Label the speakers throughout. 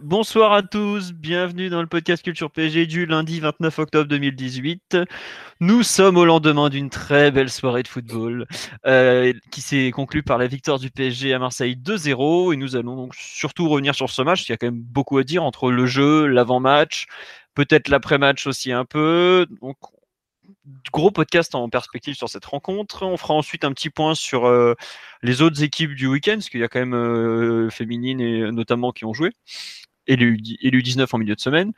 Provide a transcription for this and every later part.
Speaker 1: Bonsoir à tous, bienvenue dans le podcast Culture PG du lundi 29 octobre 2018. Nous sommes au lendemain d'une très belle soirée de football euh, qui s'est conclue par la victoire du PSG à Marseille 2-0 et nous allons surtout revenir sur ce match, il y a quand même beaucoup à dire entre le jeu, l'avant-match, peut-être l'après-match aussi un peu. Donc gros podcast en perspective sur cette rencontre. On fera ensuite un petit point sur euh, les autres équipes du week-end, parce qu'il y a quand même euh, féminines et notamment qui ont joué, les 19 en milieu de semaine.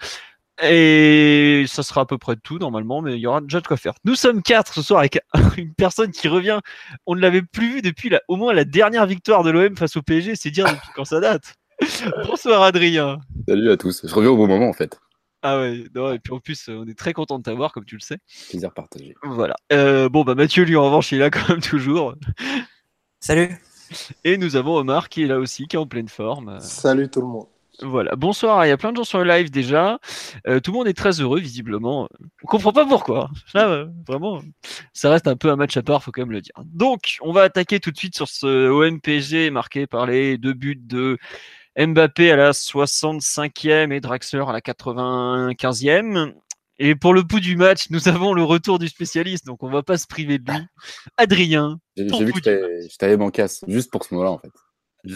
Speaker 1: Et ça sera à peu près tout normalement, mais il y aura déjà de quoi faire. Nous sommes quatre ce soir avec une personne qui revient. On ne l'avait plus vu depuis la, au moins la dernière victoire de l'OM face au PSG, c'est dire depuis quand ça date. Bonsoir Adrien.
Speaker 2: Salut à tous. Je reviens au bon moment en fait.
Speaker 1: Ah ouais, non, et puis en plus, on est très content de t'avoir, comme tu le sais.
Speaker 2: Plaisir partagé.
Speaker 1: Voilà. Euh, bon, bah Mathieu, lui, en revanche, il est là comme toujours.
Speaker 3: Salut.
Speaker 1: Et nous avons Omar qui est là aussi, qui est en pleine forme.
Speaker 4: Salut tout le monde.
Speaker 1: Voilà, bonsoir, il y a plein de gens sur le live déjà. Euh, tout le monde est très heureux, visiblement. On comprend pas pourquoi. Là, euh, vraiment, ça reste un peu un match à part, faut quand même le dire. Donc, on va attaquer tout de suite sur ce OMPG marqué par les deux buts de Mbappé à la 65e et Draxler à la 95e. Et pour le bout du match, nous avons le retour du spécialiste, donc on va pas se priver de lui. Adrien.
Speaker 2: J'ai vu que je t'avais bancasse, juste pour ce moment-là en fait.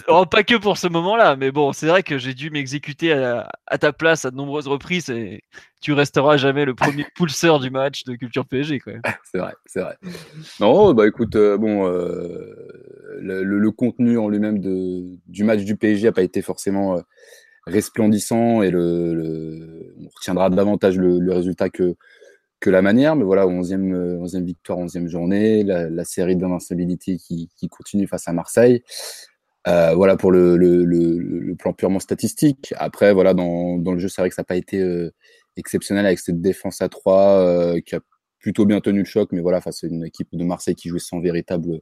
Speaker 1: Oh, pas que pour ce moment-là, mais bon, c'est vrai que j'ai dû m'exécuter à, ta place à de nombreuses reprises et tu resteras jamais le premier pulseur du match de Culture PSG.
Speaker 2: c'est vrai, c'est vrai. Non, bah écoute, euh, bon, euh, le, contenu en lui-même du match du PSG n'a pas été forcément euh, resplendissant et le, on retiendra davantage le, résultat que, que la manière. Mais voilà, 11e, 11e victoire, 11e journée, la, série d'invincibilité qui, qui continue face à Marseille. Euh, voilà pour le, le, le, plan purement statistique. Après, voilà, dans, dans le jeu, c'est vrai que ça n'a pas été euh, exceptionnel avec cette défense à 3 euh, qui a plutôt bien tenu le choc, mais voilà, face à une équipe de Marseille qui jouait sans véritable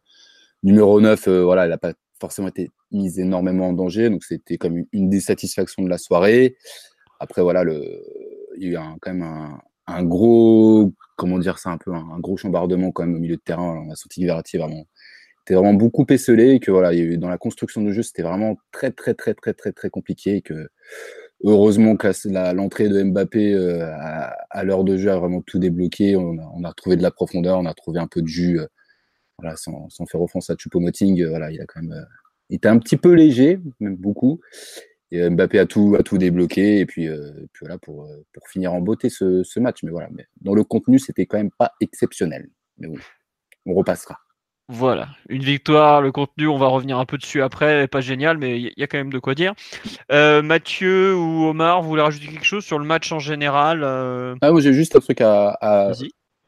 Speaker 2: numéro 9, voilà, elle n'a pas forcément été mise énormément en danger, donc c'était comme une, une désatisfaction de la soirée. Après, voilà, le, il y a eu un, quand même un, un, gros, comment dire ça, un peu un, gros chambardement quand même au milieu de terrain. On a senti que Verratti vraiment c'était vraiment beaucoup esselé et que voilà, dans la construction de jeu, c'était vraiment très, très, très, très, très, très compliqué et que heureusement que l'entrée de Mbappé euh, à, l'heure de jeu a vraiment tout débloqué. On a, on a, trouvé de la profondeur, on a trouvé un peu de jus, euh, voilà, sans, faire offense à Choupo-Moting. Euh, voilà, il a quand même, il était un petit peu léger, même beaucoup. Et Mbappé a tout, a tout débloqué. Et puis, voilà, pour, pour finir en beauté ce, ce match. Mais voilà, dans le contenu, c'était quand même pas exceptionnel. Mais oui, on repassera.
Speaker 1: Voilà, une victoire, le contenu, on va revenir un peu dessus après, pas génial, mais il y a quand même de quoi dire. Euh, Mathieu ou Omar, vous voulez rajouter quelque chose sur le match en général euh?
Speaker 2: Ah, moi j'ai juste un truc à.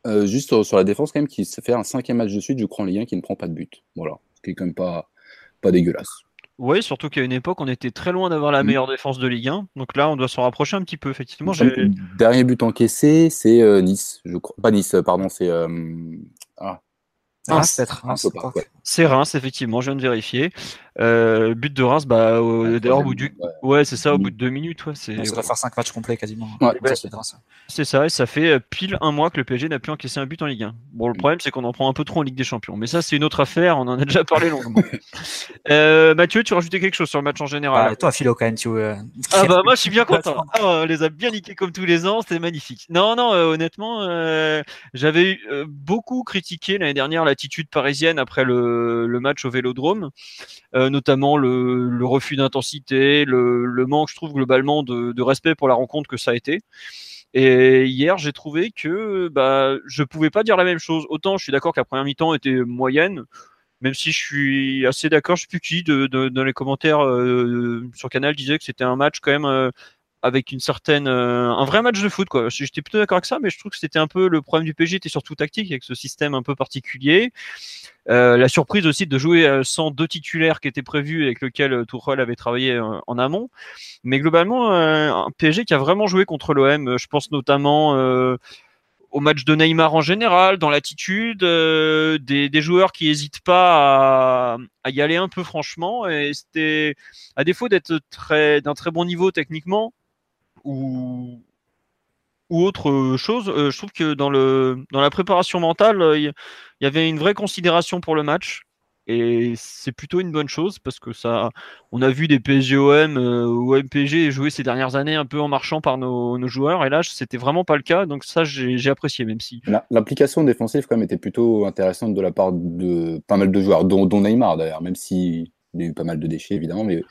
Speaker 2: Euh, juste sur, la défense, quand même, qui se fait un cinquième match de suite, je crois, en Ligue 1, qui ne prend pas de but. Voilà, ce qui est quand même pas, pas dégueulasse.
Speaker 1: Oui, surtout qu'à une époque, on était très loin d'avoir la mm. meilleure défense de Ligue 1. Donc là, on doit s'en rapprocher un petit peu, effectivement.
Speaker 2: Le dernier but encaissé, c'est Nice. Je crois. Pas Nice, pardon, c'est. Ah,
Speaker 1: Reims, C'est Reims, effectivement, je viens de vérifier. Euh, but de Reims, bah, d'ailleurs, au bout du. Ouais, c'est ça, au bout de deux minutes. Ouais,
Speaker 3: c'est... ça faire cinq matchs complets quasiment.
Speaker 1: c'est ça, et ça fait euh, pile un mois que le PSG n'a plus encaissé un but en Ligue 1. Bon, le problème, c'est qu'on en prend un peu trop en Ligue des Champions. Mais ça, c'est une autre affaire, on en a déjà parlé longuement. euh, Mathieu, tu rajoutais quelque chose sur le match en général?
Speaker 3: Ah, Toi, Philo, quand même, tu veux...
Speaker 1: Ah, bah, moi, je suis bien content. Ah, on les a bien niqués comme tous les ans, c'était magnifique. Non, non, euh, honnêtement, euh, j'avais beaucoup critiqué l'année dernière l'attitude parisienne après le, le match au vélodrome. Euh, notamment le, refus d'intensité, le, manque, je trouve, globalement de, respect pour la rencontre que ça a été. Et hier, j'ai trouvé que bah, je pouvais pas dire la même chose. Autant je suis d'accord que la première mi-temps était moyenne, même si je suis assez d'accord, je sais plus qui, dans les commentaires euh, sur Canal disait que c'était un match quand même euh, avec une certaine, un vrai match de foot quoi. J'étais plutôt d'accord avec ça, mais je trouve que c'était un peu le problème du PSG était surtout tactique avec ce système un peu particulier. la surprise aussi de jouer sans deux titulaires qui étaient prévus avec lequel Tourelle avait travaillé en amont. Mais globalement, un PSG qui a vraiment joué contre l'OM. Je pense notamment au match de Neymar en général, dans l'attitude, euh, des, joueurs qui n'hésitent pas à, y aller un peu franchement. Et c'était, à défaut d'être très, d'un très bon niveau techniquement ou, ou autre chose, euh, je trouve que dans, le, dans la préparation mentale, il y, avait une vraie considération pour le match. Et c'est plutôt une bonne chose parce que ça, on a vu des PSGOM euh, ou MPG jouer ces dernières années un peu en marchant par nos, joueurs. Et là, c'était vraiment pas le cas. Donc ça, j'ai apprécié, même si.
Speaker 2: L'implication défensive, quand même, était plutôt intéressante de la part de pas mal de joueurs, dont, Neymar d'ailleurs, même s'il y a eu pas mal de déchets évidemment, mais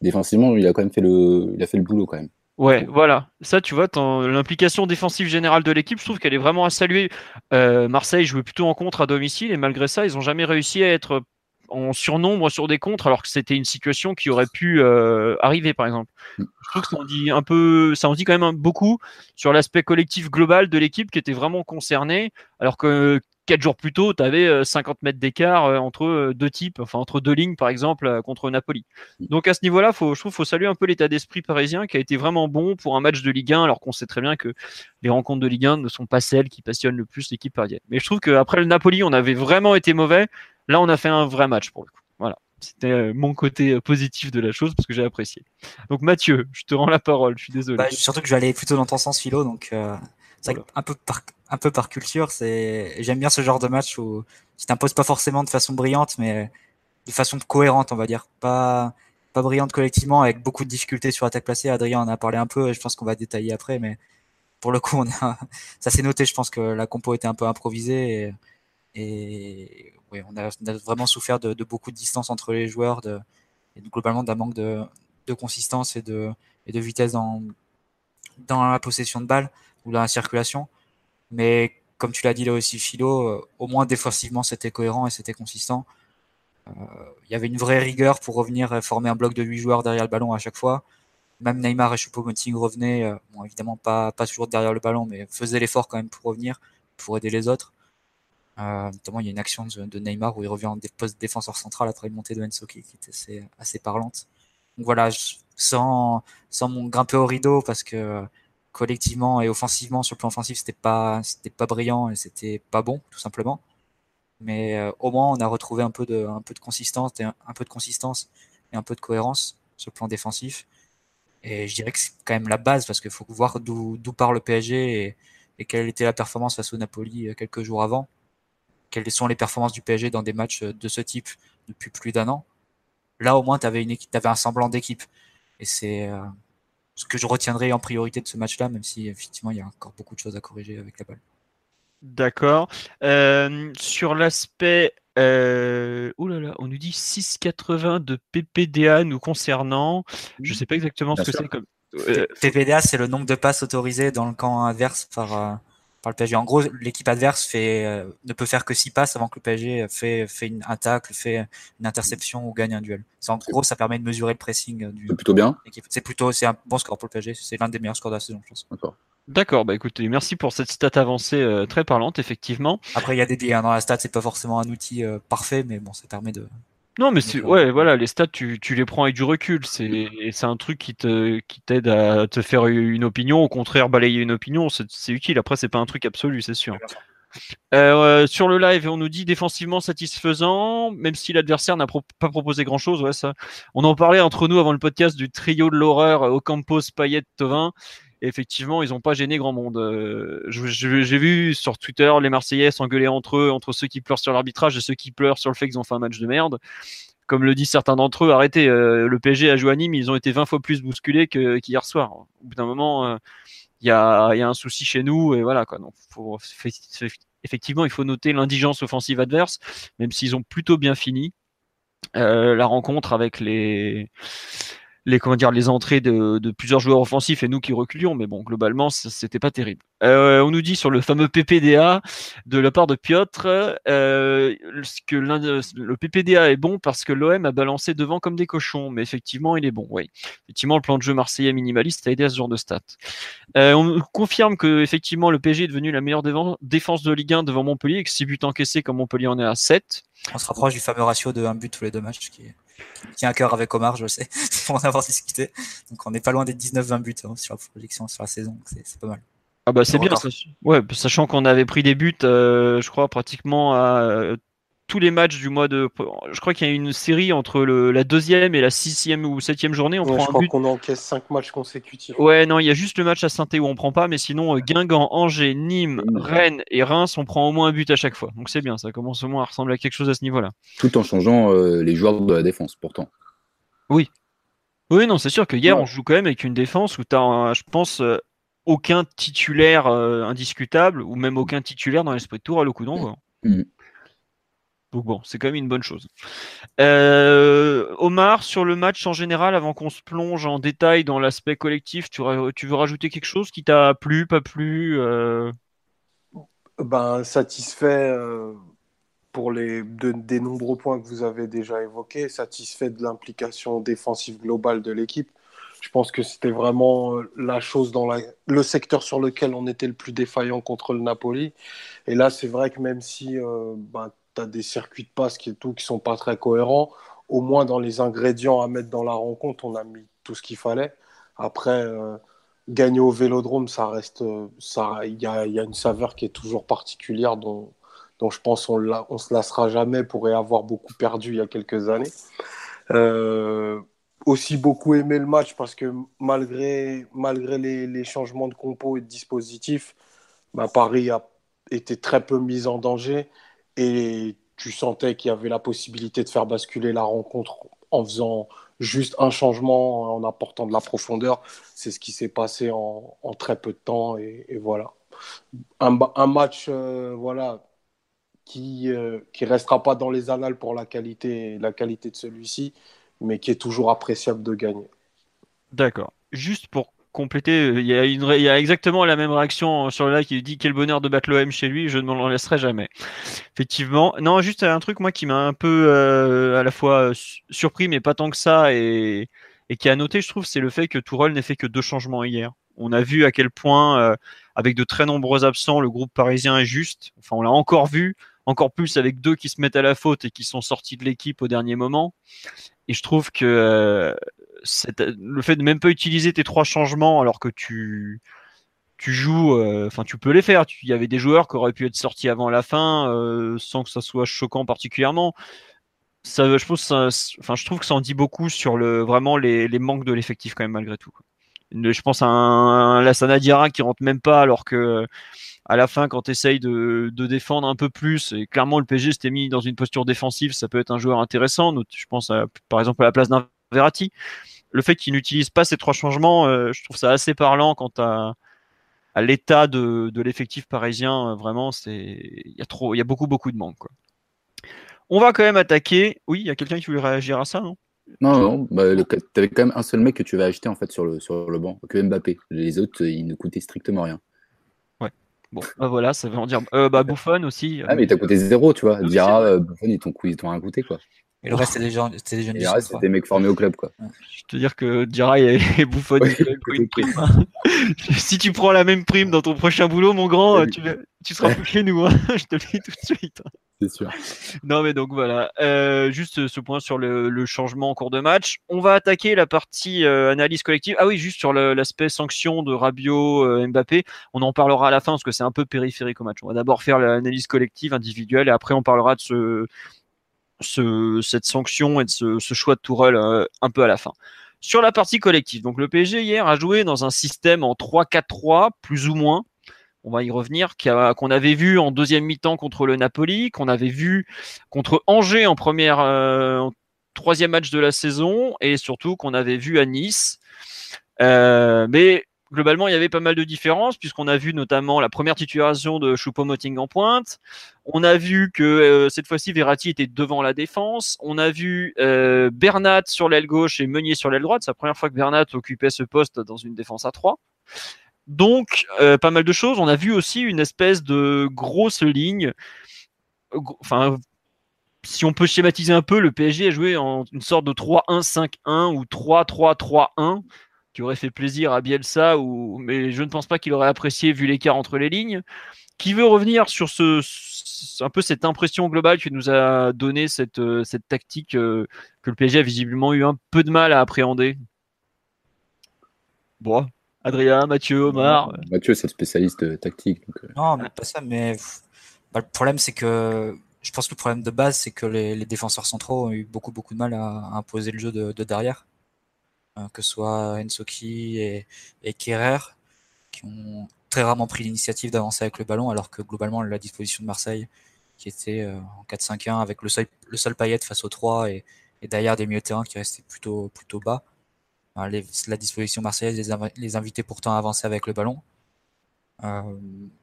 Speaker 2: défensivement, il a quand même fait le, il a fait le boulot quand même.
Speaker 1: Ouais, voilà. Ça, tu vois, l'implication défensive générale de l'équipe, je trouve qu'elle est vraiment à saluer. Euh, Marseille jouait plutôt en contre à domicile et malgré ça, ils n'ont jamais réussi à être en surnombre sur des contres alors que c'était une situation qui aurait pu euh, arriver par exemple. Je trouve que ça en dit un peu, ça en dit quand même beaucoup sur l'aspect collectif global de l'équipe qui était vraiment concernée alors que quatre jours plus tôt, tu avais 50 mètres d'écart euh, entre euh, deux types, enfin entre deux lignes par exemple contre Napoli. Donc à ce niveau-là, faut, je trouve faut saluer un peu l'état d'esprit parisien qui a été vraiment bon pour un match de Ligue 1 alors qu'on sait très bien que les rencontres de Ligue 1 ne sont pas celles qui passionnent le plus l'équipe parisienne. Mais je trouve qu'après le Napoli, on avait vraiment été mauvais. Là, on a fait un vrai match pour le coup. Voilà. C'était euh, mon côté euh, positif de la chose parce que j'ai apprécié. Donc Mathieu, je te rends la parole, je suis désolé.
Speaker 3: Bah, surtout que je vais aller plutôt dans ton sens philo, donc euh, un peu par un peu par culture, c'est j'aime bien ce genre de match où tu t'imposes pas forcément de façon brillante, mais de façon cohérente, on va dire, pas pas brillante collectivement avec beaucoup de difficultés sur attaque placée. Adrien en a parlé un peu, je pense qu'on va détailler après, mais pour le coup, on a... ça s'est noté. Je pense que la compo était un peu improvisée et, et oui, on, a, vraiment souffert de, beaucoup de distance entre les joueurs de, et globalement d'un manque de, consistance et de, et de vitesse dans, dans la possession de balle ou dans la circulation. Mais comme tu l'as dit là aussi, Philo, euh, au moins défensivement, c'était cohérent et c'était consistant. Euh, il y avait une vraie rigueur pour revenir former un bloc de 8 joueurs derrière le ballon à chaque fois. Même Neymar et Choupo-Moting revenaient, euh, bon, évidemment pas, pas toujours derrière le ballon, mais faisaient l'effort quand même pour revenir, pour aider les autres. Euh, notamment, il y a une action de, Neymar où il revient en poste défenseur central après une montée de Ensoki qui était assez, parlante. Donc voilà, sans, sans mon grimper au rideau parce que collectivement et offensivement, sur le plan offensif, c'était pas, c'était pas brillant et c'était pas bon, tout simplement. Mais euh, au moins, on a retrouvé un peu de, un peu de consistance et un, peu de consistance et un peu de cohérence sur le plan défensif. Et je dirais que c'est quand même la base parce qu'il faut voir d'où, part le PSG et, et, quelle était la performance face au Napoli euh, quelques jours avant quelles sont les performances du PSG dans des matchs de ce type depuis plus d'un an? Là, au moins, tu avais, une équipe, avais un semblant d'équipe. Et c'est euh, ce que je retiendrai en priorité de ce match-là, même si effectivement, il y a encore beaucoup de choses à corriger avec la balle.
Speaker 1: D'accord. Euh, sur l'aspect. Euh... Ouh là là, on nous dit 6,80 de PPDA nous concernant. Je ne sais pas exactement ce que c'est comme.
Speaker 3: PPDA, c'est le nombre de passes autorisées dans le camp adverse par, par le PSG. En gros, l'équipe adverse fait, euh, ne peut faire que 6 passes avant que le PSG fait, fait une, un tacle, fait une interception ou gagne un duel. En gros, ça permet de mesurer le pressing euh, du.
Speaker 2: C'est plutôt bien.
Speaker 3: C'est plutôt, c'est un bon score pour le PSG. C'est l'un des meilleurs scores de la saison, je pense.
Speaker 1: D'accord. D'accord, bah écoutez, merci pour cette stat avancée euh, très parlante, effectivement.
Speaker 3: Après, il y a des biais hein. dans la stat, c'est pas forcément un outil parfait, mais bon, ça permet de,
Speaker 1: non, mais c'est, ouais, voilà, les stats, tu, tu, les prends avec du recul. C'est, c'est un truc qui te, qui t'aide à te faire une opinion. Au contraire, balayer une opinion, c'est, utile. Après, c'est pas un truc absolu, c'est sûr. Euh, sur le live, on nous dit défensivement satisfaisant, même si l'adversaire n'a pas proposé grand chose. Ouais, ça. On en parlait entre nous avant le podcast du trio de l'horreur Ocampos, Payet, Tovin effectivement, ils n'ont pas gêné grand monde. Euh, j'ai vu sur Twitter les Marseillais s'engueuler entre eux, entre ceux qui pleurent sur l'arbitrage et ceux qui pleurent sur le fait qu'ils ont fait un match de merde. Comme le disent certains d'entre eux, arrêtez, euh, le PSG a joué à Nîmes, ils ont été 20 fois plus bousculés qu'hier soir. Au bout d'un moment, euh, il y, a, un souci chez nous, et voilà quoi. Donc, effectivement, il faut noter l'indigence offensive adverse, même s'ils ont plutôt bien fini la rencontre avec les les comment dire les entrées de, plusieurs joueurs offensifs et nous qui reculions mais bon globalement c'était pas terrible. Euh, on nous dit sur le fameux PPDA de la part de Piotr euh, que le PPDA est bon parce que l'OM a balancé devant comme des cochons mais effectivement il est bon oui. Effectivement le plan de jeu marseillais minimaliste a aidé à ce genre de stats. Euh, on confirme que effectivement le PSG est devenu la meilleure défense de Ligue 1 devant Montpellier avec 6 buts encaissés comme Montpellier en est à 7
Speaker 3: on se rapproche du fameux ratio de 1 but tous les deux matchs qui est tient à cœur avec Omar, je le sais, pour en avoir discuté. Donc on n'est pas loin des 19-20 buts hein, sur la projection sur la saison, c'est pas mal.
Speaker 1: Ah bah c'est bien, ouais, sachant qu'on avait pris des buts, euh, je crois pratiquement à euh, tous les matchs du mois de. Je crois qu'il y a une série entre le, la deuxième et la sixième ou septième journée. On
Speaker 4: prend
Speaker 1: je crois
Speaker 4: qu'on encaisse cinq matchs consécutifs.
Speaker 1: Ouais, non, il y a juste le match à saint où on prend pas, mais sinon euh, Guingamp, Angers, Nîmes, Rennes et Reims, on prend au moins un but à chaque fois. Donc c'est bien, ça commence au moins à ressembler à quelque chose à ce niveau-là.
Speaker 2: Tout en changeant euh, les joueurs de la défense, pourtant.
Speaker 1: Oui. Oui, non, c'est sûr que hier on joue quand même avec une défense où tu as, je pense, euh, aucun titulaire indiscutable ou même aucun titulaire dans l'esprit de tour à le coup d'envoi. Mmh. Donc bon, c'est quand même une bonne chose. Euh, Omar, sur le match en général, avant qu'on se plonge en détail dans l'aspect collectif, tu, veux rajouter quelque chose qui t'a plu, pas plu euh?
Speaker 4: Ben satisfait euh, pour les des nombreux points que vous avez déjà évoqués, satisfait de l'implication défensive globale de l'équipe. Je pense que c'était vraiment la chose dans le secteur sur lequel on était le plus défaillant contre le Napoli. Et là, c'est vrai que même si ben, tu as des circuits de passe qui, tout, qui sont pas très cohérents. Au moins, dans les ingrédients à mettre dans la rencontre, on a mis tout ce qu'il fallait. Après, euh, gagner au vélodrome, ça reste. ça Il y a, y a, une saveur qui est toujours particulière dont, dont je pense qu'on ne se lassera jamais pour y avoir beaucoup perdu il y a quelques années. Euh, aussi beaucoup aimé le match parce que malgré, malgré les, changements de compo et de dispositifs, bah, Paris a été très peu mis en danger et tu sentais qu'il y avait la possibilité de faire basculer la rencontre en faisant juste un changement, en apportant de la profondeur. C'est ce qui s'est passé en, très peu de temps et, voilà. Un, match euh, voilà, qui ne euh, restera pas dans les annales pour la qualité, la qualité de celui-ci, mais qui est toujours appréciable de gagner.
Speaker 1: D'accord. Juste pour compléter. Il y, a une, il y a exactement la même réaction sur le live qui dit quel bonheur de battre l'OM chez lui, je ne m'en laisserai jamais. Effectivement. Non, juste un truc moi qui m'a un peu euh, à la fois surpris, mais pas tant que ça, et, et qui a noté, je trouve, c'est le fait que Tourelle n'ait fait que deux changements hier. On a vu à quel point, euh, avec de très nombreux absents, le groupe parisien est juste. Enfin, on l'a encore vu, encore plus avec deux qui se mettent à la faute et qui sont sortis de l'équipe au dernier moment. Et je trouve que euh, le fait de même pas utiliser tes trois changements alors que tu tu joues, euh, enfin tu peux les faire. Il y avait des joueurs qui auraient pu être sortis avant la fin euh, sans que ça soit choquant particulièrement. Ça, je pense, enfin je trouve que ça en dit beaucoup sur le vraiment les, les manques de l'effectif quand même malgré tout. Je pense à un, Lassana Diarra qui rentre même pas alors que à la fin quand tu essayes de, de, défendre un peu plus et clairement le PSG s'était mis dans une posture défensive, ça peut être un joueur intéressant. Je pense par exemple à la place d'un Verratti. Le fait qu'il n'utilise pas ces trois changements, euh, je trouve ça assez parlant quant à, à l'état de, de l'effectif parisien. Euh, vraiment, c'est il y a trop, il y a beaucoup beaucoup de manque. Quoi. On va quand même attaquer. Oui, il y a quelqu'un qui voulait réagir à ça, non?
Speaker 2: Non, non. Bah, tu avais quand même un seul mec que tu vas acheter en fait sur le sur le banc, que Mbappé. Les autres, ils ne coûtaient strictement rien.
Speaker 1: Ouais. Bon, bah voilà, ça veut en dire. Euh, bah Buffon aussi.
Speaker 2: Ah mais t'as coûté zéro, tu vois. Ah, Dira, Buffon, ils t'ont rien coûté quoi.
Speaker 3: Et le reste, c'est des, gens, des jeunes.
Speaker 2: Et le reste, c'est des mecs formés au club, quoi.
Speaker 1: Je te dire que Diarra et Bouffon, une prime. si tu prends la même prime dans ton prochain boulot, mon grand, tu, tu seras plus chez nous. Hein. Je te le dis tout de suite.
Speaker 2: C'est sûr.
Speaker 1: Non, mais donc voilà. Euh, juste ce point sur le, le, changement en cours de match. On va attaquer la partie euh, analyse collective. Ah oui, juste sur l'aspect sanction de Rabiot, euh, Mbappé. On en parlera à la fin parce que c'est un peu périphérique au match. On va d'abord faire l'analyse collective individuelle et après on parlera de ce ce, cette sanction et de ce, ce choix de Tourelle euh, un peu à la fin. Sur la partie collective, donc le PSG hier a joué dans un système en 3-4-3, plus ou moins. On va y revenir, qu'on avait vu en deuxième mi-temps contre le Napoli, qu'on avait vu contre Angers en première, euh, troisième match de la saison, et surtout qu'on avait vu à Nice. Euh, mais globalement, il y avait pas mal de différences, puisqu'on a vu notamment la première titularisation de Choupo-Moting en pointe. On a vu que euh, cette fois-ci, Verratti était devant la défense. On a vu euh, Bernat sur l'aile gauche et Meunier sur l'aile droite. C'est la première fois que Bernat occupait ce poste dans une défense à 3. Donc, euh, pas mal de choses. On a vu aussi une espèce de grosse ligne. Enfin, si on peut schématiser un peu, le PSG a joué en une sorte de 3-1-5-1 ou 3-3-3-1 qui aurait fait plaisir à Bielsa, ou... mais je ne pense pas qu'il aurait apprécié vu l'écart entre les lignes. Qui veut revenir sur ce, un peu cette impression globale que nous a donné cette, euh, cette tactique euh, que le PSG a visiblement eu un peu de mal à appréhender? Bon, Adrien, Mathieu, Omar.
Speaker 2: Mathieu, c'est le spécialiste tactique.
Speaker 3: Euh. Non, mais pas ça, mais bah, le problème, c'est que je pense que le problème de base, c'est que les, défenseurs centraux ont eu beaucoup, beaucoup de mal à, imposer le jeu de, derrière. Euh, que ce soit Ensoki et, Kerrer, qui ont très rarement pris l'initiative d'avancer avec le ballon, alors que globalement, la disposition de Marseille, qui était euh, en 4-5-1 avec le seul, le seul paillette face aux 3 et, derrière des milieux de terrain qui restaient plutôt, plutôt bas. la disposition marseillaise les, les invitait pourtant à avancer avec le ballon. Euh,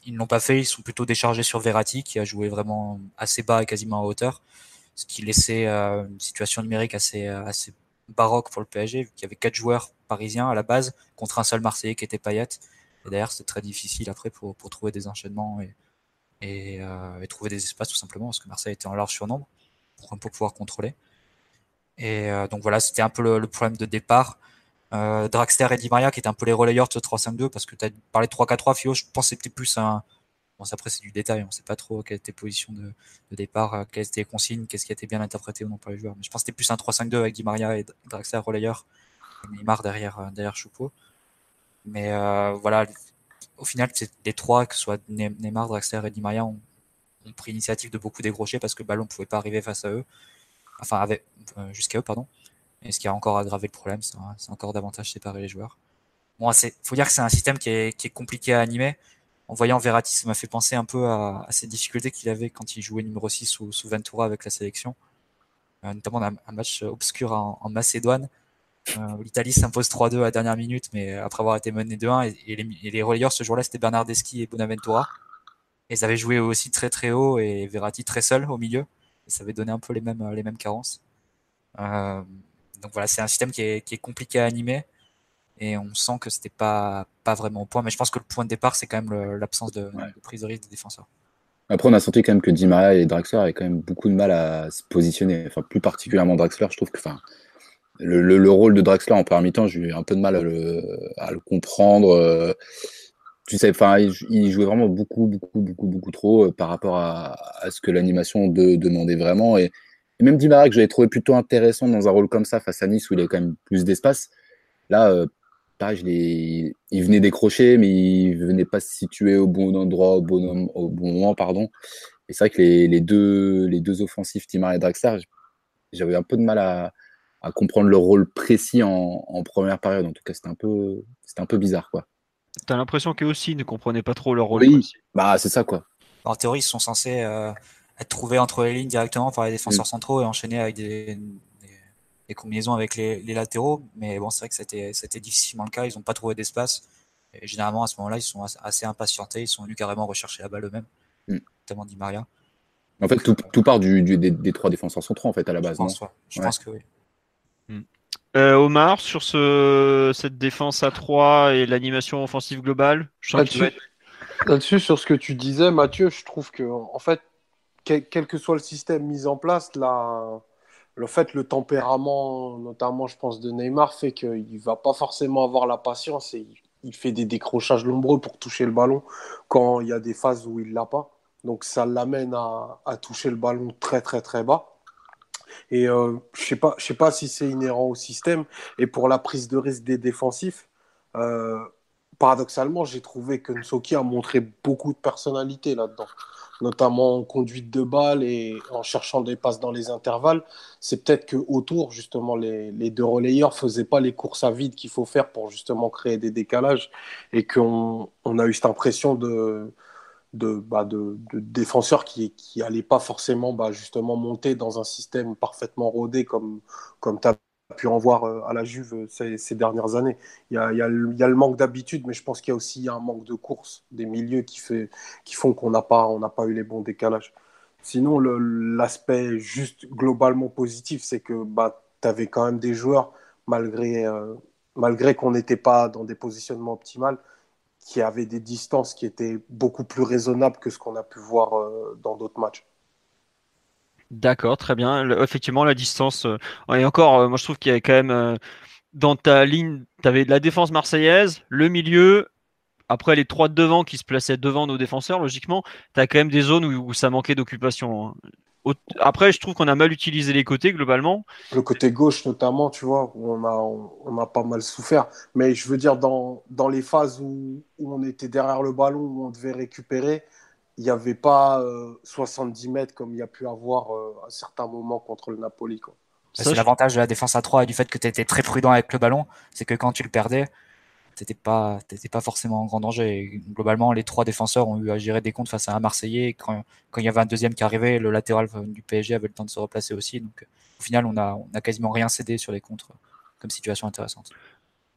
Speaker 3: ils ne l'ont pas fait, ils sont plutôt déchargés sur Verratti qui a joué vraiment assez bas et quasiment à hauteur, ce qui laissait euh, une situation numérique assez, assez baroque pour le PSG, vu qu'il y avait quatre joueurs parisiens à la base contre un seul Marseillais qui était Payet. Et d'ailleurs, c'était très difficile après pour, pour trouver des enchaînements et, euh, et, trouver des espaces tout simplement parce que Marseille était en large surnombre pour, pour pouvoir contrôler. Et euh, donc voilà, c'était un peu le, problème de départ. Euh, et Di Maria qui étaient un peu les relayeurs de ce 3-5-2 parce que tu as parlé de 3-4-3 Fio, je pense que c'était plus un bon après c'est du détail, on sait pas trop quelle était position de, de départ, euh, quelles étaient les consignes, qu'est-ce qui a été bien interprété ou non par les joueurs, mais je pense que c'était plus un 3-5-2 avec Di Maria et Draxler relayeur Neymar derrière euh, derrière Choupo. Mais euh, voilà, au final les trois que ce soit Neymar, Draxler et Di Maria ont, pris l'initiative de beaucoup décrocher parce que le ballon pouvait pas arriver face à eux, enfin jusqu'à eux pardon. Et ce qui a encore aggravé le problème, c'est encore davantage séparer les joueurs. Bon, faut dire que c'est un système qui est, compliqué à animer. En voyant Verratti, ça m'a fait penser un peu à, à ces difficultés qu'il avait quand il jouait numéro 6 sous, sous Ventura avec la sélection. Euh, notamment un, un, match obscur en, Macédoine, euh, l'Italie s'impose 3-2 à la dernière minute, mais après avoir été mené 2-1. Et, les, et relayeurs ce jour-là, c'était Bernardeschi et Bonaventura. Et ils avaient joué aussi très très haut et Verratti très seul au milieu. Et ça avait donné un peu les mêmes, les mêmes carences. Euh, donc voilà, c'est un système qui est, compliqué à animer et on sent que c'était pas pas vraiment au point. Mais je pense que le point de départ, c'est quand même l'absence de, ouais. de, prise de risque des défenseurs.
Speaker 2: Après, on a senti quand même que Di Maria et Draxler avaient quand même beaucoup de mal à se positionner. Enfin, plus particulièrement Draxler, je trouve que, enfin, le, le, le rôle de Draxler en première mi-temps, j'ai eu un peu de mal à le, à le comprendre. Tu sais, enfin, il, il, jouait vraiment beaucoup, beaucoup, beaucoup, beaucoup trop euh, par rapport à, à ce que l'animation de, demandait vraiment. Et, et même Di Maria, que j'avais trouvé plutôt intéressant dans un rôle comme ça face à Nice où il a quand même plus d'espace. Là, euh, pareil, je il venait décrocher, mais il venait pas se situer au bon endroit, au bon, au bon moment, pardon. Et c'est vrai que les, les, deux, les deux offensifs, Timar et Draxler, j'avais un peu de mal à, à, comprendre leur rôle précis en, en première période. En tout cas, c'était un peu, c'était un peu bizarre, quoi.
Speaker 1: T'as l'impression qu'eux aussi ne comprenaient pas trop leur rôle.
Speaker 2: Oui, précis. bah c'est ça, quoi.
Speaker 3: En théorie, ils sont censés euh, être trouvé entre les lignes directement par les défenseurs mmh. centraux et enchaîné avec des, des combinaisons avec les, les, latéraux. Mais bon, c'est vrai que c'était, c'était difficilement le cas. Ils n'ont pas trouvé d'espace. Et généralement, à ce moment-là, ils sont assez impatientés. Ils sont venus carrément rechercher la balle eux-mêmes, mmh. notamment Di Maria.
Speaker 2: En fait, tout, tout part du, du des, des, trois défenseurs centraux, en fait, à la base.
Speaker 3: Je pense,
Speaker 2: non
Speaker 3: ouais. Je ouais. pense que oui.
Speaker 1: Mmh. Euh, Omar, sur ce, cette défense à 3 et l'animation offensive globale,
Speaker 4: là-dessus, là-dessus, sur ce que tu disais, Mathieu, je trouve que en fait, quel, quel, que soit le système mis en place, la, le fait, le tempérament, notamment, je pense, de Neymar, fait qu'il ne va pas forcément avoir la patience et il, fait des décrochages nombreux pour toucher le ballon quand il y a des phases où il ne l'a pas. Donc, ça l'amène à, toucher le ballon très, très, très bas. Et euh, je ne sais, pas, je sais pas si c'est inhérent au système. Et pour la prise de risque des défensifs, euh, paradoxalement, j'ai trouvé que Nsoki a montré beaucoup de personnalité là-dedans notamment en conduite de balle et en cherchant des passes dans les intervalles. C'est peut-être que autour, justement, les, deux relayeurs faisaient pas les courses à vide qu'il faut faire pour justement créer des décalages et qu'on on a eu cette impression de, de, bah, défenseurs qui qui pas forcément bah, justement monter dans un système parfaitement rodé comme, comme pu en voir à la Juve ces, dernières années. Il y a, le manque d'habitude, mais je pense qu'il y a aussi un manque de course des milieux qui, font qu'on n'a pas, eu les bons décalages. Sinon, l'aspect juste globalement positif, c'est que bah, tu avais quand même des joueurs, malgré, malgré qu'on n'était pas dans des positionnements optimaux, qui avaient des distances qui étaient beaucoup plus raisonnables que ce qu'on a pu voir dans d'autres matchs.
Speaker 1: D'accord, très bien. effectivement, la distance. Euh, et encore, euh, moi je trouve qu'il y a quand même euh, dans ta ligne, tu avais de la défense marseillaise, le milieu, après les trois de devant qui se plaçaient devant nos défenseurs, logiquement, tu as quand même des zones où, ça manquait d'occupation. Hein. Après, je trouve qu'on a mal utilisé les côtés globalement.
Speaker 4: Le côté gauche notamment, tu vois, où on a, on, a pas mal souffert. Mais je veux dire, dans, dans les phases où, où on était derrière le ballon, où on devait récupérer, il n'y avait pas 70 euh, mètres comme il y a pu avoir euh, à certains moments contre le Napoli.
Speaker 3: C'est l'avantage de la défense à 3 et du fait que tu étais très prudent avec le ballon, c'est que quand tu le perdais, tu n'étais pas, pas forcément en grand danger. globalement, les trois défenseurs ont eu à gérer des comptes face à un Marseillais. Quand, quand il y avait un deuxième qui arrivait, le latéral du PSG avait le temps de se replacer aussi. Donc au final, on a, on a quasiment rien cédé sur les contres comme situation intéressante.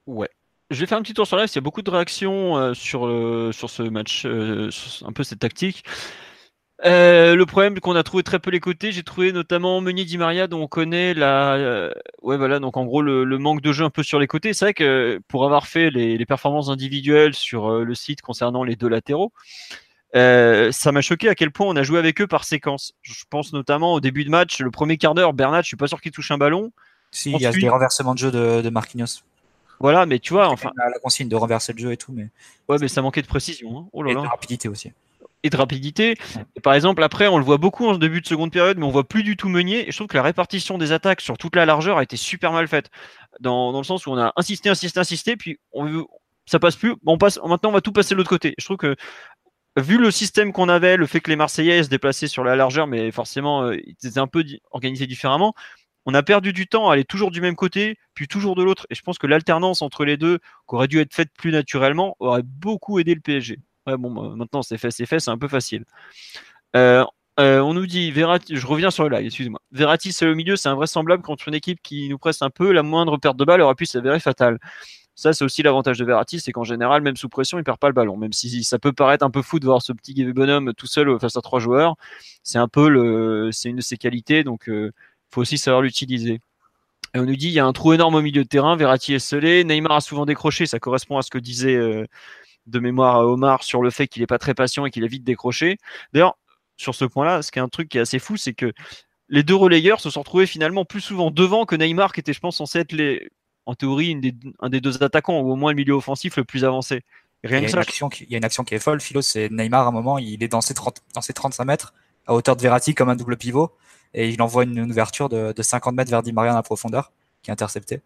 Speaker 1: Ouais, je vais faire un petit tour sur live. Il y a beaucoup de réactions euh, sur, sur ce match, euh, un peu cette tactique. Euh, le problème qu'on a trouvé très peu les côtés, j'ai trouvé notamment Meunier Di Maria dont on connaît la, ouais voilà donc en gros le, manque de jeu un peu sur les côtés. C'est vrai que pour avoir fait les, performances individuelles sur le site concernant les deux latéraux, ça m'a choqué à quel point on a joué avec eux par séquence. Je pense notamment au début de match, le premier quart d'heure, Bernat, je suis pas sûr qu'il touche un ballon.
Speaker 3: Si, il y a des renversements de jeu de, de Marquinhos.
Speaker 1: Voilà, mais tu vois, enfin.
Speaker 3: La consigne de renverser le jeu et tout, mais.
Speaker 1: Ouais, mais ça manquait de précision. Hein.
Speaker 3: Oh là et de rapidité aussi.
Speaker 1: Et de rapidité. par exemple, après, on le voit beaucoup en début de seconde période, mais on voit plus du tout Meunier. Et je trouve que la répartition des attaques sur toute la largeur a été super mal faite. Dans, le sens où on a insisté, insisté, insisté, puis on ça passe plus. on passe, maintenant, on va tout passer de l'autre côté. Je trouve que vu le système qu'on avait, le fait que les Marseillais se déplaçaient sur la largeur, mais forcément, euh, ils étaient un peu organisés différemment, on a perdu du temps à aller toujours du même côté, puis toujours de l'autre. Et je pense que l'alternance entre les deux, qui aurait dû être faite plus naturellement, aurait beaucoup aidé le PSG. Bon, bah, maintenant c'est fait, c'est fait, c'est un peu facile. Euh, euh, on nous dit, Verratti, je reviens sur le live, excuse-moi. Verratti, c'est le milieu, c'est invraisemblable contre une équipe qui nous presse un peu. La moindre perte de balle aurait pu s'avérer fatale. Ça, c'est aussi l'avantage de Verratti, c'est qu'en général, même sous pression, il perd pas le ballon. Même si ça peut paraître un peu fou de voir ce petit bonhomme tout seul face à trois joueurs, c'est un peu le, c'est une de ses qualités. Donc, euh, faut aussi savoir l'utiliser. Et on nous dit il y a un trou énorme au milieu de terrain, Verratti est scellé, Neymar a souvent décroché, ça correspond à ce que disait euh, de mémoire Omar sur le fait qu'il n'est pas très patient et qu'il a vite décroché. D'ailleurs, sur ce point-là, ce qui est un truc qui est assez fou, c'est que les deux relayeurs se sont retrouvés finalement plus souvent devant que Neymar, qui était, je pense, censé être les, en théorie un des deux attaquants, ou au moins le milieu offensif le plus avancé.
Speaker 3: Rien il, y a une action qui, il y a une action qui est folle, Philo, c'est Neymar à un moment, il est dans ses, 30, dans ses 35 mètres, à hauteur de Verratti comme un double pivot et il envoie une, ouverture de, de, 50 mètres vers Di Maria dans la profondeur, qui est intercepté.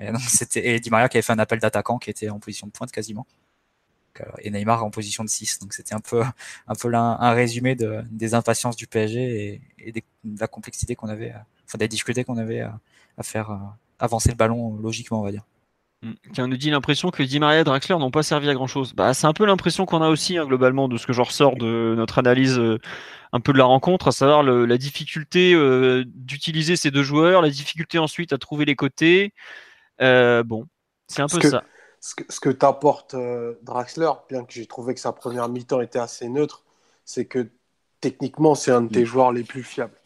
Speaker 3: Et, c'était, Di Maria qui avait fait un appel d'attaquant qui était en position de pointe quasiment. Euh, et Neymar en position de 6. Donc c'était un peu, un, peu un résumé de, des impatiences du PSG et, de la complexité qu'on avait, enfin des difficultés qu'on avait à, à faire euh, avancer le ballon logiquement, on va dire.
Speaker 1: Qui on nous dit l'impression que Di Maria et Draxler n'ont pas servi à grand chose. Bah, c'est un peu l'impression qu'on a aussi, hein, globalement, de ce que je ressors de notre analyse euh, un peu de la rencontre, à savoir la difficulté euh, d'utiliser ces deux joueurs, la difficulté ensuite à trouver les côtés. Euh, bon, c'est un peu ça.
Speaker 4: Ce que, ce que t'apporte Draxler, bien que j'ai trouvé que sa première mi-temps était assez neutre, c'est que techniquement, c'est un de tes joueurs les plus fiables.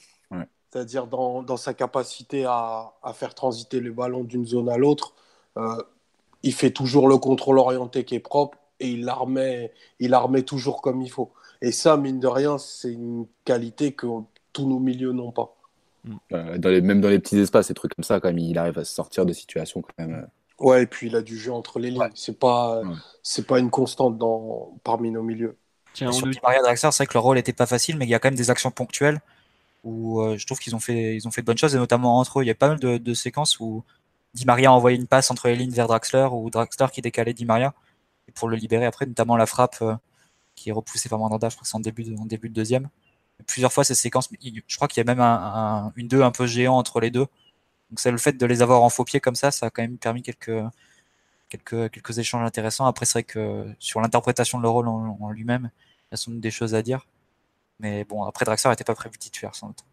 Speaker 4: C'est-à-dire dans, dans, sa capacité à, à, faire transiter le ballon d'une zone à l'autre il fait toujours le contrôle orienté qui est propre et il la remet, il la remet toujours comme il faut. Et ça, mine de rien, c'est une qualité que tous nos milieux n'ont pas.
Speaker 2: Euh, dans les, même dans les petits espaces, ces trucs comme ça, quand même, il arrive à se sortir de situations quand même. Euh.
Speaker 4: Ouais, et puis il a du jeu entre les lignes. C'est pas, c'est pas une constante dans, parmi nos milieux.
Speaker 3: Tiens, sur Maria Draxler, c'est vrai que le rôle était pas facile, mais il y a quand même des actions ponctuelles où je trouve qu'ils ont fait, ils ont fait de bonnes choses, et notamment entre eux, il y a pas mal de, de séquences où Di Maria a envoyé une passe entre les lignes vers Draxler ou Draxler qui décalait Di Maria pour le libérer après, notamment la frappe euh, qui est repoussée par Mandanda, je crois que c'est en début de, début de deuxième. plusieurs fois ces séquences, je crois qu'il y a même un, une deux un peu géant entre les deux. Donc c'est le fait de les avoir en faux pied comme ça, ça a quand même permis quelques quelques quelques échanges intéressants. Après c'est vrai que sur l'interprétation de leur rôle en, lui-même, il y a sans des choses à dire. Mais bon, après Draxler n'était pas prévu titulaire sans doute.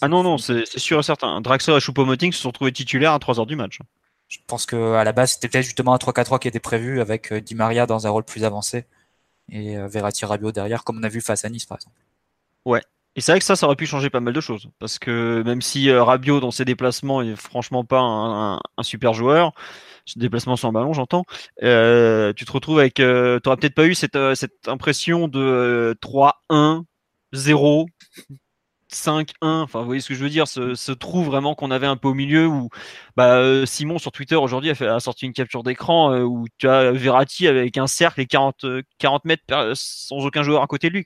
Speaker 1: Ah non, non, c'est sûr et certain. Draxler et Choupo-Moting se sont trouvés titulaires à 3 heures du match.
Speaker 3: Je pense qu'à la base, c'était peut-être justement un 3-4-3 qui était prévu avec Di Maria dans un rôle plus avancé et Verratti Rabiot derrière, comme on a vu face à Nice par exemple.
Speaker 1: Ouais, et c'est vrai que ça, ça aurait pu changer pas mal de choses. Parce que même si euh, Rabiot, dans ses déplacements, est franchement pas un, super joueur, déplacement sans ballon, j'entends, euh, tu te retrouves avec. Euh, tu n'auras peut-être pas eu cette, cette impression de 3-1, 0, 5-1, enfin vous voyez ce que je veux dire, ce, trou vraiment qu'on avait un peu au milieu où bah, euh, Simon sur Twitter aujourd'hui a, a, sorti une capture d'écran euh, où tu as Verratti avec un cercle et 40, 40 mètres sans aucun joueur à côté de lui.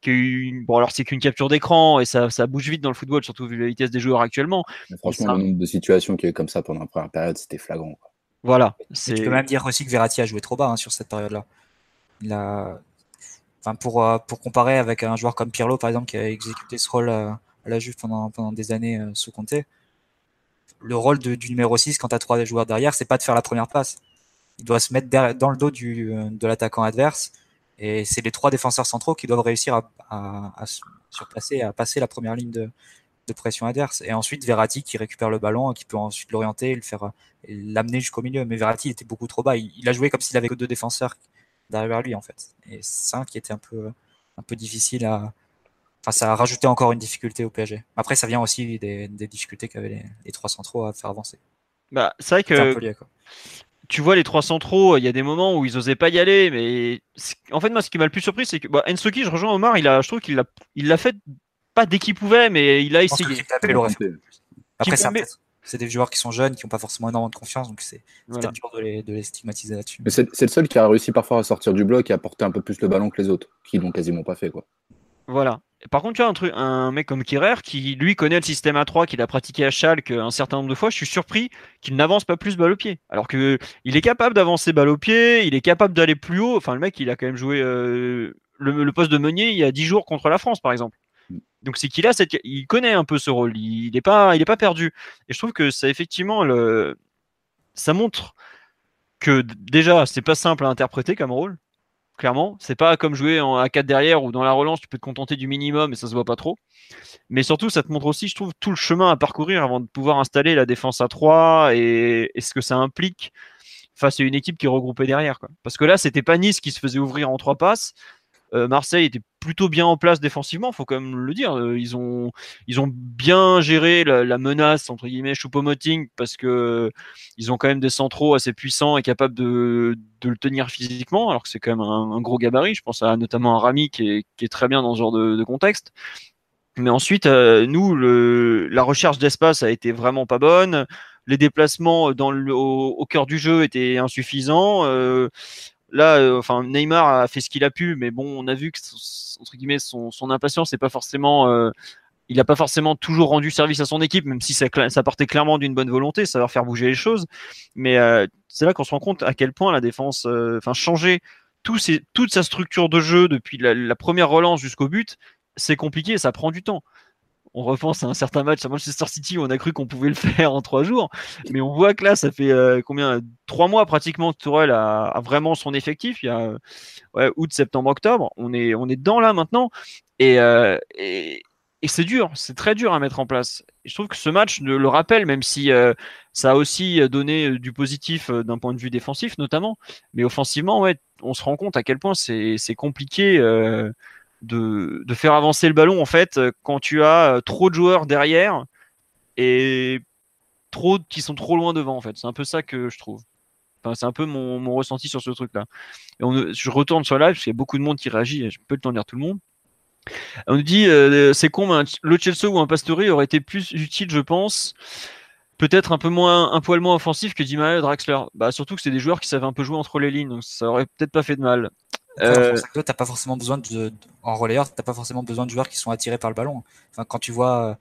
Speaker 1: Qui bon alors c'est qu'une capture d'écran et ça, ça, bouge vite dans le football, surtout vu la vitesse des joueurs actuellement.
Speaker 2: franchement, le nombre de situations qui est comme ça pendant la première période, c'était flagrant.
Speaker 1: Voilà.
Speaker 3: Tu peux même dire aussi que Verratti a joué trop bas hein, sur cette période-là. Il a Enfin, pour, euh, pour comparer avec un joueur comme Pirlo, par exemple, qui a exécuté ce rôle euh, à la Juve pendant, pendant des années euh, sous Conte, le rôle du numéro 6 quand tu as trois joueurs derrière, c'est pas de faire la première passe. Il doit se mettre dans le dos du, de l'attaquant adverse. Et c'est les trois défenseurs centraux qui doivent réussir à, surpasser, à passer la première ligne de, de pression adverse. Et ensuite, Verratti qui récupère le ballon, qui peut ensuite l'orienter, le faire, l'amener jusqu'au milieu. Mais Verratti était beaucoup trop bas. Il, il a joué comme s'il avait que deux défenseurs derrière lui en fait. Et ça qui était un peu, un peu difficile à. Enfin, ça a rajouté encore une difficulté au PSG. Après, ça vient aussi des, des difficultés qu'avaient les, trois centraux à faire avancer.
Speaker 1: Bah, c'est vrai que. tu vois, les trois centraux, il y a des moments où ils osaient pas y aller, mais en fait, moi, ce qui m'a le plus surpris, c'est que bah, Ensoki, je rejoins Omar, il a, je trouve qu'il l'a, il l'a fait pas dès qu'il pouvait, mais il a essayé.
Speaker 3: Après, ça, c'est des joueurs qui sont jeunes, qui n'ont pas forcément énormément de confiance, donc c'est peut-être dur de les, stigmatiser là-dessus.
Speaker 2: c'est le seul qui a réussi parfois à sortir du bloc et à porter un peu plus le ballon que les autres, qui l'ont quasiment pas fait. quoi.
Speaker 1: Voilà. Par contre, tu as un, truc, un mec comme Kirer qui, lui, connaît le système A3, qu'il a pratiqué à Schalke un certain nombre de fois. Je suis surpris qu'il n'avance pas plus balle au pied. Alors qu'il est capable d'avancer balle au pied, il est capable d'aller plus haut. Enfin, le mec, il a quand même joué euh, le, le, poste de meunier il y a 10 jours contre la France, par exemple. Donc c'est qu'il a cette, il connaît un peu ce rôle, il n'est pas, il est pas perdu. Et je trouve que ça effectivement le, ça montre que déjà c'est pas simple à interpréter comme rôle. Clairement, c'est pas comme jouer en A4 derrière ou dans la relance, tu peux te contenter du minimum et ça se voit pas trop. Mais surtout, ça te montre aussi, je trouve, tout le chemin à parcourir avant de pouvoir installer la défense à 3 et, et ce que ça implique face à une équipe qui est regroupée derrière. Quoi. Parce que là, c'était pas Nice qui se faisait ouvrir en trois passes, euh, Marseille était plutôt bien en place défensivement, faut quand même le dire. Euh, ils ont, ils ont bien géré la, menace entre guillemets Choupo-Moting parce que ils ont quand même des centraux assez puissants et capables de, le tenir physiquement, alors que c'est quand même un, gros gabarit. Je pense à notamment à Rami qui est, très bien dans ce genre de, contexte. Mais ensuite, euh, nous, la recherche d'espace a été vraiment pas bonne les déplacements dans au, cœur du jeu étaient insuffisants. Là, euh, enfin, Neymar a fait ce qu'il a pu, mais bon, on a vu que entre guillemets son, impatience c'est pas forcément, euh, il n'a pas forcément toujours rendu service à son équipe, même si ça, ça partait clairement d'une bonne volonté, va faire bouger les choses. Mais euh, c'est là qu'on se rend compte à quel point la défense, enfin, changer tout toute sa structure de jeu depuis la première relance jusqu'au but, c'est compliqué, ça prend du temps on repense à un certain match à Manchester City où on a cru qu'on pouvait le faire en trois jours, mais on voit que là, ça fait euh, combien Trois mois pratiquement Tourelle a, vraiment son effectif. Il y a août, septembre, octobre. On est, on est dedans là maintenant, et, euh, et, c'est dur, c'est très dur à mettre en place. je trouve que ce match le rappelle, même si euh, ça a aussi donné du positif d'un point de vue défensif notamment, mais offensivement, ouais, on se rend compte à quel point c'est compliqué de, de, faire avancer le ballon en fait quand tu as euh, trop de joueurs derrière et trop qui sont trop loin devant en fait. C'est un peu ça que je trouve. Enfin, c'est un peu mon, ressenti sur ce truc-là. Je retourne sur live parce qu'il y a beaucoup de monde qui réagit. Je peux le temps lire tout le monde. On nous dit euh, c'est con, le Chelsea ou un Pastore aurait été plus utile, je pense. Peut-être un peu moins, un poil moins offensif que Dimaria et Draxler. Bah, surtout que c'est des joueurs qui savaient un peu jouer entre les lignes, donc ça aurait peut-être pas fait de mal.
Speaker 3: Euh... t'as pas forcément besoin de, en relayeur, t'as pas forcément besoin de joueurs qui sont attirés par le ballon. Enfin, quand tu vois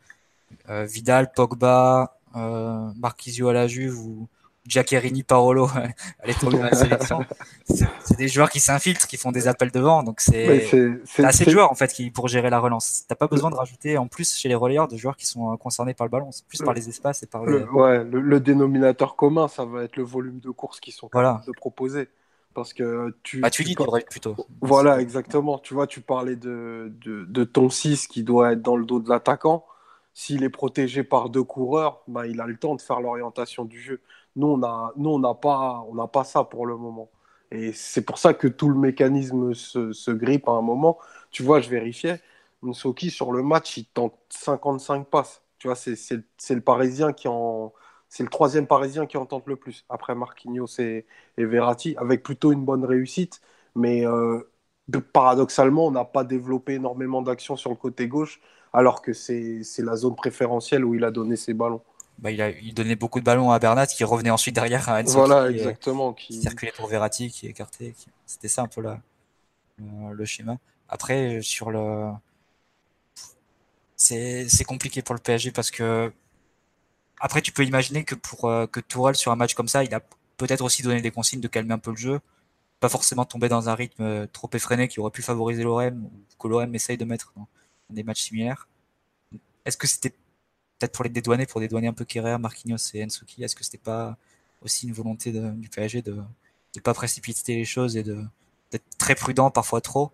Speaker 3: euh, Vidal, Pogba, euh, Marquisio à la Juve ou Giaccherini, Parolo à l'étoile de la sélection, c'est des joueurs qui s'infiltrent, qui font des appels devant. Donc c'est assez de joueurs en fait qui pour gérer la relance. T'as pas besoin de rajouter en plus chez les relayeurs de joueurs qui sont euh, concernés par le ballon. C'est plus par les espaces et par
Speaker 4: le. Ouais, le, dénominateur commun, ça va être le volume de course qu'ils sont capables de proposer. Parce que tu.
Speaker 3: Bah, tu dis plutôt.
Speaker 4: Voilà, exactement. Tu vois, tu parlais de, de, ton 6 qui doit être dans le dos de l'attaquant. s'il est protégé par deux coureurs, ben, il a le temps de faire l'orientation du jeu. Nous, on n'a nous, on pas, on pas ça pour le moment. Et c'est pour ça que tout le mécanisme se, se, grippe à un moment. Tu vois, je vérifiais. Nsoki, sur le match, il tente 55 passes. Tu vois, c'est le Parisien qui en. C'est le troisième Parisien qui en tente le plus, après Marquinhos et, et Verratti, avec plutôt une bonne réussite. Mais euh, paradoxalement, on n'a pas développé énormément d'actions sur le côté gauche, alors que c'est la zone préférentielle où il a donné ses ballons.
Speaker 3: Bah, il, a, il donnait beaucoup de ballons à Bernat qui revenait ensuite derrière à
Speaker 4: Enzo Voilà, exactement.
Speaker 3: Qui... circulait pour Verratti, qui écartait. C'était ça un peu la, le, schéma. Après, sur le. C'est compliqué pour le PSG parce que. Après, tu peux imaginer que pour euh, que Tourelle, sur un match comme ça, il a peut-être aussi donné des consignes de calmer un peu le jeu pas forcément tomber dans un rythme euh, trop effréné qui aurait pu favoriser l'OM ou que l'OM essaye de mettre dans, des matchs similaires. Est-ce que c'était peut-être pour les dédouaner, pour dédouaner un peu Kerrer, Marquinhos et Ensuki Est-ce que c'était pas aussi une volonté du PSG de ne pas précipiter les choses et d'être très prudent, parfois trop,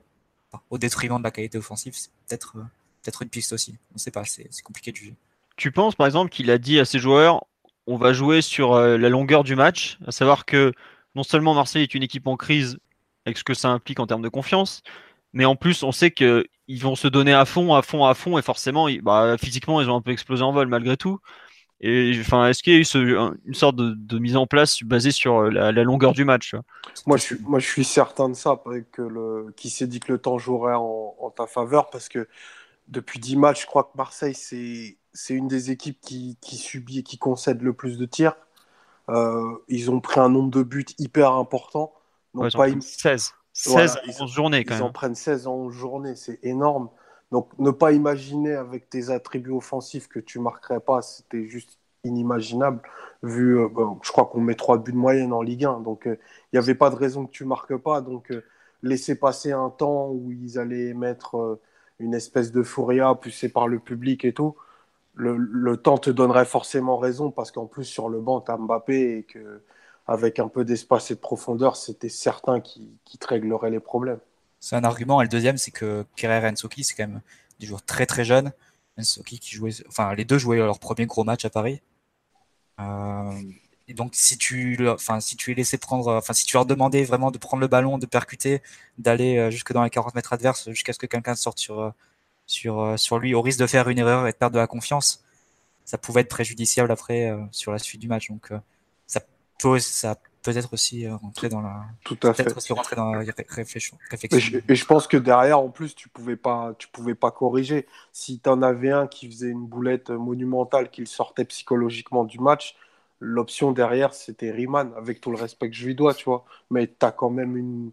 Speaker 3: au détriment de la qualité offensive? C'est peut-être euh, peut-être une piste aussi. On ne sait pas, c'est compliqué de juger.
Speaker 1: Tu penses par exemple qu'il a dit à ses joueurs on va jouer sur euh, la longueur du match, à savoir que non seulement Marseille est une équipe en crise avec ce que ça implique en termes de confiance, mais en plus on sait qu'ils vont se donner à fond, à fond, à fond, et forcément, bah, physiquement, ils ont un peu explosé en vol malgré tout. Et enfin, est-ce qu'il y a eu une sorte de, mise en place basée sur euh, la, longueur du match
Speaker 4: moi je, suis, moi, je suis certain de ça, que qui s'est dit que le temps jouerait en, ta faveur, parce que depuis 10 matchs, je crois que Marseille, c'est une des équipes qui, qui subit et qui concède le plus de tirs. Euh, ils ont pris un nombre de buts hyper important.
Speaker 1: Donc pas 16. 16 en journée quand
Speaker 4: ils
Speaker 1: même.
Speaker 4: en prennent 16 en journée, c'est énorme. Donc ne pas imaginer avec tes attributs offensifs que tu marquerais pas, c'était juste inimaginable. Vu, euh, je crois qu'on met 3 buts de moyenne en Ligue 1, donc euh, il n'y avait pas de raison que tu marques pas. Donc laisser passer un temps où ils allaient mettre une espèce de fouria poussée par le public et tout le, temps te donnerait forcément raison parce qu'en plus sur le banc, tu as Mbappé et que avec un peu d'espace et de profondeur, c'était certain qu'il te réglerait les problèmes.
Speaker 3: C'est un argument. Et le deuxième, c'est que Kerrer et Ensoki, c'est quand même des joueurs très très jeunes. Qui jouait, enfin les deux jouaient leur premier gros match à Paris. Euh, et donc si tu, enfin si tu es laissé prendre, enfin si tu leur demandais vraiment de prendre le ballon, de percuter, d'aller euh, jusque dans les 40 mètres adverses jusqu'à ce que quelqu'un sorte sur euh, sur, euh, sur lui, au risque de faire une erreur et de perdre de la confiance, ça pouvait être préjudiciable après euh, sur la suite du match. Donc euh, ça peut, ça peut-être aussi rentrer dans la,
Speaker 4: Tout à fait.
Speaker 3: aussi rentrer dans la réflexion.
Speaker 4: Et je, et je, pense que derrière, en plus, tu pouvais pas, tu pouvais pas corriger. Si tu en avais un qui faisait une boulette monumentale, qu'il sortait psychologiquement du match, l'option derrière, c'était Riemann, avec tout le respect que je lui dois, tu vois. Mais tu as quand même une,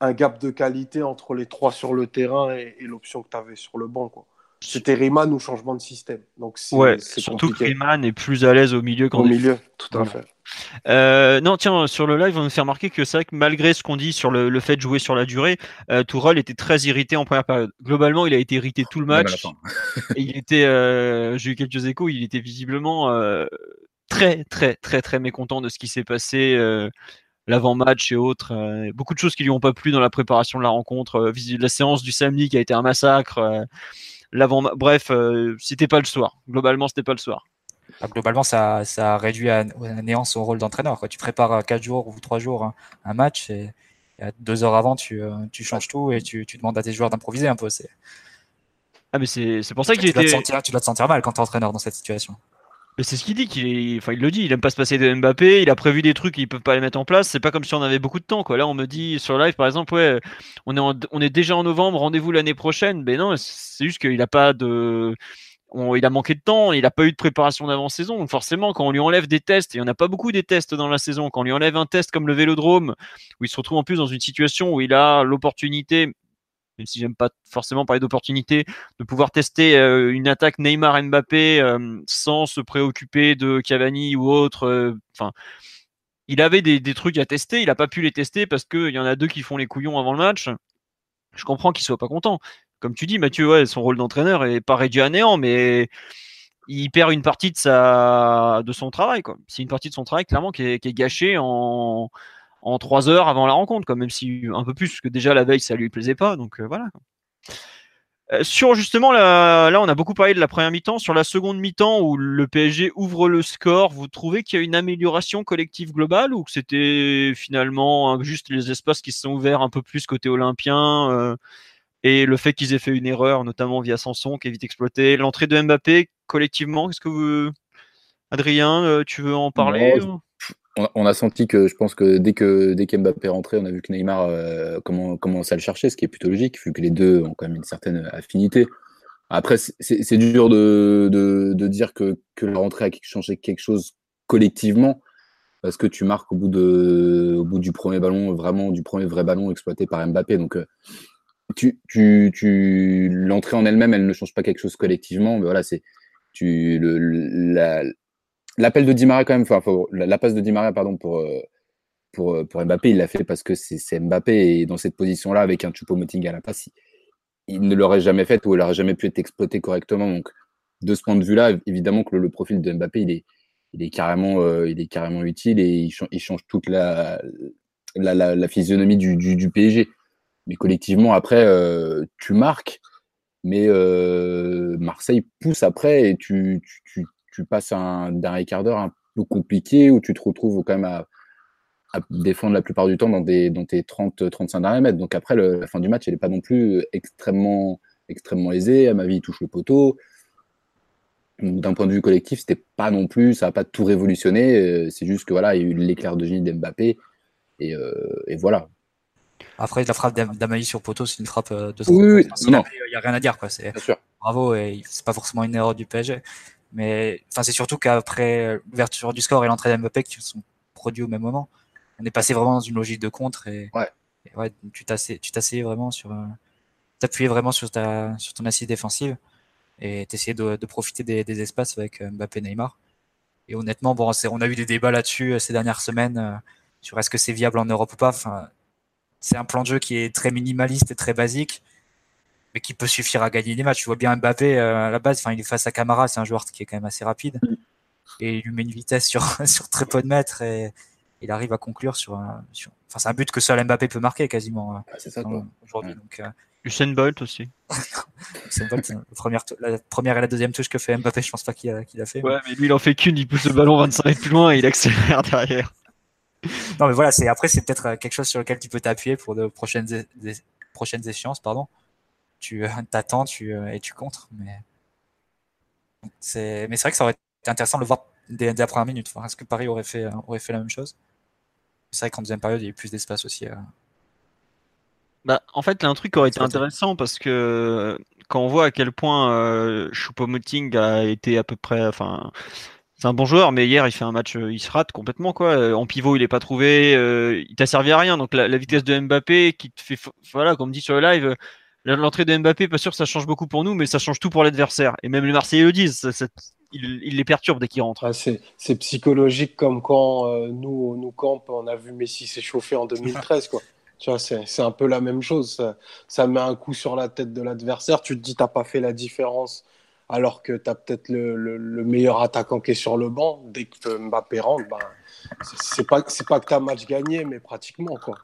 Speaker 4: un gap de qualité entre les trois sur le terrain et, l'option que tu avais sur le banc. Quoi. C'était Riemann ou changement de système. Donc
Speaker 1: ouais, surtout que Riemann est plus à l'aise au milieu qu'en
Speaker 4: Au milieu, tout à fait.
Speaker 1: Euh, non, tiens, sur le live, on nous fait remarquer que c'est vrai que malgré ce qu'on dit sur le, fait de jouer sur la durée, euh, Tourelle était très irrité en première période. Globalement, il a été irrité tout le match. et il était, euh, j'ai eu quelques échos, il était visiblement euh, très, très, très, très mécontent de ce qui s'est passé l'avant-match et autres. Euh, beaucoup de choses qui lui ont pas plu dans la préparation de la rencontre. Euh, la séance du samedi qui a été un massacre. Euh, l'avant, bref, c'était pas le soir. Globalement, c'était pas le soir.
Speaker 3: Ah, globalement, ça, ça a réduit à, néant son rôle d'entraîneur. Tu prépares 4 jours ou 3 jours un match et, deux heures avant, tu, tu changes tout et tu, tu, demandes à tes joueurs d'improviser un peu.
Speaker 1: Ah, mais c'est pour ça que j'ai
Speaker 3: été. tu dois te sentir mal quand tu es entraîneur dans cette situation.
Speaker 1: C'est ce qu'il dit, qu'il enfin il le dit, il aime pas se passer de Mbappé, il a prévu des trucs, il peut pas les mettre en place. C'est pas comme si on avait beaucoup de temps, quoi. Là, on me dit sur live, par exemple, ouais, on est, on déjà en novembre, rendez-vous l'année prochaine. Mais non, c'est juste qu'il a pas de, il a manqué de temps, il a pas eu de préparation d'avant-saison. Donc forcément, quand on lui enlève des tests, et il n'y en a pas beaucoup des tests dans la saison, quand on lui enlève un test comme le Vélodrome, où il se retrouve en plus dans une situation où il a l'opportunité, même si j'aime pas forcément parler d'opportunité, de pouvoir tester euh, une attaque Neymar-Mbappé euh, sans se préoccuper de Cavani ou autre. Euh, enfin, il avait des, des, trucs à tester, il n'a pas pu les tester parce qu'il y en a deux qui font les couillons avant le match. Je comprends qu'il soit pas content. Comme tu dis, Mathieu, ouais, son rôle d'entraîneur est pas réduit à néant, mais il perd une partie de sa de son travail. C'est une partie de son travail clairement qui est, qui est gâchée en en trois heures avant la rencontre, quand même si un peu plus, parce que déjà la veille ça lui plaisait pas, donc euh, voilà. Euh, sur justement, là, on a beaucoup parlé de la première mi-temps. Sur la seconde mi-temps, où le PSG ouvre le score, vous trouvez qu'il y a une amélioration collective globale ou que c'était finalement juste les espaces qui se sont ouverts un peu plus côté olympien euh, et le fait qu'ils aient fait une erreur, notamment via Sanson, qui est vite exploité. L'entrée de Mbappé, collectivement, est-ce que vous. Adrien, tu veux en parler
Speaker 2: on, a senti que je pense que dès que dès qu'Mbappé est rentré, on a vu que Neymar euh, commence à le chercher, ce qui est plutôt logique, vu que les deux ont quand même une certaine affinité. Après, c'est dur de, dire que, que la rentrée a changé quelque chose collectivement, parce que tu marques au bout, du premier ballon, vraiment du premier vrai ballon exploité par Mbappé. Donc, euh, tu, l'entrée en elle-même, elle ne change pas quelque chose collectivement. Mais voilà, c'est tu le, l'appel de Di Maria quand même, enfin, la, passe de Di Maria, pardon, pour, euh, euh, pour Mbappé, il l'a fait parce que c'est Mbappé et dans cette position-là, avec un Choupo-Moting à la passe, il, ne l'aurait jamais fait ou il n'aurait jamais pu être exploité correctement. Donc, de ce point de vue-là, évidemment que le, profil de Mbappé, il est, il est, carrément, euh, il est carrément utile et il, change toute la, la, la, physionomie du, PSG. Mais collectivement, après, tu marques, mais Marseille pousse après et tu passes un dernier quart d'heure un peu compliqué où tu te retrouves quand même à, défendre la plupart du temps dans, des, dans tes 30-35 derniers mètres. Donc après, la fin du match, elle n'est pas non plus extrêmement, extrêmement aisée. À ma vie, il touche le poteau. D'un point de vue collectif, c'était pas non plus, ça n'a pas tout révolutionné. Euh, c'est juste que voilà, il y a eu l'éclair de génie d'Mbappé. Et, euh, et, voilà.
Speaker 3: Après, la frappe d'Amaï sur poteau, c'est une frappe euh, de
Speaker 2: Oui, Il
Speaker 3: n'y a rien à dire. Quoi. C'est, bravo, et c'est pas forcément une erreur du PSG. Mais enfin, c'est surtout qu'après l'ouverture du score et l'entrée d'Mbappé qui sont produits au même moment, on est passé vraiment dans une logique de contre et,
Speaker 2: ouais.
Speaker 3: ouais tu t'asseyais vraiment sur, euh, t'appuyais vraiment sur ta, sur ton assise défensive et t'essayais de, de profiter des, des, espaces avec euh, Mbappé, Neymar. Et honnêtement, bon, on a eu des débats là-dessus euh, ces dernières semaines sur est-ce que c'est viable en Europe ou pas. Enfin, c'est un plan de jeu qui est très minimaliste et très basique mais qui peut suffire à gagner des matchs. Tu vois bien Mbappé euh, à la base, enfin il est face à Camara, c'est un joueur qui est quand même assez rapide mm. et il lui met une vitesse sur sur très peu de mètres et il arrive à conclure sur un, enfin c'est un but que seul Mbappé peut marquer quasiment
Speaker 2: euh, c'est ça
Speaker 1: aujourd'hui. Donc euh, Usain Bolt aussi.
Speaker 3: Usain Bolt, la première, la première et la deuxième touche que fait Mbappé, je pense pas qu'il a, qu'il a fait.
Speaker 1: Ouais, mais lui il en fait qu'une, il pousse le ballon 25 mètres plus loin et il accélère derrière.
Speaker 3: Non mais voilà, c'est après c'est peut-être quelque chose sur lequel tu peux t'appuyer pour de prochaines prochaines échéances, pardon tu euh, t'attends tu, euh, et tu contres. Mais c'est vrai que ça aurait été intéressant de le voir dès, la première minute. Est-ce que Paris aurait fait, euh, aurait fait la même chose? C'est vrai qu'en deuxième période, il y a eu plus d'espace aussi.
Speaker 1: Bah, en fait, là, un truc qui aurait été intéressant parce que quand on voit à quel point euh, Choupo-Moting a été à peu près, enfin, c'est un bon joueur, mais hier il fait un match, il se rate complètement quoi. En pivot, il est pas trouvé, il t'a servi à rien. Donc la, la, vitesse de Mbappé qui te fait, voilà, comme dit sur le live, L'entrée de Mbappé, pas sûr que ça change beaucoup pour nous, mais ça change tout pour l'adversaire. Et même les Marseillais le disent, il, les perturbe dès qu'ils rentrent.
Speaker 4: Ah, c'est psychologique comme quand euh, nous, nous camp, on a vu Messi s'échauffer en 2013. Quoi. Tu vois, c'est un peu la même chose. Ça, met un coup sur la tête de l'adversaire. Tu te dis, t'as pas fait la différence alors que tu as peut-être le, le, meilleur attaquant qui est sur le banc. Dès que Mbappé rentre, ben, c'est pas, pas que tu as match gagné, mais pratiquement. Quoi.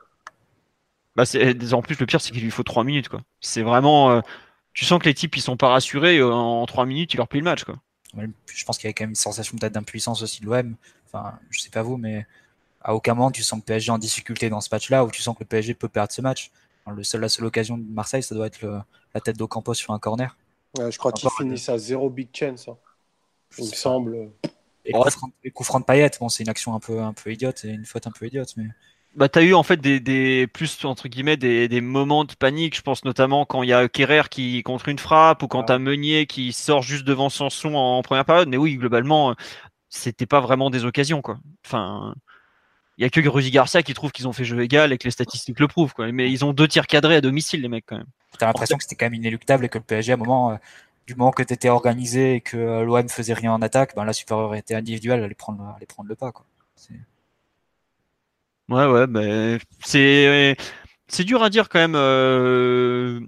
Speaker 1: Bah en plus, le pire, c'est qu'il lui faut 3 minutes. quoi. C'est vraiment. Euh, tu sens que les types, ils sont pas rassurés. Euh, en 3 minutes, ils leur plient le match. quoi.
Speaker 3: Je pense qu'il y a quand même une sensation peut-être d'impuissance aussi de l'OM. Enfin, je sais pas vous, mais à aucun moment tu sens le PSG en difficulté dans ce match-là, ou tu sens que le PSG peut perdre ce match. le seul, la seule occasion de Marseille, ça doit être la tête d'Ocampos sur un corner.
Speaker 4: je crois qu'ils finissent à zéro big chance. Hein. Il me semble.
Speaker 3: Et le coup franc de Payet, bon, c'est une action un peu, un peu idiote et une faute un peu idiote, mais
Speaker 1: bah, tu as eu en fait des, des plus entre guillemets des, des, moments de panique. Je pense notamment quand il y a Kerrer qui contre une frappe ou quand tu as Meunier qui sort juste devant Sanson en, première période. Mais oui, globalement, c'était pas vraiment des occasions quoi. Enfin, il y a que Rudy Garcia qui trouve qu'ils ont fait jeu égal et que les statistiques le prouvent quoi. Mais ils ont deux tirs cadrés à domicile les mecs quand même.
Speaker 3: T'as l'impression que c'était quand même inéluctable et que le PSG à un moment euh, du moment que tu étais organisé et que euh, l'OM faisait rien en attaque, ben, la supériorité individuelle allait prendre, allait prendre le pas. Quoi.
Speaker 1: Ouais, ouais, mais c'est c'est dur à dire quand même. Euh...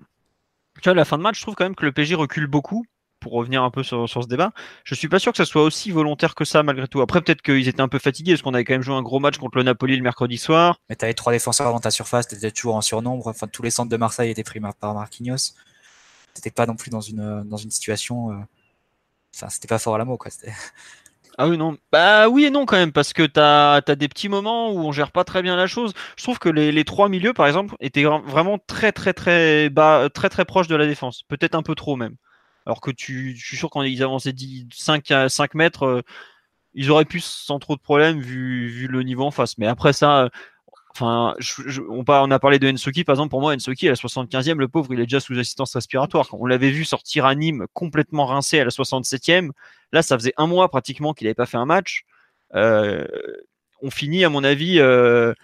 Speaker 1: Tu vois, la fin de match, je trouve quand même que le PSG recule beaucoup. Pour revenir un peu sur, sur ce débat, je suis pas sûr que ça soit aussi volontaire que ça malgré tout. Après, peut-être qu'ils étaient un peu fatigués parce qu'on avait quand même joué un gros match contre le Napoli le mercredi soir.
Speaker 3: Mais t'avais trois défenseurs dans ta surface, t'étais toujours en surnombre. Enfin, tous les centres de Marseille étaient pris par Marquinhos. t'étais pas non plus dans une, dans une situation. Enfin, c'était pas fort à la mot, quoi.
Speaker 1: Ah oui, non. Bah oui et non quand même, parce que tu as, des petits moments où on gère pas très bien la chose. Je trouve que les, les trois milieux, par exemple, étaient vraiment très très très bas, très très proches de la défense. Peut-être un peu trop même. Alors que tu, je suis sûr quand ils avançaient 10, 5, 5 mètres, euh, ils auraient pu sans trop de problèmes vu, vu le niveau en face. Mais après ça, Enfin, on, a parlé de Ensoki, par exemple, pour moi, Ensoki, à la 75e, le pauvre, il est déjà sous assistance respiratoire. on l'avait vu sortir à Nîmes complètement rincé à la 67e, là, ça faisait un mois pratiquement qu'il n'avait pas fait un match. Euh, on finit, à mon avis, euh,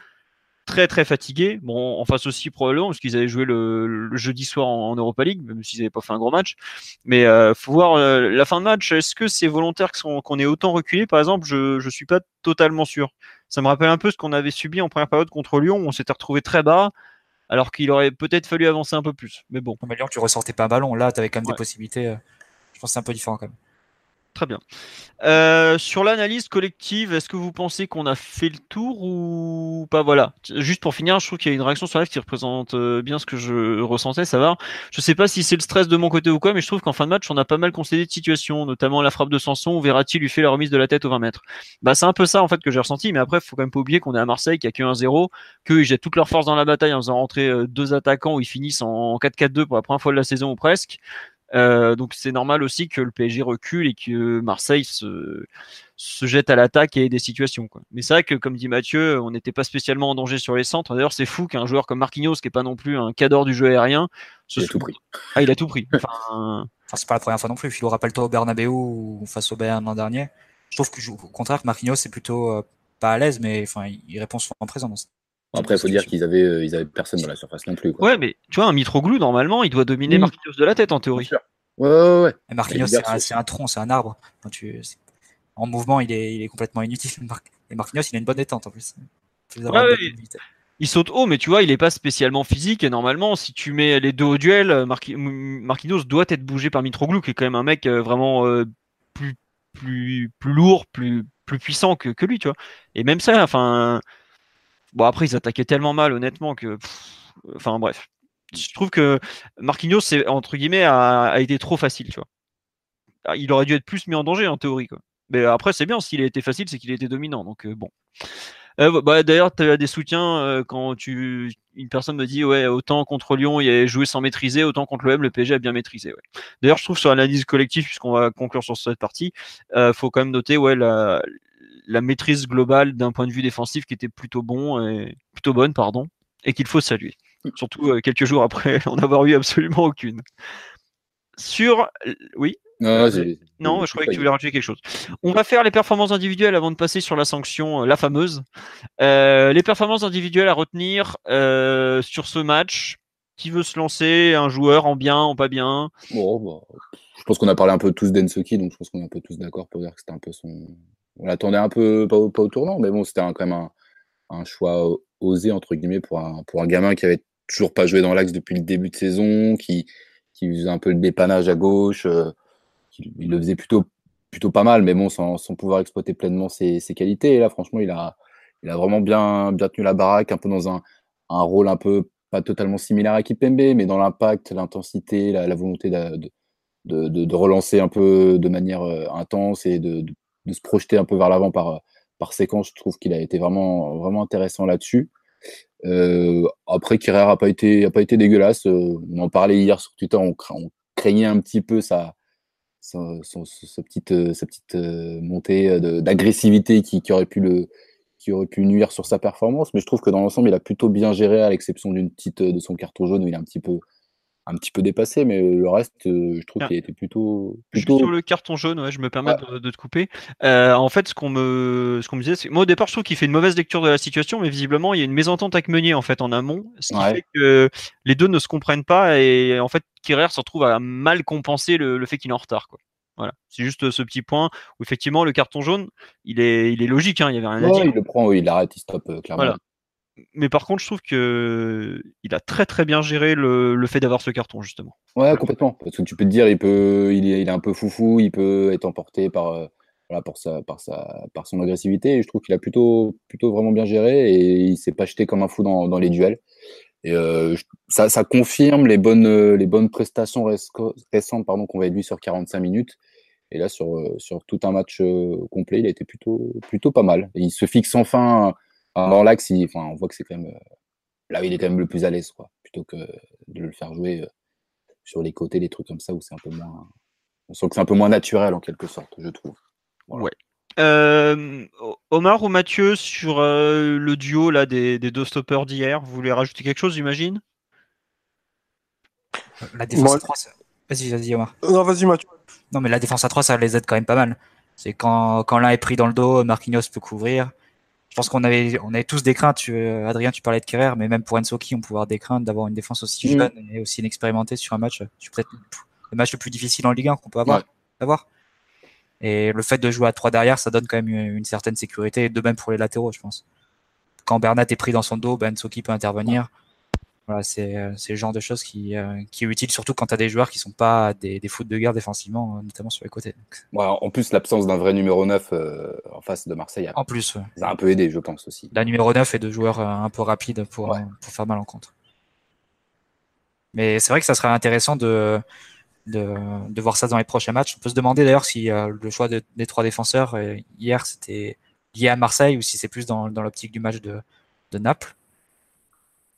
Speaker 1: très très fatigué. Bon, en face aussi probablement parce qu'ils avaient joué le, jeudi soir en, Europa League, même s'ils n'avaient pas fait un gros match. Mais euh, faut voir la fin de match. Est-ce que c'est volontaire qu'on ait autant reculé? Par exemple, je ne suis pas totalement sûr. Ça me rappelle un peu ce qu'on avait subi en première période contre Lyon. Où on s'était retrouvé très bas. Alors qu'il aurait peut-être fallu avancer un peu plus. Mais bon.
Speaker 3: Mais Lyon, tu ressortais pas un ballon. Là, tu avais quand même des possibilités. Euh, je pense que c'est un peu différent quand même.
Speaker 1: Très bien. Euh, sur l'analyse collective, est-ce que vous pensez qu'on a fait le tour ou pas? Voilà. Juste pour finir, je trouve qu'il y a une réaction sur live qui représente euh, bien ce que je ressentais, ça va. Je sais pas si c'est le stress de mon côté ou quoi, mais je trouve qu'en fin de match, on a pas mal concédé de situations, notamment la frappe de Sanson où Verratti lui fait la remise de la tête au 20 mètres. Bah, c'est un peu ça en fait que j'ai ressenti, mais après, faut quand même pas oublier qu'on est à Marseille, qu'il y a que 1-0, qu'ils jettent toute leur force dans la bataille en faisant rentrer euh, deux attaquants où ils finissent en 4-4-2 pour la première fois de la saison ou presque. Euh, donc c'est normal aussi que le PSG recule et que Marseille se, se jette à l'attaque et ait des situations. Quoi. Mais c'est vrai que, comme dit Mathieu, on n'était pas spécialement en danger sur les centres. D'ailleurs, c'est fou qu'un joueur comme Marquinhos, qui est pas non plus un cadre du jeu aérien,
Speaker 2: il a tout pris.
Speaker 1: Ah, il a tout pris.
Speaker 3: Enfin, c'est pas la première fois non plus. Philo, rappelle-toi au Bernabeu face au Bayern l'an dernier. Je trouve que, au contraire, Marquinhos c'est plutôt euh, pas à l'aise, mais enfin, il répond souvent présent dans
Speaker 2: après, il faut dire qu'ils avaient, euh, ils avaient personne dans la surface non plus. Quoi.
Speaker 1: Ouais, mais tu vois, un Mitroglou, normalement, il doit dominer Marquinhos de la tête en théorie.
Speaker 2: Ouais, ouais, ouais.
Speaker 3: Marquinhos, c'est un, tronc, c'est un arbre. en mouvement, il est, il est complètement inutile. Et Marquinhos, il a une bonne détente en plus.
Speaker 1: il saute haut, mais tu vois, il n'est pas spécialement physique. Et normalement, si tu mets les deux au duel, Marquinhos doit être bougé par Mitroglou, qui est quand même un mec euh, vraiment euh, plus, plus, plus lourd, plus, plus puissant que, que lui, tu vois. Et même ça, enfin Bon, après, ils attaquaient tellement mal, honnêtement, que. enfin, bref. Je trouve que Marquinhos, c'est, entre guillemets, a, été trop facile, tu vois. Ah, il aurait dû être plus mis en danger, en théorie, quoi. Mais après, c'est bien, s'il a été facile, c'est qu'il a été dominant. Donc, euh, bon. Euh, bah, d'ailleurs, tu as des soutiens euh, quand tu, une personne me dit ouais, autant contre Lyon, il a joué sans maîtriser, autant contre l'OM, le PSG a bien maîtrisé. D'ailleurs, je trouve sur l'analyse collective, puisqu'on va conclure sur cette partie, il faut quand même noter ouais, la, la maîtrise globale d'un point de vue défensif qui était plutôt bon et plutôt bonne, pardon, et qu'il faut saluer. Mm. Surtout euh, quelques jours après en avoir eu absolument aucune. Sur oui?
Speaker 2: non,
Speaker 1: je croyais que tu voulais rajouter quelque chose. On va faire les performances individuelles avant de passer sur la sanction, euh, la fameuse. Euh, les performances individuelles à retenir sur ce match. Qui veut se lancer? Un joueur en bien, en pas bien?
Speaker 2: Bon, bah, Je pense qu'on a parlé un peu tous d'Ensoki, donc je pense qu'on est un peu tous d'accord pour dire que c'était un peu son, on l'attendait un peu, pas, au tournant, mais bon, c'était quand même un, choix osé, entre guillemets, pour un, gamin qui avait toujours pas joué dans l'axe depuis le début de saison, qui, qui faisait un peu le dépannage à gauche, euh, il le faisait plutôt, pas mal, mais bon, sans, pouvoir exploiter pleinement ses, qualités. Et là, franchement, il a, vraiment bien, tenu la baraque, un peu dans un, rôle un peu pas totalement similaire à Kipembe, mais dans l'impact, l'intensité, la, volonté de, relancer un peu de manière euh, intense et de, de se projeter un peu vers l'avant par, séquence. Je trouve qu'il a été vraiment, intéressant là-dessus. Euh, après, Kirer n'a pas été, a pas été dégueulasse. Euh, on en parlait hier sur Twitter. On, craignait un petit peu sa, petite, euh, montée d'agressivité qui, aurait pu qui aurait pu nuire sur sa performance. Mais je trouve que dans l'ensemble, il a plutôt bien géré, à l'exception d'une petite de son carton jaune où il est un petit peu, un petit peu dépassé, mais le reste, je trouve qu'il était plutôt, plutôt.
Speaker 1: Sur le carton jaune, ouais, je me permets de, te couper. en fait, ce qu'on me, ce qu'on me disait, c'est moi au départ, je trouve qu'il fait une mauvaise lecture de la situation, mais visiblement, il y a une mésentente avec Meunier en fait en amont, ce qui fait que les deux ne se comprennent pas et en fait, Kirer se retrouve à mal compenser le, fait qu'il est en retard, quoi. Voilà, c'est juste ce petit point où effectivement le carton jaune, il est, il est logique, hein, il y avait rien à dire.
Speaker 2: Il le prend, il arrête, il stoppe clairement. Voilà
Speaker 1: mais par contre, je trouve que il a très très bien géré le, fait d'avoir ce carton justement.
Speaker 2: Ouais, complètement. Parce que tu peux te dire, il peut, il est, il est un peu foufou, il peut être emporté par, euh, voilà, par sa, par sa, par son agressivité. Et je trouve qu'il a plutôt, plutôt vraiment bien géré et il s'est pas jeté comme un fou dans, dans les duels. Et ça, ça, confirme les bonnes, les bonnes prestations récentes pardon, qu'on va lui sur 45 minutes. Et là, sur, sur tout un match complet, il a été plutôt, plutôt pas mal. Il se fixe enfin dans l'axe. Enfin, on voit que c'est quand même là où il est quand même le plus à l'aise, quoi, plutôt que de le faire jouer sur les côtés, des trucs comme ça où c'est un peu moins. On sent que c'est un peu moins naturel en quelque sorte, je trouve.
Speaker 1: Ouais. Euh, Omar ou Mathieu sur euh, le duo là des, deux stoppers d'hier, vous voulez rajouter quelque chose, j'imagine?
Speaker 3: La défense à 3, vas-y, vas-y Omar.
Speaker 4: Non, vas-y Mathieu.
Speaker 3: Non, mais la défense à 3, ça les aide quand même pas mal. C'est quand, quand l'un est pris dans le dos, Marquinhos peut couvrir. Je pense qu'on avait, on avait tous des craintes. Adrien, tu parlais de Kerrer, mais même pour Ensoki, on pouvait avoir des craintes d'avoir une défense aussi mm. jeune et aussi inexpérimentée sur un match, peut-être le match le plus difficile en Ligue 1 qu'on peut avoir. avoir. Et le fait de jouer à 3 derrière, ça donne quand même une, certaine sécurité, de même pour les latéraux, je pense. Quand Bernat est pris dans son dos, Ben Soki peut intervenir. Voilà, c'est le genre de choses qui, euh, qui est utile, surtout quand tu as des joueurs qui sont pas des, des foot de guerre défensivement, euh, notamment sur les côtés.
Speaker 2: en plus, l'absence d'un vrai numéro 9 euh, en face de Marseille a,
Speaker 3: en plus, ça
Speaker 2: a un peu aidé, je pense aussi.
Speaker 3: La numéro 9 et de joueurs un peu rapides pour, pour faire mal en contre. Mais c'est vrai que ça serait intéressant de, de, de, voir ça dans les prochains matchs. On peut se demander d'ailleurs si euh, le choix des trois défenseurs euh, hier c'était lié à Marseille ou si c'est plus dans, dans l'optique du match de, de Naples.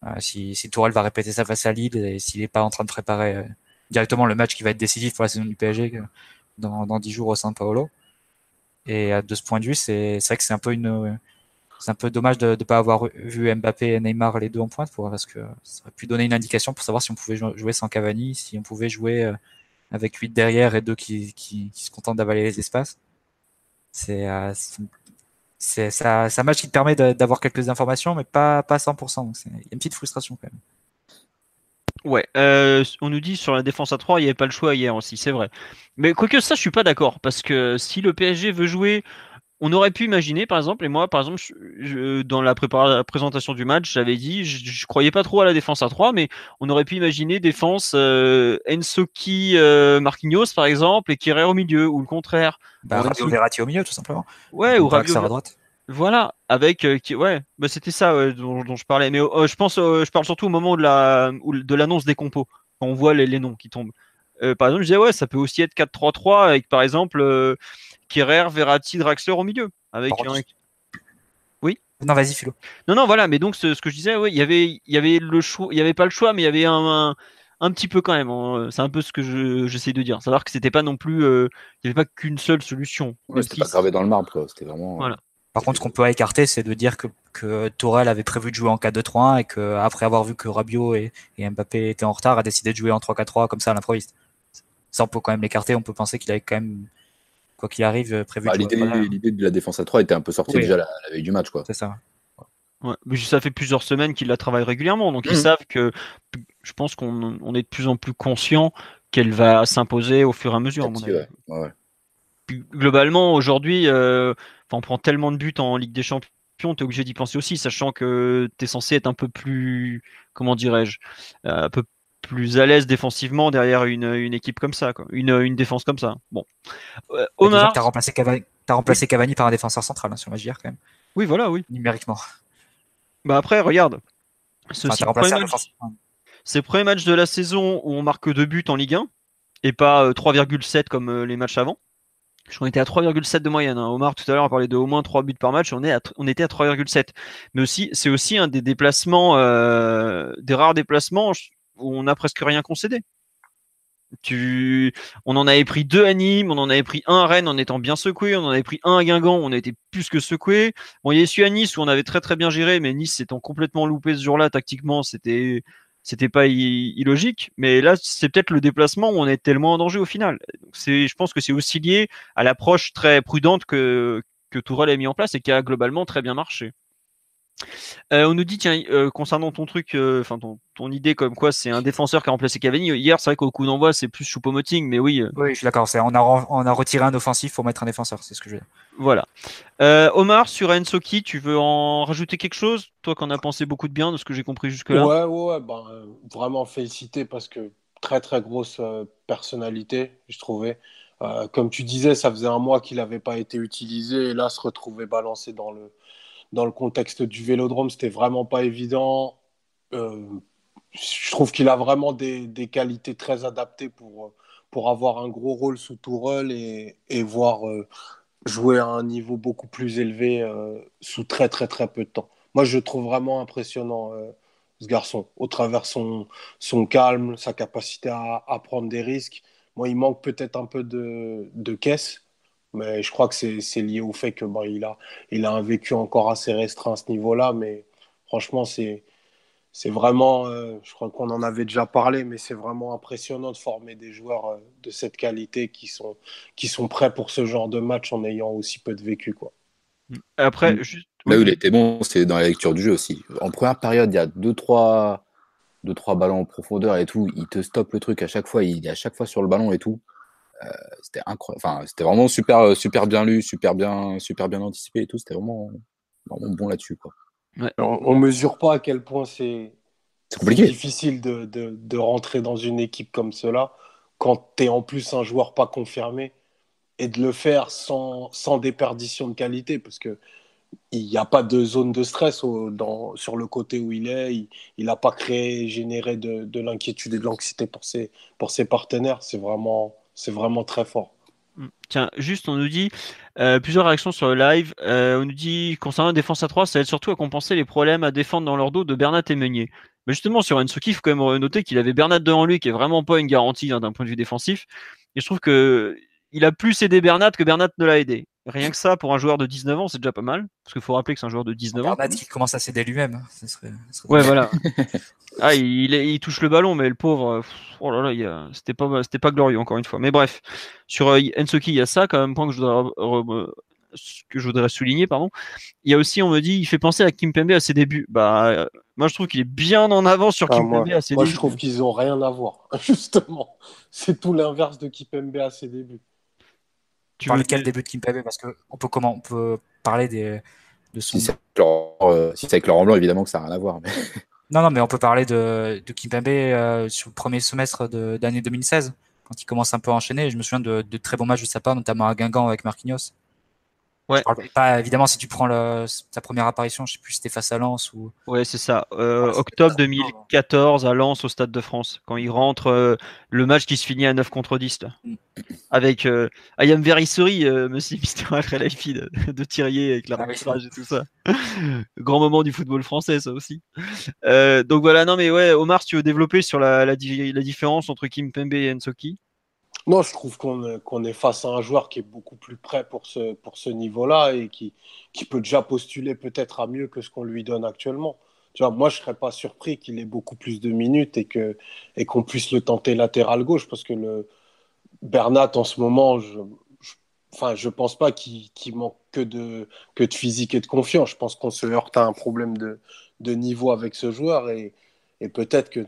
Speaker 3: Euh, si, si Tourelle va répéter ça face à Lille et s'il n'est pas en train de préparer directement le match qui va être décisif pour la saison du PSG dans, dans 10 jours au San Paolo. Et de ce point de vue, c'est vrai que c'est un peu dommage de ne pas avoir vu Mbappé et Neymar les deux en pointe parce que ça aurait pu donner une indication pour savoir si on pouvait jouer sans Cavani, si on pouvait jouer avec 8 derrière et deux qui, qui, se contentent d'avaler les espaces. C'est euh, c'est ça, un match qui te permet d'avoir quelques informations, mais pas, pas 100%. Donc il y a une petite frustration quand même.
Speaker 1: Ouais, euh, on nous dit sur la défense à 3, il n'y avait pas le choix hier aussi, c'est vrai. Mais quoique ça, je suis pas d'accord, parce que si le PSG veut jouer on aurait pu imaginer, par exemple, et moi, par exemple, dans la, présentation du match, j'avais dit, je, je, croyais pas trop à la défense à 3, mais on aurait pu imaginer défense euh, Ensoki euh, Marquinhos, par exemple, et Kerrer au milieu, ou le contraire.
Speaker 3: Bah, Verratti au milieu, tout simplement.
Speaker 1: Ouais, ou Rabio à droite. Voilà, avec euh, ouais, bah, c'était ça dont, je parlais. Mais euh, je pense, je parle surtout au moment de la de l'annonce des compos, quand on voit les, les noms qui tombent. Par exemple, je disais ouais, ça peut aussi être 4-3-3 avec par exemple Kerrer, Verratti, Draxler au milieu. Avec Oui
Speaker 3: Non, vas-y, Philo.
Speaker 1: Non, non, voilà, mais donc ce, que je disais, oui, il y avait, il y avait le choix, il y avait pas le choix, mais il y avait un, un, petit peu quand même. Hein. C'est un peu ce que j'essaie de dire. Savoir que c'était pas non plus, euh, il n'y avait pas qu'une seule solution.
Speaker 2: c'était pas gravé dans le marbre, C'était vraiment.
Speaker 1: Voilà.
Speaker 3: Par contre, ce qu'on peut écarter, c'est de dire que, que Tourelle avait prévu de jouer en 4-2-3-1 et qu'après avoir vu que Rabiot et, et, Mbappé étaient en retard, a décidé de jouer en 3-4-3 comme ça à l'improviste. Ça, on peut quand même l'écarter. On peut penser qu'il avait quand même quoi qu'il arrive, prévu.
Speaker 2: Bah, l'idée, de la défense à 3 était un peu sortie déjà la, veille du match.
Speaker 3: C'est ça.
Speaker 1: mais ça fait plusieurs semaines qu'ils la travaillent régulièrement, donc ils mmh. savent que je pense qu'on est de plus en plus conscient qu'elle va s'imposer au fur et à mesure. globalement, aujourd'hui, euh, on prend tellement de buts en Ligue des Champions, tu es obligé d'y penser aussi, sachant que tu es censé être un peu plus, comment dirais-je, euh, un peu plus à l'aise défensivement derrière une, une équipe comme ça, quoi. Une, une défense comme ça. Bon.
Speaker 3: Euh, Omar. Tu as remplacé, Cavani, as remplacé Cavani par un défenseur central hein, sur la JR quand même.
Speaker 1: Oui, voilà, oui.
Speaker 3: Numériquement.
Speaker 1: Bah après, regarde. C'est le premier match de la saison où on marque deux buts en Ligue 1 et pas 3,7 euh, comme euh, les matchs avant. Qu'on était à 3,7 de moyenne. Hein. Omar, tout à l'heure, a parlé de au moins 3 buts par match. On, est on était à 3,7. Mais aussi, c'est aussi un des déplacements, des rares déplacements où on n'a presque rien concédé. Tu... On en avait pris deux à Nîmes, on en avait pris un à Rennes en étant bien secoué, on en avait pris un à Guingamp, on a été plus que secoué. Bon, il y a celui à Nice où on avait très très bien géré, mais Nice s'étant complètement loupé ce jour-là, tactiquement, c'était c'était pas illogique. Mais là, c'est peut-être le déplacement où on est tellement en danger au final. C'est, je pense que c'est aussi lié à l'approche très prudente que, que Tourelle a mis en place et qui a globalement très bien marché. Euh, on nous dit, tiens, euh, concernant ton truc, euh, enfin ton, idée comme quoi c'est un défenseur qui a remplacé Cavani. Hier, c'est vrai qu'au coup d'envoi, c'est plus Choupo-Moting, mais oui.
Speaker 3: Oui, je suis d'accord. On a, on a retiré un offensif pour mettre un défenseur, c'est ce que je veux dire.
Speaker 1: Voilà. Omar, sur Ensoki, tu veux en rajouter quelque chose? Toi qui en as pensé beaucoup de bien de ce que j'ai compris jusque-là.
Speaker 4: Ouais, ouais, ben, vraiment félicité parce que très très grosse personnalité, je trouvais. comme tu disais, ça faisait un mois qu'il n'avait pas été utilisé et là, se retrouver balancé dans le dans le contexte du vélodrome, c'était vraiment pas évident. Euh, je trouve qu'il a vraiment des, des, qualités très adaptées pour, pour avoir un gros rôle sous Tourelle et, et voir euh, jouer à un niveau beaucoup plus élevé euh, sous très très très peu de temps. Moi, je trouve vraiment impressionnant ce garçon, au travers son, son calme, sa capacité à, à prendre des risques. Moi, il manque peut-être un peu de, de caisse, mais je crois que c'est lié au fait que bon, il, a, il a un vécu encore assez restreint à ce niveau-là. Mais franchement, c'est c'est vraiment, euh, je crois qu'on en avait déjà parlé, mais c'est vraiment impressionnant de former des joueurs euh, de cette qualité qui sont, qui sont prêts pour ce genre de match en ayant aussi peu de vécu. Quoi.
Speaker 1: Après,
Speaker 2: Mm.
Speaker 1: juste...
Speaker 2: Là où il était bon, c'est dans la lecture du jeu aussi. En première période, il y a 2-3 deux, trois ballons en profondeur et tout. Il te stoppe le truc à chaque fois. Il est à chaque fois sur le ballon et tout. Euh, c'était incroyable. Enfin, c'était vraiment super, super bien lu, super bien, super bien anticipé et tout. C'était vraiment, vraiment bon là-dessus. Quoi.
Speaker 1: Ouais.
Speaker 4: On, ne mesure pas à quel point c'est
Speaker 2: compliqué.
Speaker 4: difficile de, de, de, rentrer dans une équipe comme cela quand tu es en plus un joueur pas confirmé et de le faire sans, sans déperdition de qualité parce que il n'y a pas de zone de stress au, dans, sur le côté où il est. Il n'a pas créé, généré de, de l'inquiétude et de l'anxiété pour ses, pour ses partenaires. C'est vraiment, c'est vraiment très fort.
Speaker 1: Tiens, juste, on nous dit euh, plusieurs réactions sur le live. Euh, on nous dit concernant la défense à 3, ça aide surtout à compenser les problèmes à défendre dans leur dos de Bernat et Meunier. Mais justement, sur Ensuki, il faut quand même noter qu'il avait Bernat devant lui, qui est vraiment pas une garantie hein, d'un point de vue défensif. Et je trouve que il a plus aidé Bernat que Bernat ne l'a aidé. Rien que ça, pour un joueur de 19 ans, c'est déjà pas mal. Parce qu'il faut rappeler que c'est un joueur de 19
Speaker 3: Bernat
Speaker 1: ans.
Speaker 3: Bernat qui commence à s'aider lui-même. Serait, serait
Speaker 1: ouais, voilà. ah, il, il, il, touche le ballon, mais le pauvre, oh là là, c'était pas, c'était pas glorieux encore une fois. Mais bref, sur euh, Ensoki, il y a ça quand même point que je voudrais, que je voudrais souligner, pardon. Il y a aussi, on me dit, il fait penser à Kim Pembe à ses débuts. Bah, euh, moi, je trouve qu'il est bien en avance sur
Speaker 4: ah,
Speaker 1: Kim
Speaker 4: moi,
Speaker 1: Pembe à ses
Speaker 4: moi,
Speaker 1: débuts.
Speaker 4: je trouve qu'ils ont rien à voir, justement. C'est tout l'inverse de Kim Pembe à ses débuts.
Speaker 3: Tu parles quel début de Kim Pembe Parce qu'on peut comment on peut parler des de son.
Speaker 2: Si c'est euh, si avec Laurent Blanc, évidemment que ça n'a rien à voir. Mais...
Speaker 3: Non, non, mais on peut parler de, de Kim Pembe euh, sur le premier semestre d'année 2016, quand il commence un peu à enchaîner. Je me souviens de, de très bons matchs de sa part, notamment à Guingamp avec Marquinhos.
Speaker 1: Ouais.
Speaker 3: Pas, évidemment, si tu prends le, sa première apparition, je sais plus si c'était face à Lens ou.
Speaker 1: Ouais, c'est ça. Euh, ah, octobre 2014 à Lens au Stade de France, quand il rentre euh, le match qui se finit à 9 contre 10. Là. Mm. Avec euh, Ayam Verisseri, euh, Monsieur Mister de, de Thierry avec l'arbitrage ah, et tout ça. Grand moment du football français, ça aussi. Euh, donc voilà, non mais ouais, Omar, si tu veux développer sur la, la, la différence entre Kim Pembe et Ensoki
Speaker 4: non, je trouve qu'on qu est face à un joueur qui est beaucoup plus prêt pour ce, pour ce niveau-là et qui, qui peut déjà postuler peut-être à mieux que ce qu'on lui donne actuellement. Tu vois, moi, je ne serais pas surpris qu'il ait beaucoup plus de minutes et qu'on et qu'on puisse le tenter latéral gauche parce que le Bernat, en ce moment, je ne enfin, je pense pas qu'il qu manque que de, que de physique et de confiance. Je pense qu'on se heurte à un problème de, de niveau avec ce joueur et, et peut-être que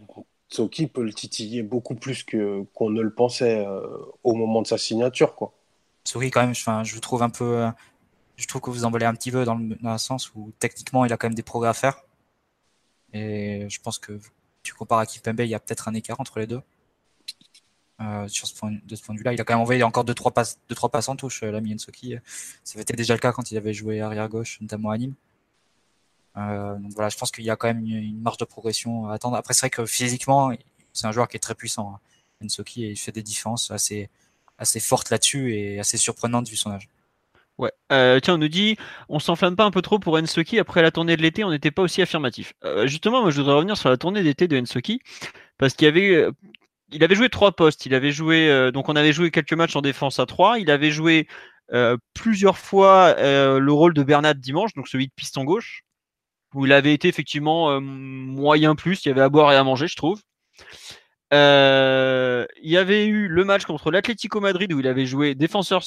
Speaker 4: Tsoki peut le titiller beaucoup plus que qu'on ne le pensait euh, au moment de sa signature quoi.
Speaker 3: Tsoki quand même enfin je vous trouve un peu euh, je trouve que vous emballez un petit peu dans le, sens où techniquement il a quand même des progrès à faire. Et je pense que tu compares à Kipembe il y a peut-être un écart entre les deux. Euh, de ce point de vue là il a quand même envoyé encore deux trois passes deux trois passes en touche l'ami avait été déjà le cas quand il avait joué arrière gauche notamment à Nîmes donc voilà, je pense qu'il y a quand même une, marge de progression à attendre. Après, c'est vrai que physiquement, c'est un joueur qui est très puissant, hein, et il fait des différences assez, assez fortes là-dessus et assez surprenantes vu son âge.
Speaker 1: Ouais. Euh, tiens, on nous dit, on s'enflamme pas un peu trop pour Ensoki après la tournée de l'été, on n'était pas aussi affirmatif. Euh, justement, moi, je voudrais revenir sur la tournée d'été de Ensoki parce qu'il avait, il avait joué trois postes. Il avait joué, euh, donc on avait joué quelques matchs en défense à trois. Il avait joué euh, plusieurs fois le rôle de Bernat dimanche, donc celui de piston gauche où il avait été effectivement euh, moyen plus, il y avait à boire et à manger, je trouve. Euh, il y avait eu le match contre l'Atlético Madrid où il avait joué défenseur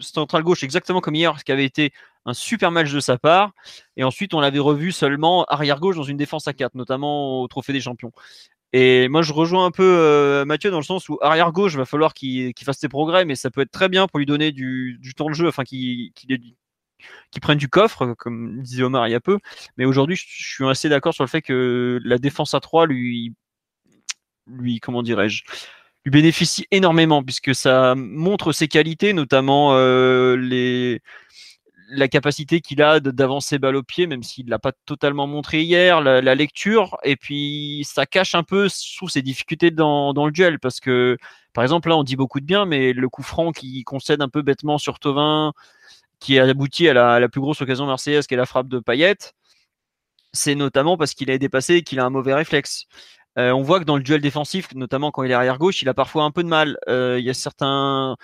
Speaker 1: central gauche exactement comme hier, ce qui avait été un super match de sa part. Et ensuite, on l'avait revu seulement arrière gauche dans une défense à 4, notamment au Trophée des Champions. Et moi, je rejoins un peu euh, Mathieu dans le sens où arrière gauche, va falloir qu'il qu fasse ses progrès, mais ça peut être très bien pour lui donner du, temps de jeu, enfin qu'il qu qui prennent du coffre, comme disait Omar il y a peu. Mais aujourd'hui, je, suis assez d'accord sur le fait que la défense à 3 lui, lui comment dirais-je, lui bénéficie énormément puisque ça montre ses qualités, notamment euh, les la capacité qu'il a d'avancer balle au pied, même s'il l'a pas totalement montré hier, la, lecture, et puis ça cache un peu, sous ses difficultés dans, dans, le duel, parce que, par exemple, là, on dit beaucoup de bien, mais le coup franc qui concède un peu bêtement sur Tovin, qui a abouti à la, plus grosse occasion marseillaise, qui est la frappe de Payet, c'est notamment parce qu'il a dépassé et qu'il a un mauvais réflexe. Euh, on voit que dans le duel défensif, notamment quand il est arrière gauche, il a parfois un peu de mal. Euh, il y a certains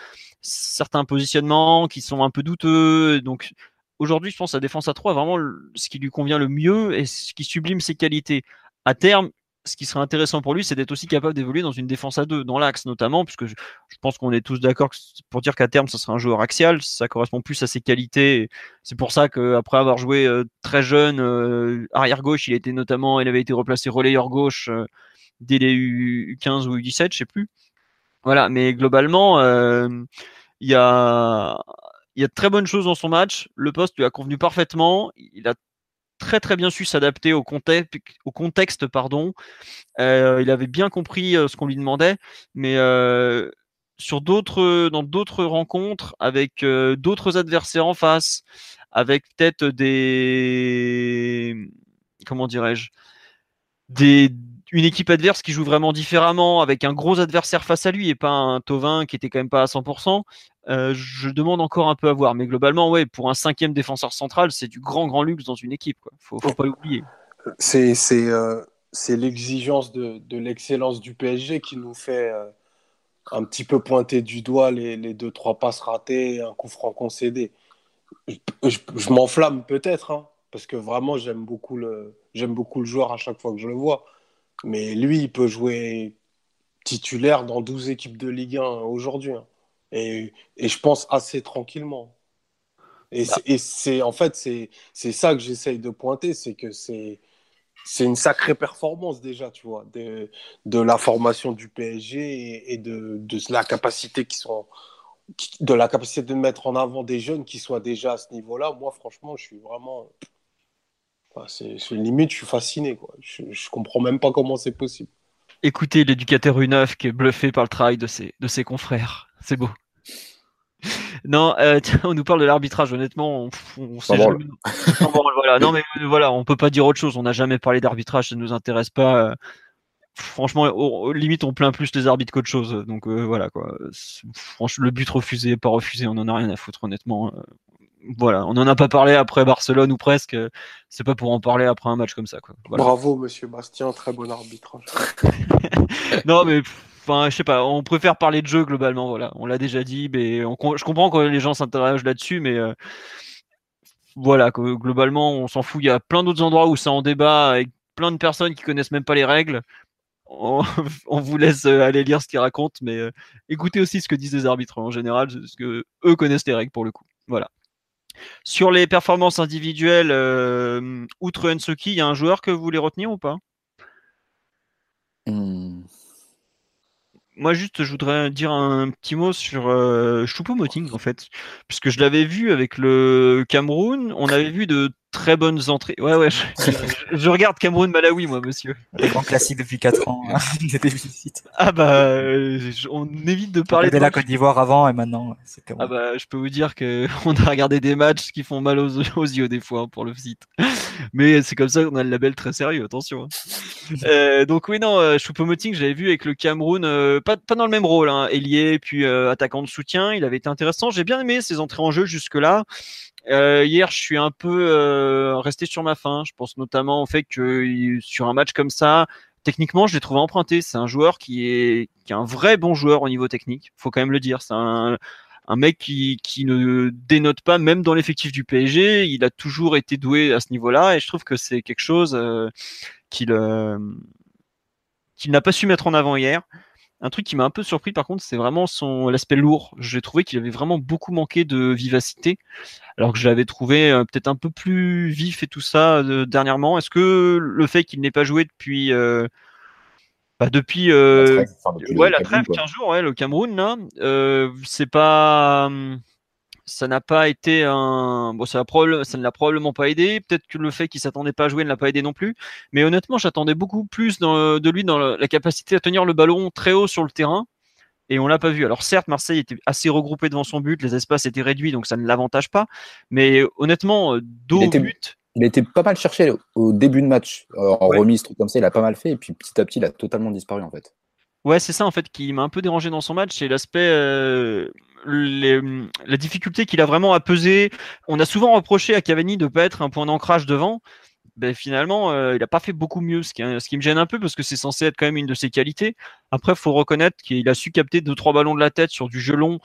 Speaker 1: positionnements qui sont un peu douteux. Donc aujourd'hui, je pense que défense à 3 vraiment ce qui lui convient le mieux et ce qui sublime ses qualités. À terme, ce qui serait intéressant pour lui, c'est d'être aussi capable d'évoluer dans une défense à 2, dans l'axe notamment, puisque je, pense qu'on est tous d'accord pour dire qu'à terme, ce sera un joueur axial, ça correspond plus à ses qualités. C'est pour ça qu'après avoir joué euh, très jeune, euh, arrière gauche, il il avait été replacé relayeur gauche euh, dès les U15 ou U17, je sais plus. Voilà, mais globalement, il y a il y a de très bonnes choses dans son match. Le poste lui a convenu parfaitement. Il a très très bien su s'adapter au contexte, au contexte pardon. Euh, il avait bien compris euh, ce qu'on lui demandait, mais sur d'autres dans d'autres rencontres avec d'autres adversaires en face, avec peut-être des comment dirais-je des une équipe adverse qui joue vraiment différemment, avec un gros adversaire face à lui et pas un Tovin qui était quand même pas à 100%, euh, je demande encore un peu à voir. Mais globalement, ouais, pour un cinquième défenseur central, c'est du grand, grand luxe dans une équipe. Quoi. Faut, faut pas l'oublier.
Speaker 4: C'est, euh, l'exigence de, l'excellence du PSG qui nous fait euh, un petit peu pointer du doigt les, les deux, trois passes ratées, un coup franc concédé. Je, m'enflamme peut-être, hein, parce que vraiment, j'aime beaucoup, le, j'aime beaucoup le joueur à chaque fois que je le vois. Mais lui, il peut jouer titulaire dans 12 équipes de Ligue 1 aujourd'hui. Hein. Et, et, je pense assez tranquillement. Et bah. c'est en fait, c'est ça que j'essaye de pointer, c'est que c'est c'est une sacrée performance déjà, tu vois, de, de la formation du PSG et, de, de, la capacité qui sont de la capacité de mettre en avant des jeunes qui soient déjà à ce niveau-là. Moi, franchement, je suis vraiment c'est limite, je suis fasciné. Quoi. Je, je comprends même pas comment c'est possible.
Speaker 1: Écoutez l'éducateur U9 qui est bluffé par le travail de ses, de ses confrères. C'est beau. Non, euh, on nous parle de l'arbitrage. Honnêtement, on, on sait jamais... voilà. Non, mais euh, voilà, on peut pas dire autre chose. On n'a jamais parlé d'arbitrage, ça ne nous intéresse pas. Euh, franchement, au, limite, on plaint plus les arbitres qu'autre chose. Donc voilà quoi. Franchement, le but refusé, pas refusé, on en a rien à foutre, honnêtement voilà, on n'en a pas parlé après Barcelone ou presque. C'est pas pour en parler après un match comme ça. Quoi.
Speaker 4: Bravo, monsieur Bastien, très bon arbitrage.
Speaker 1: non, mais enfin, je sais pas, on préfère parler de jeu globalement. Voilà, on l'a déjà dit, mais je comprends quand les gens s'interrogent là-dessus, mais euh, voilà, globalement, on s'en fout. Il y a plein d'autres endroits où ça en débat avec plein de personnes qui connaissent même pas les règles. On, vous laisse euh, aller lire ce qu'ils racontent, mais euh, écoutez aussi ce que disent les arbitres en général, parce que eux connaissent les règles pour le coup. Voilà. Sur les performances individuelles, euh, outre Ensoki, il y a un joueur que vous voulez retenir ou pas?
Speaker 2: Hmm.
Speaker 1: Moi, juste, je voudrais dire un petit mot sur euh, Choupo-Moting, en fait. Puisque je l'avais vu avec le Cameroun, on avait vu de très bonnes entrées. Ouais, ouais, je, regarde Cameroun-Malawi, moi, monsieur.
Speaker 3: Les grands classiques depuis 4 ans. Hein,
Speaker 1: ah bah, on évite de parler
Speaker 3: de la Côte d'Ivoire avant et maintenant.
Speaker 1: Ah bah, je peux vous dire que on a regardé des matchs qui font mal aux, yeux des fois pour le site. Mais c'est comme ça qu'on a le label très sérieux, attention. Hein. euh, donc oui, non, euh, Choupo-Moting, j'avais vu avec le Cameroun, euh, pas, pas dans le même rôle, hein, ailier puis euh, attaquant de soutien. Il avait été intéressant. J'ai bien aimé ses entrées en jeu jusque-là. Euh, hier, je suis un peu euh, resté sur ma faim. Je pense notamment au fait que sur un match comme ça, techniquement, je l'ai trouvé emprunté. C'est un joueur qui est, qui est un vrai bon joueur au niveau technique. Faut quand même le dire. C'est un, un mec qui, qui ne dénote pas, même dans l'effectif du PSG. Il a toujours été doué à ce niveau-là, et je trouve que c'est quelque chose euh, qu'il euh, qu'il n'a pas su mettre en avant hier. Un truc qui m'a un peu surpris par contre, c'est vraiment son l'aspect lourd. J'ai trouvé qu'il avait vraiment beaucoup manqué de vivacité, alors que je l'avais trouvé euh, peut-être un peu plus vif et tout ça euh, dernièrement. Est-ce que le fait qu'il n'ait pas joué depuis euh, bah, depuis, la trêve, ouais, la trêve 15 jours, ouais, le Cameroun là, c'est pas hum, ça n'a pas été un. Bon, ça, ça ne l'a probablement pas aidé. Peut-être que le fait qu'il s'attendait pas à jouer ne l'a pas aidé non plus. Mais honnêtement, j'attendais beaucoup plus de lui dans la capacité à tenir le ballon très haut sur le terrain et on l'a pas vu. Alors certes, Marseille était assez regroupé devant son but, les espaces étaient réduits, donc ça ne l'avantage pas. Mais honnêtement, dos
Speaker 2: était...
Speaker 1: but.
Speaker 2: Il été pas mal cherché au début de match, en ouais. remise, truc comme ça, il a pas mal fait, et puis petit à petit, il a totalement disparu en fait.
Speaker 1: Ouais, c'est ça en fait qui m'a un peu dérangé dans son match, c'est l'aspect, euh, la difficulté qu'il a vraiment à peser. On a souvent reproché à Cavani de pas être un point d'ancrage devant. Ben, finalement, euh, il n'a pas fait beaucoup mieux, ce qui, ce qui, me gêne un peu parce que c'est censé être quand même une de ses qualités. Après, il faut reconnaître qu'il a su capter deux trois ballons de la tête sur du jeu long,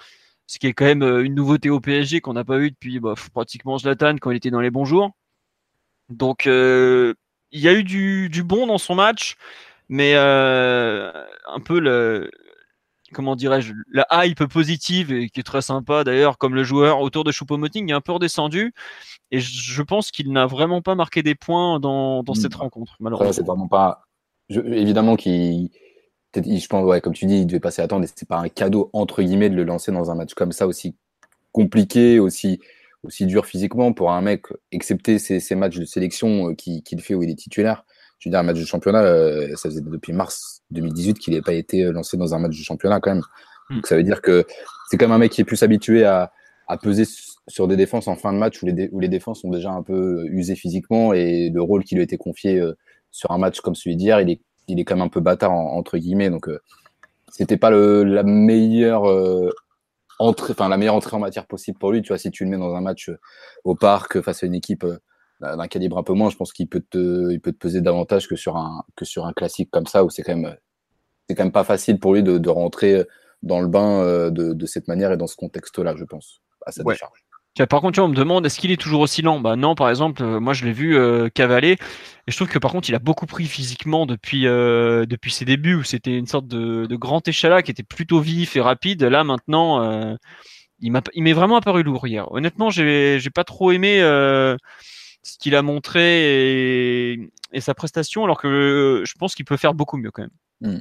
Speaker 1: ce qui est quand même une nouveauté au PSG qu'on n'a pas eu depuis bah, pratiquement Zlatan quand il était dans les bons jours. Donc, euh, il y a eu du, bon dans son match, mais euh, un peu le, comment dirais-je, la hype positive et qui est très sympa d'ailleurs, comme le joueur autour de Choupo-Moting est un peu redescendu. Et je pense qu'il n'a vraiment pas marqué des points dans, dans cette rencontre, malheureusement.
Speaker 2: c'est vraiment pas. Je, évidemment qu'il. Je pense, ouais, comme tu dis, il devait passer attendre et c'est pas un cadeau, entre guillemets, de le lancer dans un match comme ça, aussi compliqué, aussi, aussi dur physiquement pour un mec, excepté ces, ces matchs de sélection qu'il qu fait où il est titulaire. Veux dire, un match de championnat, euh, ça faisait depuis mars 2018 qu'il n'ait pas été lancé dans un match de championnat quand même.
Speaker 1: Hmm.
Speaker 2: Donc ça veut dire que c'est quand même un mec qui est plus habitué à, à peser sur des défenses en fin de match où les, dé où les défenses sont déjà un peu usées physiquement et le rôle qui lui a été confié euh, sur un match comme celui d'hier, il est, il est quand même un peu bâtard en, entre guillemets. Donc euh, c'était pas le, la meilleure euh, entrée, enfin la meilleure entrée en matière possible pour lui. Tu vois, si tu le mets dans un match au parc face à une équipe d'un calibre un peu moins, je pense qu'il peut te, il peut te peser davantage que sur un que sur un classique comme ça où c'est quand même c'est quand même pas facile pour lui de, de rentrer dans le bain de, de cette manière et dans ce contexte-là, je pense, à sa
Speaker 1: Ouais.
Speaker 2: décharge.
Speaker 1: Par contre, tu vois, on me demande est-ce qu'il est toujours aussi lent? Bah non, par exemple, euh, moi je l'ai vu euh, cavaler et je trouve que par contre il a beaucoup pris physiquement depuis euh, depuis ses débuts où c'était une sorte de, de grand échalas qui était plutôt vif et rapide. Là maintenant, euh, il m'a il m'est vraiment apparu lourd hier. Honnêtement, j'ai j'ai pas trop aimé euh, ce qu'il a montré et, et sa prestation, alors que euh, je pense qu'il peut faire beaucoup mieux quand même.
Speaker 2: Mm.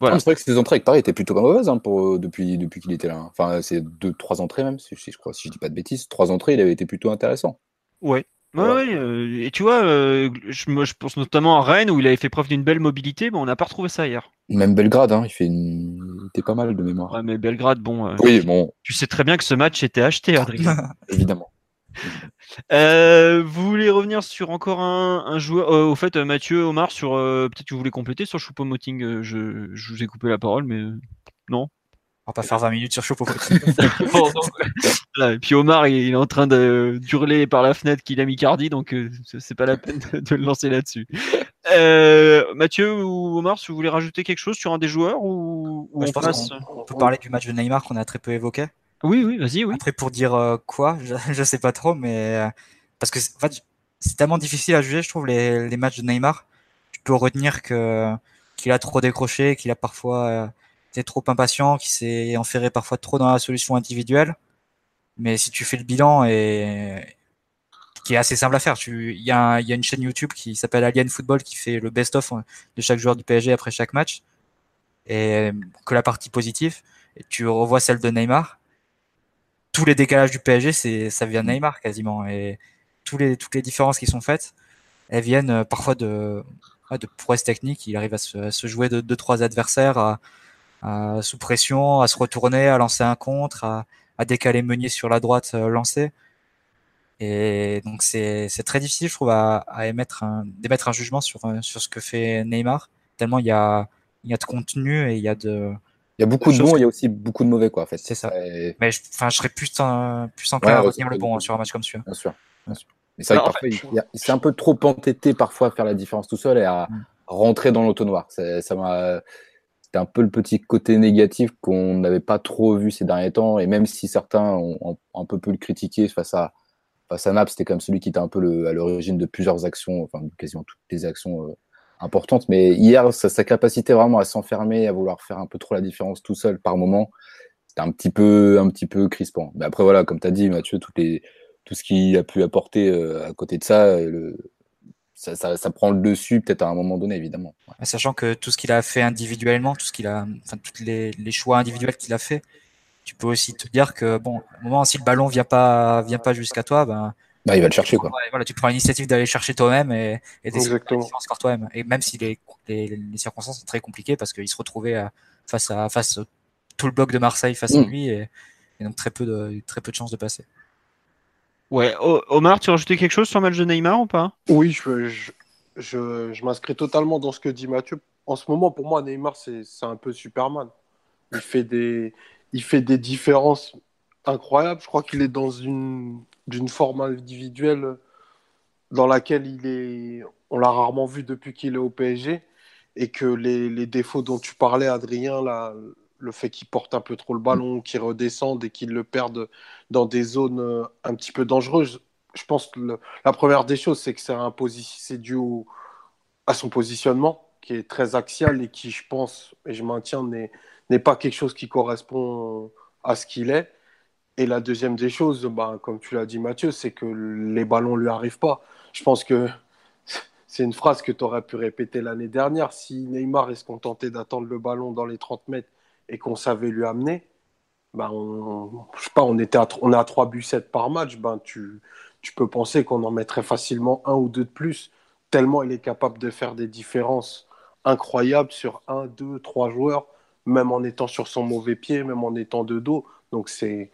Speaker 1: Voilà.
Speaker 2: Ah, C'est vrai que ses entrées avec Paris étaient plutôt pas mauvaises hein, pour, depuis, depuis qu'il était là. Enfin, c'est deux, trois entrées même, si, je crois, si je dis pas de bêtises. Trois entrées, il avait été plutôt intéressant.
Speaker 1: Ouais. Ouais,
Speaker 2: Voilà.
Speaker 1: ouais, euh, et tu vois, euh, je, moi, je pense notamment à Rennes où il avait fait preuve d'une belle mobilité, mais on n'a pas retrouvé ça hier.
Speaker 2: Même Belgrade, hein, il fait une... il était pas mal de mémoire.
Speaker 1: Ouais, mais Belgrade, bon, euh,
Speaker 2: Oui, bon,
Speaker 1: tu sais très bien que ce match était acheté, Adrien.
Speaker 2: évidemment.
Speaker 1: Euh, vous voulez revenir sur encore un, un joueur euh, Au fait, euh, Mathieu, Omar, sur euh, peut-être que vous voulez compléter sur Choupo-Moting. euh, je, je vous ai coupé la parole, mais non.
Speaker 3: On va pas faire 20 minutes sur
Speaker 1: donc, voilà, Et puis Omar, il, il est en train de d'hurler par la fenêtre qu'il a mis Cardi, donc c'est pas la peine de, de le lancer là-dessus. Mathieu ou Omar, si vous voulez rajouter quelque chose sur un des joueurs ou, ou
Speaker 3: Ouais, je
Speaker 1: on
Speaker 3: pense
Speaker 1: passe
Speaker 3: On peut parler du match de Neymar qu'on a très peu évoqué.
Speaker 1: Oui, oui, vas-y, oui.
Speaker 3: Après, pour dire euh, quoi, je, je sais pas trop, mais euh, parce que c'est- en c'est tellement difficile à juger, je trouve, les, matchs de Neymar. Tu peux retenir que qu'il a trop décroché, qu'il a parfois euh, été trop impatient, qu'il s'est enferré parfois trop dans la solution individuelle. Mais si tu fais le bilan et qui est assez simple à faire, tu, il y, y a une chaîne YouTube qui s'appelle Alien Football qui fait le best-of euh, de chaque joueur du PSG après chaque match et que la partie positive. Tu revois celle de Neymar tous les décalages du PSG, c'est ça vient de Neymar quasiment. Et tous les, toutes les différences qui sont faites, elles viennent euh, parfois de, de prouesses techniques. Il arrive à se, à se jouer de deux, trois adversaires à, à- sous pression, à se retourner, à lancer un contre, à, à décaler Meunier sur la droite euh, lancé. Et donc c'est c'est très difficile, je trouve, à, à émettre un, d'émettre un jugement sur, euh, sur ce que fait Neymar. Tellement il y a, il y a de contenu et il y a de,
Speaker 2: Il y a beaucoup de bons,
Speaker 3: que-
Speaker 2: il y a aussi beaucoup de mauvais, quoi, en fait.
Speaker 3: C'est ça.
Speaker 2: Et-
Speaker 3: mais je, enfin, je serais plus, en- plus enclin
Speaker 2: Ouais,
Speaker 3: à retenir le bon hein, sur un match comme celui-là.
Speaker 2: Bien sûr, bien sûr. Mais c'est vrai
Speaker 1: Alors,
Speaker 2: que parfois, il, il a- il s'est un peu trop entêté parfois à faire la différence tout seul et à
Speaker 3: Mm.
Speaker 2: rentrer dans Ça m'a. C'était un peu le petit côté négatif qu'on n'avait pas trop vu ces derniers temps. Et même si certains ont, un peu pu le critiquer face à, face à Naples, c'était quand même celui qui était un peu le- à l'origine de plusieurs actions, enfin quasiment toutes les actions euh, importantes. Mais hier, sa, sa capacité vraiment à s'enfermer, à vouloir faire un peu trop la différence tout seul par moment, c'était un petit peu, un petit peu crispant. Mais après, voilà, comme tu as dit, Mathieu, tout ce qu'il a pu apporter euh, à côté de ça, euh, ça, ça, prend le dessus peut-être à un moment donné, évidemment.
Speaker 3: Sachant que tout ce qu'il a fait individuellement, tout ce qu'il a, enfin, tous les, les choix individuels qu'il a fait, tu peux aussi te dire que bon, au moment si le ballon vient pas, vient pas jusqu'à toi, ben
Speaker 2: Bah, il va le chercher, quoi.
Speaker 3: ouais, voilà, tu prends l'initiative d'aller chercher toi-même et, et d'essayer toi-même. Et même si les, les, les circonstances sont très compliquées parce qu'il se retrouvait à- face à face tout le bloc de Marseille face à mm. lui et, donc très peu de très peu de chances de passer.
Speaker 1: Ouais, Omar, tu as rajouté quelque chose sur le match de Neymar ou pas?
Speaker 4: Oui, je, je, je, m'inscris totalement dans ce que dit Mathieu. En ce moment, pour moi, Neymar, c'est un peu Superman. Il fait des, il fait des différences incroyables. Je crois qu'il est dans une, d'une forme individuelle dans laquelle il est, on l'a rarement vu depuis qu'il est au PSG et que les, défauts dont tu parlais, Adrien, là, le fait qu'il porte un peu trop le ballon, qu'il redescende et qu'il le perde dans des zones euh, un petit peu dangereuses. Je pense que la première des choses, c'est que c'est dû à son positionnement qui est très axial et qui, je pense, et je maintiens, n'est pas quelque chose qui correspond à ce qu'il est. Et la deuxième des choses, bah, comme tu l'as dit Mathieu, c'est que les ballons ne lui arrivent pas. Je pense que c'est une phrase que tu aurais pu répéter l'année dernière. Si Neymar est se contentait d'attendre le ballon dans les 30 mètres et qu'on savait lui amener, ben on, je sais pas, on, était on est à 3 buts 7 par match, ben tu, tu peux penser qu'on en mettrait facilement un ou deux de plus, tellement il est capable de faire des différences incroyables sur un, deux, trois joueurs, même en étant sur son mauvais pied, même en étant de dos. Donc c'est,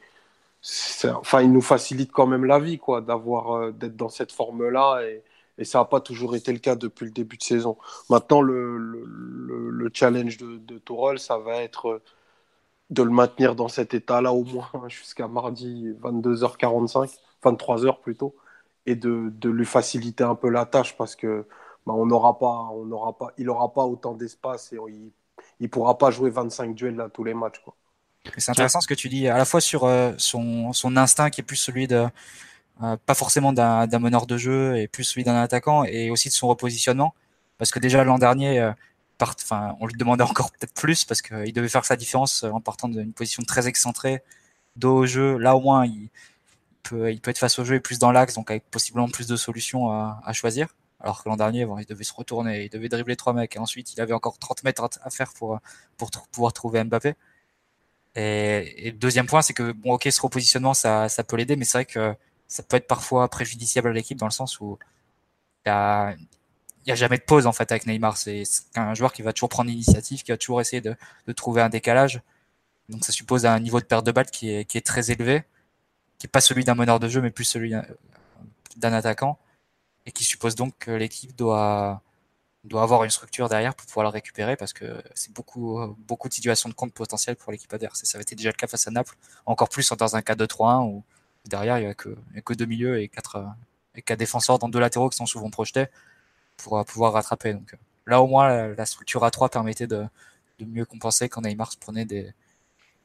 Speaker 4: enfin, il nous facilite quand même la vie, quoi, d'avoir, euh, d'être dans cette forme-là et, ça n'a pas toujours été le cas depuis le début de saison. Maintenant, le, le, le challenge de, de ça va être de le maintenir dans cet état-là au moins jusqu'à mardi 22h45, 23h plutôt, et de, lui faciliter un peu la tâche parce que bah, on n'aura pas, il n'aura pas autant d'espace et il ne pourra pas jouer 25 duels à tous les matchs.
Speaker 3: C'est intéressant ce que tu dis, à la fois sur euh, son, son instinct qui est plus celui de euh, pas forcément d'un meneur de jeu et plus celui d'un attaquant et aussi de son repositionnement. Parce que déjà l'an dernier euh, enfin on lui demandait encore peut-être plus parce qu'il devait faire sa différence en partant d'une position très excentrée dos au jeu. Là au moins il peut il peut être face au jeu et plus dans l'axe donc avec possiblement plus de solutions à, à choisir. Alors que l'an dernier bon, il devait se retourner il devait dribbler trois mecs et ensuite il avait encore 30 mètres à faire pour pour pouvoir trouver Mbappé et, et deuxième point c'est que bon ok ce repositionnement ça ça peut l'aider mais c'est vrai que ça peut être parfois préjudiciable à l'équipe dans le sens où il n'y a, jamais de pause en fait avec Neymar. C'est un joueur qui va toujours prendre l'initiative, qui va toujours essayer de, de, trouver un décalage. Donc ça suppose un niveau de perte de balle qui est, qui est très élevé, qui est pas celui d'un meneur de jeu, mais plus celui d'un attaquant, et qui suppose donc que l'équipe doit doit avoir une structure derrière pour pouvoir le récupérer parce que c'est beaucoup beaucoup de situations de compte potentielles pour l'équipe adverse. ça avait été déjà le cas face à Naples, encore plus dans un cas 4-2-3-1 où derrière, il n'y a, que, deux milieux et quatre, et quatre défenseurs dans deux latéraux qui sont souvent projetés pour euh, pouvoir rattraper. Donc euh, là, au moins, la, structure A3 permettait de, de mieux compenser quand Neymar se prenait des,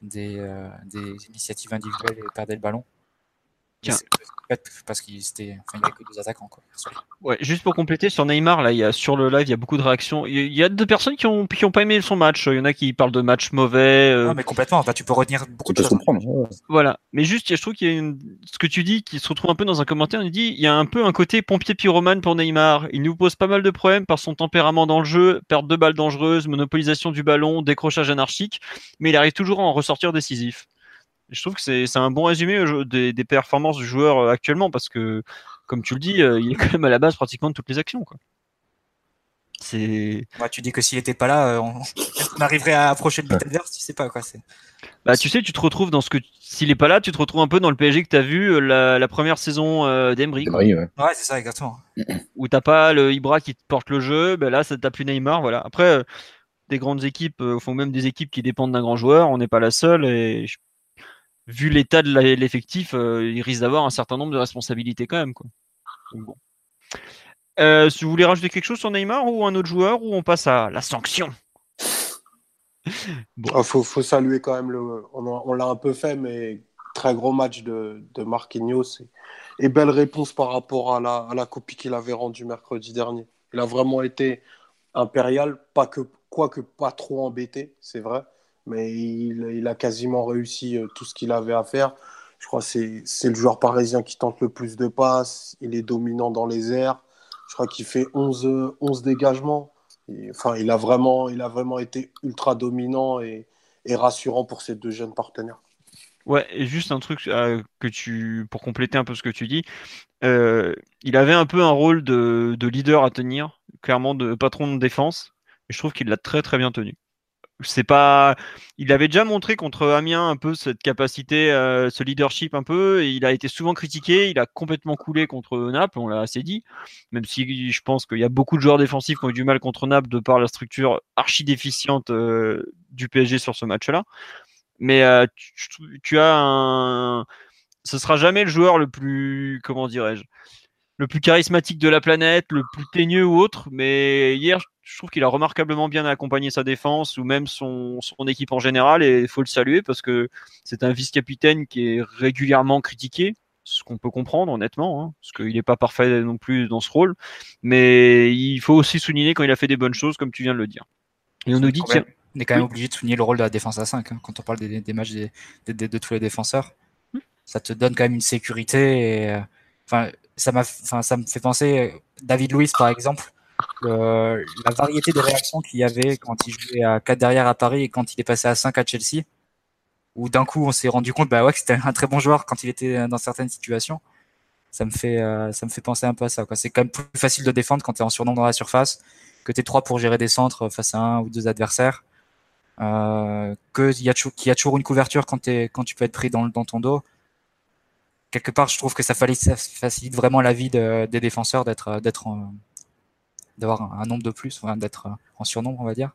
Speaker 3: des, euh, des initiatives individuelles et perdait le ballon parce qu'il était, enfin, il que deux attaquants. Quoi.
Speaker 1: Ouais, juste pour compléter sur Neymar, là, il y a sur le live, il y a beaucoup de réactions. Il y a deux personnes qui ont, qui ont pas aimé son match. Il y en a qui parlent de match mauvais.
Speaker 3: Euh... Non, mais complètement. Enfin, tu peux retenir beaucoup de choses.
Speaker 1: Voilà. Mais juste, je trouve qu'il y a une... ce que tu dis qui se retrouve un peu dans un commentaire. Il dit, il y a un peu un côté pompier pyromane pour Neymar. Il nous pose pas mal de problèmes par son tempérament dans le jeu, perte de balles dangereuses, monopolisation du ballon, décrochage anarchique, mais il arrive toujours à en ressortir décisif je trouve que c'est un bon résumé des, des, performances du joueur euh, actuellement parce que, comme tu le dis, euh, il est quand même à la base pratiquement de toutes les actions. Quoi.
Speaker 3: C'est. tu dis que s'il n'était pas là, euh, on... arriverait à approcher le but adverse, tu sais pas quoi.
Speaker 1: Bah, tu sais, tu te retrouves dans ce que. S'il n'est pas là, tu te retrouves un peu dans le PSG que tu as vu la, première saison euh, d'Emery.
Speaker 3: Ouais, ouais c'est ça, exactement.
Speaker 1: Où t'as pas le Ibra qui te porte le jeu, ben là, ça t'a plus Neymar. Voilà. Après, des grandes équipes, font même des équipes qui dépendent d'un grand joueur, on n'est pas la seule. Et je vu l'état de l'effectif, euh, il risque d'avoir un certain nombre de responsabilités quand même. Quoi. bon. Euh, si vous voulez rajouter quelque chose sur Neymar ou un autre joueur, ou on passe à la sanction?
Speaker 4: Il ah, faut, saluer quand même, le, on, l'a un peu fait, mais très gros match de, de Marquinhos et, belle réponse par rapport à la, copie qu'il avait rendue mercredi dernier. Il a vraiment été impérial, que, quoique pas trop embêté, c'est vrai, mais il, a quasiment réussi euh, tout ce qu'il avait à faire. Je crois que c'est le joueur parisien qui tente le plus de passes. Il est dominant dans les airs. Je crois qu'il fait 11, 11 dégagements. enfin, il a, vraiment, il a vraiment été ultra dominant et, rassurant pour ses deux jeunes partenaires.
Speaker 1: Ouais, juste un truc euh, que tu, pour compléter un peu ce que tu dis, euh, il avait un peu un rôle de, de, leader à tenir, clairement de patron de défense, et je trouve qu'il l'a très très bien tenu. C'est pas. Il avait déjà montré contre Amiens un peu cette capacité, euh, ce leadership un peu. il a été souvent critiqué. Il a complètement coulé contre Naples, on l'a assez dit. Même si je pense qu'il y a beaucoup de joueurs défensifs qui ont eu du mal contre Naples de par la structure archi déficiente euh, du PSG sur ce match-là. Mais euh, tu, as un. Ce sera jamais le joueur le plus. Comment dirais-je le plus charismatique de la planète, le plus teigneux ou autre. Mais hier, je trouve qu'il a remarquablement bien accompagné sa défense ou même son, équipe en général et il faut le saluer parce que c'est un vice-capitaine qui est régulièrement critiqué, ce qu'on peut comprendre honnêtement, hein, parce qu'il n'est pas parfait non plus dans ce rôle, mais il faut aussi souligner quand il a fait des bonnes choses comme tu viens de le dire.
Speaker 3: Et on nous dit qu'on On est quand même obligé de souligner le rôle de la défense à 5 hein, quand on parle des, matchs de tous les défenseurs. Hmm. Ça te donne quand même une sécurité. Et, euh, enfin, ça m'a, enfin, ça me fait penser David Luiz par exemple la variété de réactions qu'il y avait quand il jouait à 4 derrière à Paris et quand il est passé à 5 à Chelsea, où d'un coup on s'est rendu compte bah ouais, que c'était un très bon joueur quand il était dans certaines situations. Ça me fait, euh, ça me fait penser un peu à ça. C'est quand même plus facile de défendre quand tu es en surnombre dans la surface, que tu es 3 pour gérer des centres face à un ou deux adversaires, euh, qu'il y, a, toujours une couverture quand, tu peux être pris dans ton dos quelque part, je trouve que ça, facilite vraiment la vie des défenseurs d'être d'être d'avoir un, nombre de plus, d'être euh, en surnombre, on va dire.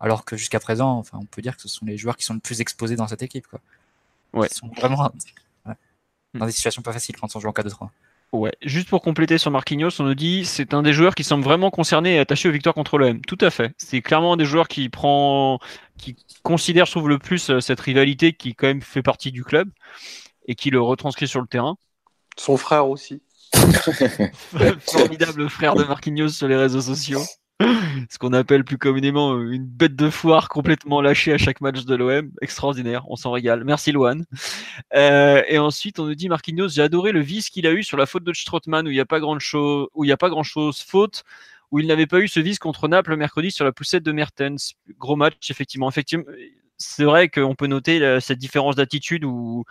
Speaker 3: Alors que jusqu'à présent, enfin, on peut dire que ce sont les joueurs qui sont le plus exposés dans cette équipe. Quoi.
Speaker 1: Ouais.
Speaker 3: Ils sont vraiment dans des situations pas faciles quand on joue en 4-2-3.
Speaker 1: Ouais, juste pour compléter sur Marquinhos, on nous dit c'est un des joueurs qui semble vraiment concerné et attaché aux victoires contre l'OM. Tout à fait. C'est clairement un des joueurs qui prend, qui considère, je trouve, le plus euh, cette rivalité qui quand même fait partie du club et qui le retranscrit sur le terrain.
Speaker 4: Son frère aussi.
Speaker 1: Formidable frère de Marquinhos sur les réseaux sociaux. Ce qu'on appelle plus communément une bête de foire complètement lâchée à chaque match de l'OM. Extraordinaire, on s'en régale. Merci Loane. Euh, et ensuite, on nous dit Marquinhos, j'ai adoré le vice qu'il a eu sur la faute de Strootman où il n'y a pas grand chose, où il n'y a pas grand chose faute, où il n'avait pas eu ce vice contre Naples mercredi sur la poussette de Mertens. Gros match, effectivement. Effectivement, c'est vrai qu'on peut noter cette différence d'attitude où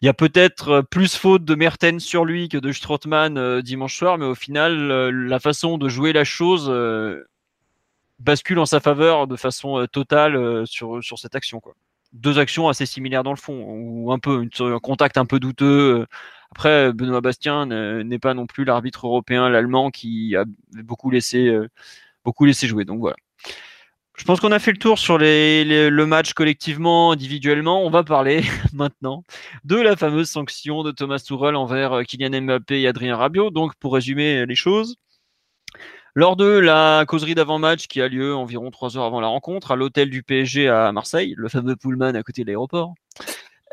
Speaker 1: il y a peut-être euh, plus faute de Mertens sur lui que de Strootman euh, dimanche soir, mais au final, euh, la façon de jouer la chose bascule en sa faveur de façon totale sur, sur cette action. Quoi. Deux actions assez similaires dans le fond, ou un peu un contact un peu douteux. Après, Benoît Bastien n'est pas non plus l'arbitre européen, l'allemand, qui a beaucoup laissé, beaucoup laissé jouer. Donc voilà. Je pense qu'on a fait le tour sur le match collectivement, individuellement. On va parler maintenant de la fameuse sanction de Thomas Tuchel envers euh, Kylian Mbappé et Adrien Rabiot. Donc, pour résumer les choses, lors de la causerie d'avant-match qui a lieu environ trois heures avant la rencontre à l'hôtel du PSG à Marseille, le fameux Pullman à côté de l'aéroport,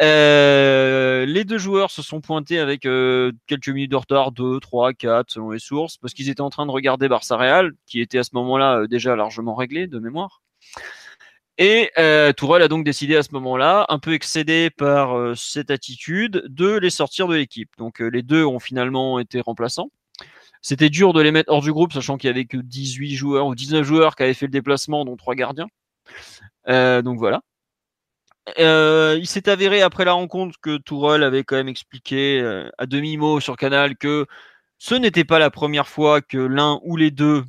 Speaker 1: euh, les deux joueurs se sont pointés avec euh, quelques minutes de retard, 2, 3, 4 selon les sources, parce qu'ils étaient en train de regarder Barça Real, qui était à ce moment-là euh, déjà largement réglé de mémoire. Et Tourelle a donc décidé à ce moment-là, un peu excédé par cette attitude, de les sortir de l'équipe. Donc les deux ont finalement été remplaçants. C'était dur de les mettre hors du groupe, sachant qu'il y avait que 18 joueurs ou 19 joueurs qui avaient fait le déplacement, dont trois gardiens. donc voilà. Euh, il s'est avéré après la rencontre que Tourelle avait quand même expliqué euh, à demi-mot sur Canal que ce n'était pas la première fois que l'un ou les deux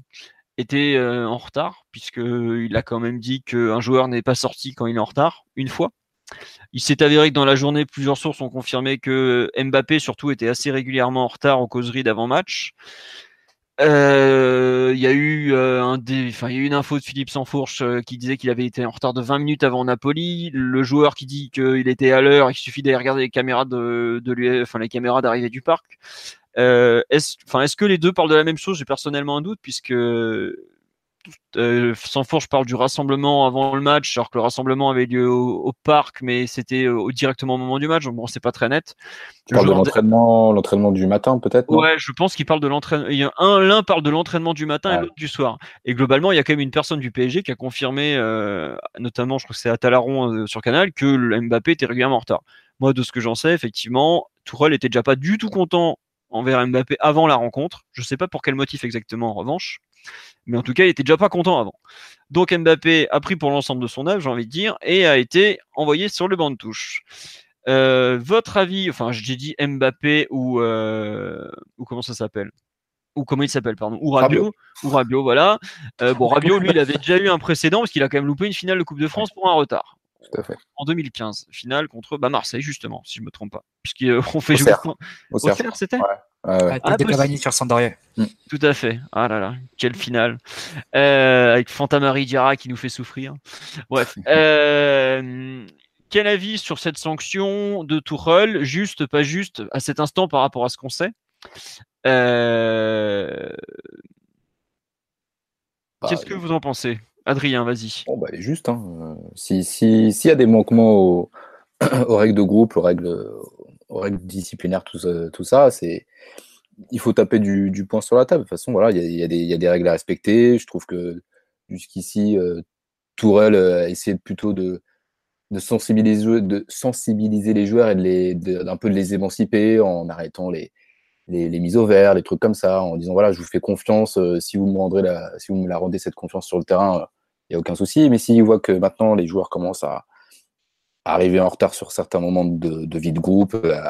Speaker 1: étaient euh, en retard, puisqu'il a quand même dit qu'un joueur n'est pas sorti quand il est en retard, une fois. Il s'est avéré que dans la journée, plusieurs sources ont confirmé que Mbappé, surtout, était assez régulièrement en retard aux causeries d'avant-match. Euh, il y a eu euh, un enfin il y a eu une info de Philippe Sansfourche euh, qui disait qu'il avait été en retard de 20 minutes avant Napoli. Le joueur qui dit qu'il était à l'heure, il suffit d'aller regarder les caméras de, de lui, enfin les caméras d'arrivée du parc. est-ce, enfin est-ce que les deux parlent de la même chose? J'ai personnellement un doute puisque euh, je parle du rassemblement avant le match, alors que le rassemblement avait lieu au, parc, mais c'était euh, directement au moment du match. Donc bon, c'est pas très net.
Speaker 2: Tu parles de l'entraînement, l'entraînement du matin, peut-être
Speaker 1: Ouais, je pense qu'il parle de l'entraînement. Un, l'un parle de l'entraînement du matin et l'autre du soir. Et globalement, il y a quand même une personne du PSG qui a confirmé, euh, notamment, je crois que c'est Atalaron sur Canal, que le Mbappé était régulièrement en retard. Moi, de ce que j'en sais, effectivement, Tourelle était déjà pas du tout content envers Mbappé avant la rencontre. Je sais pas pour quel motif exactement, en revanche. Mais en tout cas, il était déjà pas content avant. Donc Mbappé a pris pour l'ensemble de son œuvre, j'ai envie de dire, et a été envoyé sur le banc de touche. Euh, votre avis, enfin j'ai dit Mbappé ou, euh, ou comment ça s'appelle? Ou comment il s'appelle, pardon, ou Rabio, ou Rabio, voilà. Euh, bon, Rabio, lui, il avait déjà eu un précédent parce qu'il a quand même loupé une finale de Coupe de France pour un retard.
Speaker 2: Tout à fait.
Speaker 1: En 2015, finale contre bah, Marseille, justement, si je me trompe pas. Puisqu'on fait jouer.
Speaker 2: Au
Speaker 1: c'était
Speaker 2: Ouais. Ouais.
Speaker 3: Ah,
Speaker 1: Ah,
Speaker 3: de. Cavani sur Sampdoria.
Speaker 1: Tout à fait. Ah là là, quelle finale. Euh, avec Fantamari Diarra qui nous fait souffrir. Bref. Euh, quel avis sur cette sanction de Tourelle Juste, pas juste, à cet instant par rapport à ce qu'on sait? Euh,
Speaker 2: Bah,
Speaker 1: Qu'est-ce que vous en pensez? Adrien, vas-y.
Speaker 2: Bon, bah, elle est juste. Hein. Euh, Si, s'il y a des manquements aux, règles de groupe, aux règles, aux règles disciplinaires, tout ça, c'est, il faut taper du, du poing sur la table. De toute façon, voilà, il y a, des, règles à respecter. Je trouve que jusqu'ici, euh, Tourelle euh, a essayé plutôt de, sensibiliser, de sensibiliser les joueurs et de peu de les émanciper en arrêtant les, les, les mises au vert, les trucs comme ça, en disant voilà, je vous fais confiance. euh, si vous me rendrez la, si vous me la rendez cette confiance sur le terrain, euh, il n'y a aucun souci. Mais s'ils voient que maintenant les joueurs commencent à, arriver en retard sur certains moments de, vie de groupe, euh,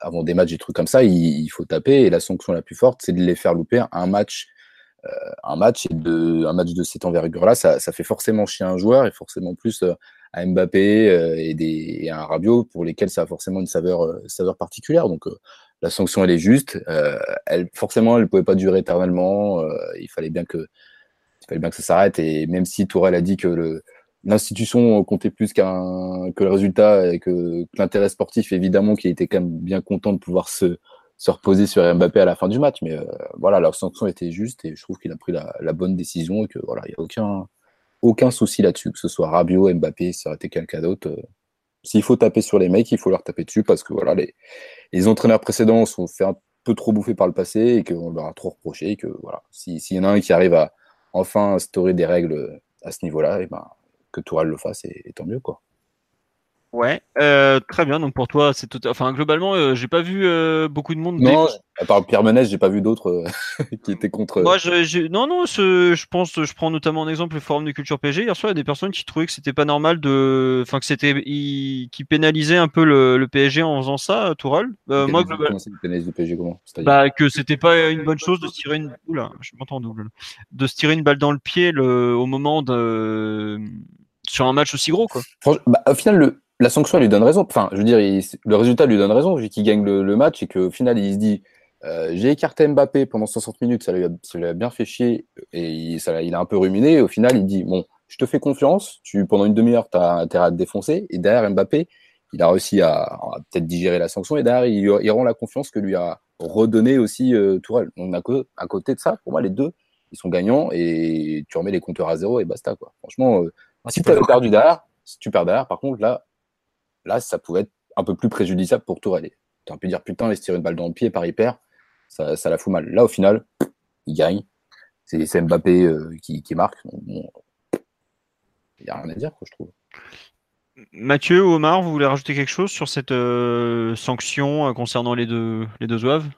Speaker 2: avant des matchs, des trucs comme ça, il, faut taper. Et la sanction la plus forte, c'est de les faire louper un match. euh, un match et de un match de cette envergure-là, ça, fait forcément chier un joueur et forcément plus euh, à Mbappé et, des, à un Rabiot pour lesquels ça a forcément une saveur, saveur particulière. Donc la sanction elle est juste. Elle, forcément, elle ne pouvait pas durer éternellement. il fallait bien que fallait bien que ça s'arrête. Et même si Tourelle a dit que l'institution comptait plus qu'un que le résultat et que, l'intérêt sportif, évidemment, qu'il était quand même bien content de pouvoir se, se reposer sur Mbappé à la fin du match. Mais euh, voilà, la sanction était juste et je trouve qu'il a pris la, bonne décision et que voilà, il n'y a aucun, aucun souci là-dessus, que ce soit Rabiot, Mbappé, ça aurait été quelqu'un d'autre. euh, s'il faut taper sur les mecs, il faut leur taper dessus parce que voilà, les, les entraîneurs précédents sont fait un peu trop bouffer par le passé et qu'on leur a trop reproché. Et que voilà, si- s'il y en a un qui arrive à enfin instaurer des règles à ce niveau-là, et ben, que Tourelle le fasse et tant mieux quoi.
Speaker 1: Ouais, euh, très bien. Donc pour toi, c'est tout. Enfin, globalement, euh, j'ai pas vu euh, beaucoup de monde.
Speaker 2: Non, à part Pierre Menès, j'ai pas vu d'autres euh, qui étaient contre.
Speaker 1: Moi, je, je- non, non, ce- je pense, je prends notamment en exemple le forum de culture PG. Hier soir, il y a des personnes qui trouvaient que c'était pas normal de, enfin que c'était, qui pénalisait un peu le, le PSG en faisant ça, euh, Tourelle. Euh, moi, globalement,
Speaker 2: le PSG comment?
Speaker 1: Bah, que c'était pas une bonne chose de se tirer une, oula, je m'entends double, de se tirer une balle dans le pied le, au moment de, sur un match aussi gros, quoi.
Speaker 2: Bah, au final, le, la sanction elle lui donne raison. Enfin, je veux dire, il- le résultat lui donne raison, vu qu'il gagne le, le match et qu'au final, il se dit euh, j'ai écarté Mbappé pendant 60 minutes, ça lui a, ça lui a bien fait chier et il, ça, il a un peu ruminé. Et au final, il dit bon, je te fais confiance, tu, pendant une demi-heure, tu as intérêt à te défoncer. Et derrière, Mbappé, il a réussi à, à peut-être digérer la sanction et derrière, il, il rend la confiance que lui a redonné aussi euh, Tourelle. Donc, à, à côté de ça, pour moi, les deux, ils sont gagnants et tu remets les compteurs à zéro et basta. Quoi. Franchement, euh, si
Speaker 3: tu
Speaker 2: avais perdu derrière, si tu perds derrière, par contre, là, là, ça pouvait être un peu plus préjudiciable pour Tourelle. Tu aurais pu dire, putain, il se tire une balle dans le pied, Paris perd, ça, ça la fout mal. Là, au final, il gagne. C'est Mbappé euh, qui, qui marque. Donc, bon, il n'y a rien à dire, quoi, je trouve.
Speaker 1: Mathieu ou Omar, vous voulez rajouter quelque chose sur cette euh, sanction euh, concernant les deux, les deux zouaves?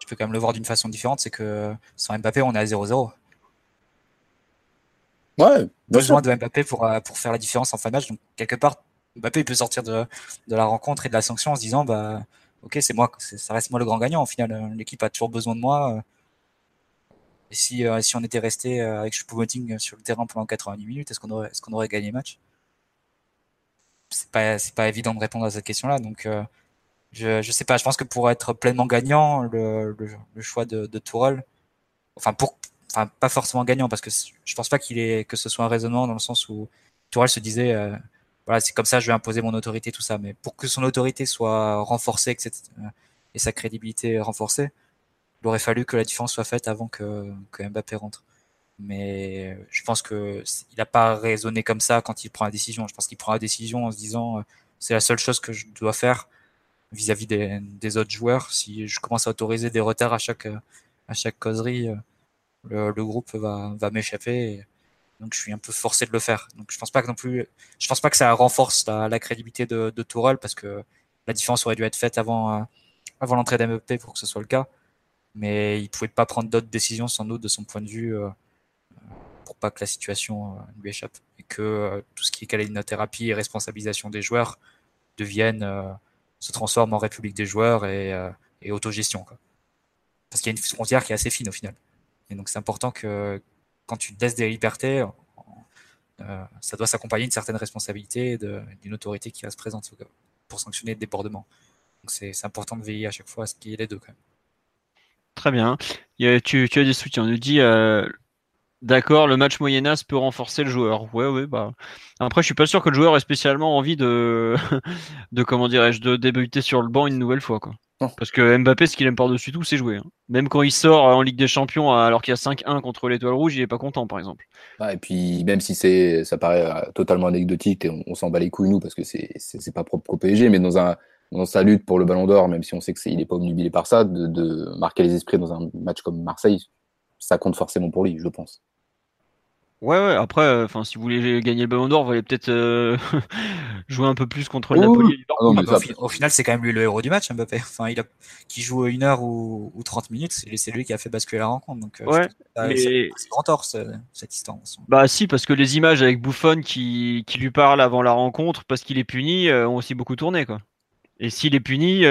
Speaker 3: Tu peux quand même le voir d'une façon différente, c'est que sans Mbappé, on est à 0-0.
Speaker 2: Ouais.
Speaker 3: Besoin de Mbappé pour, pour faire la différence en fin de match. Donc, quelque part, Mbappé il peut sortir de, la rencontre et de la sanction en se disant bah, Ok, c'est moi, ça reste moi le grand gagnant. Au final, euh, l'équipe a toujours besoin de moi. euh. Et si, euh, si on était resté avec Choupo-Moting sur le terrain pendant 90 minutes, est-ce qu'on aurait, est-ce qu'on aurait gagné le match? C'est pas, c'est pas évident de répondre à cette question-là. Donc, euh, je, je sais pas. Je pense que pour être pleinement gagnant, le, choix de, de Tourelle, enfin, pour, enfin, pas forcément gagnant, parce que je pense pas qu'il est, que ce soit un raisonnement dans le sens où Tourelle se disait, voilà, c'est comme ça, je vais imposer mon autorité, tout ça. Mais pour que son autorité soit renforcée, etc., et sa crédibilité renforcée, il aurait fallu que la différence soit faite avant que, Mbappé rentre. Mais je pense que il n'a pas raisonné comme ça quand il prend la décision. Je pense qu'il prend la décision en se disant, euh, c'est la seule chose que je dois faire vis-à-vis des, autres joueurs. Si je commence à autoriser des retards à chaque, euh, à chaque causerie, euh, le, le groupe va, va m'échapper. Donc je suis un peu forcé de le faire. Donc je pense pas que non plus, je pense pas que ça renforce la, crédibilité de, de parce que la différence aurait dû être faite avant, euh, avant l'entrée d'MEP pour que ce soit le cas. Mais il pouvait pas prendre d'autres décisions sans doute de son point de vue euh, pour pas que la situation euh, lui échappe et que euh, tout ce qui est calinothérapie et responsabilisation des joueurs devienne euh, se transforme en république des joueurs et, euh, et autogestion. Parce qu'il y a une frontière qui est assez fine au final. Et donc c'est important que quand tu laisses des libertés, euh, ça doit s'accompagner d'une certaine responsabilité, d'une autorité qui reste présente pour sanctionner le débordement. Donc c'est important de veiller à chaque fois à ce qu'il y ait les deux quand même.
Speaker 1: Très bien. tu, as des soutiens. On nous dit euh, D'accord, le match moyennas peut renforcer le joueur. Ouais, ouais, bah. Après, je suis pas sûr que le joueur ait spécialement envie de, de comment dirais-je, de débuter sur le banc une nouvelle fois, quoi. Parce que Mbappé, ce qu'il aime par-dessus tout, c'est jouer. Hein. Même quand il sort en Ligue des Champions, alors qu'il y a 5-1 contre l'Étoile Rouge, il est pas content, par exemple.
Speaker 2: et puis, même si c'est, ça paraît euh, totalement anecdotique et on, s'en bat les couilles, nous, parce que c'est, c'est, pas propre au PSG, mais dans, un, dans sa lutte pour le Ballon d'Or, même si on sait qu'il n'est pas omnubilé par ça, de, de marquer les esprits dans un match comme Marseille, ça compte forcément pour lui, je pense.
Speaker 1: Ouais, ouais, après, euh, enfin, si vous voulez gagner le ballon d'or, vous allez peut-être euh, jouer un peu plus contre le Napoli.
Speaker 3: Ah au, final, c'est quand même lui le héros du match, Mbappé. Enfin, il a, qui joue une heure ou, ou 30 minutes, c'est lui qui a fait basculer la rencontre. Donc,
Speaker 1: euh, ouais,
Speaker 3: c'est grand tort, cette histoire.
Speaker 1: Bah, si, parce que les images avec Buffon qui, qui lui parle avant la rencontre parce qu'il est puni ont aussi beaucoup tourné, quoi. Et s'il est puni,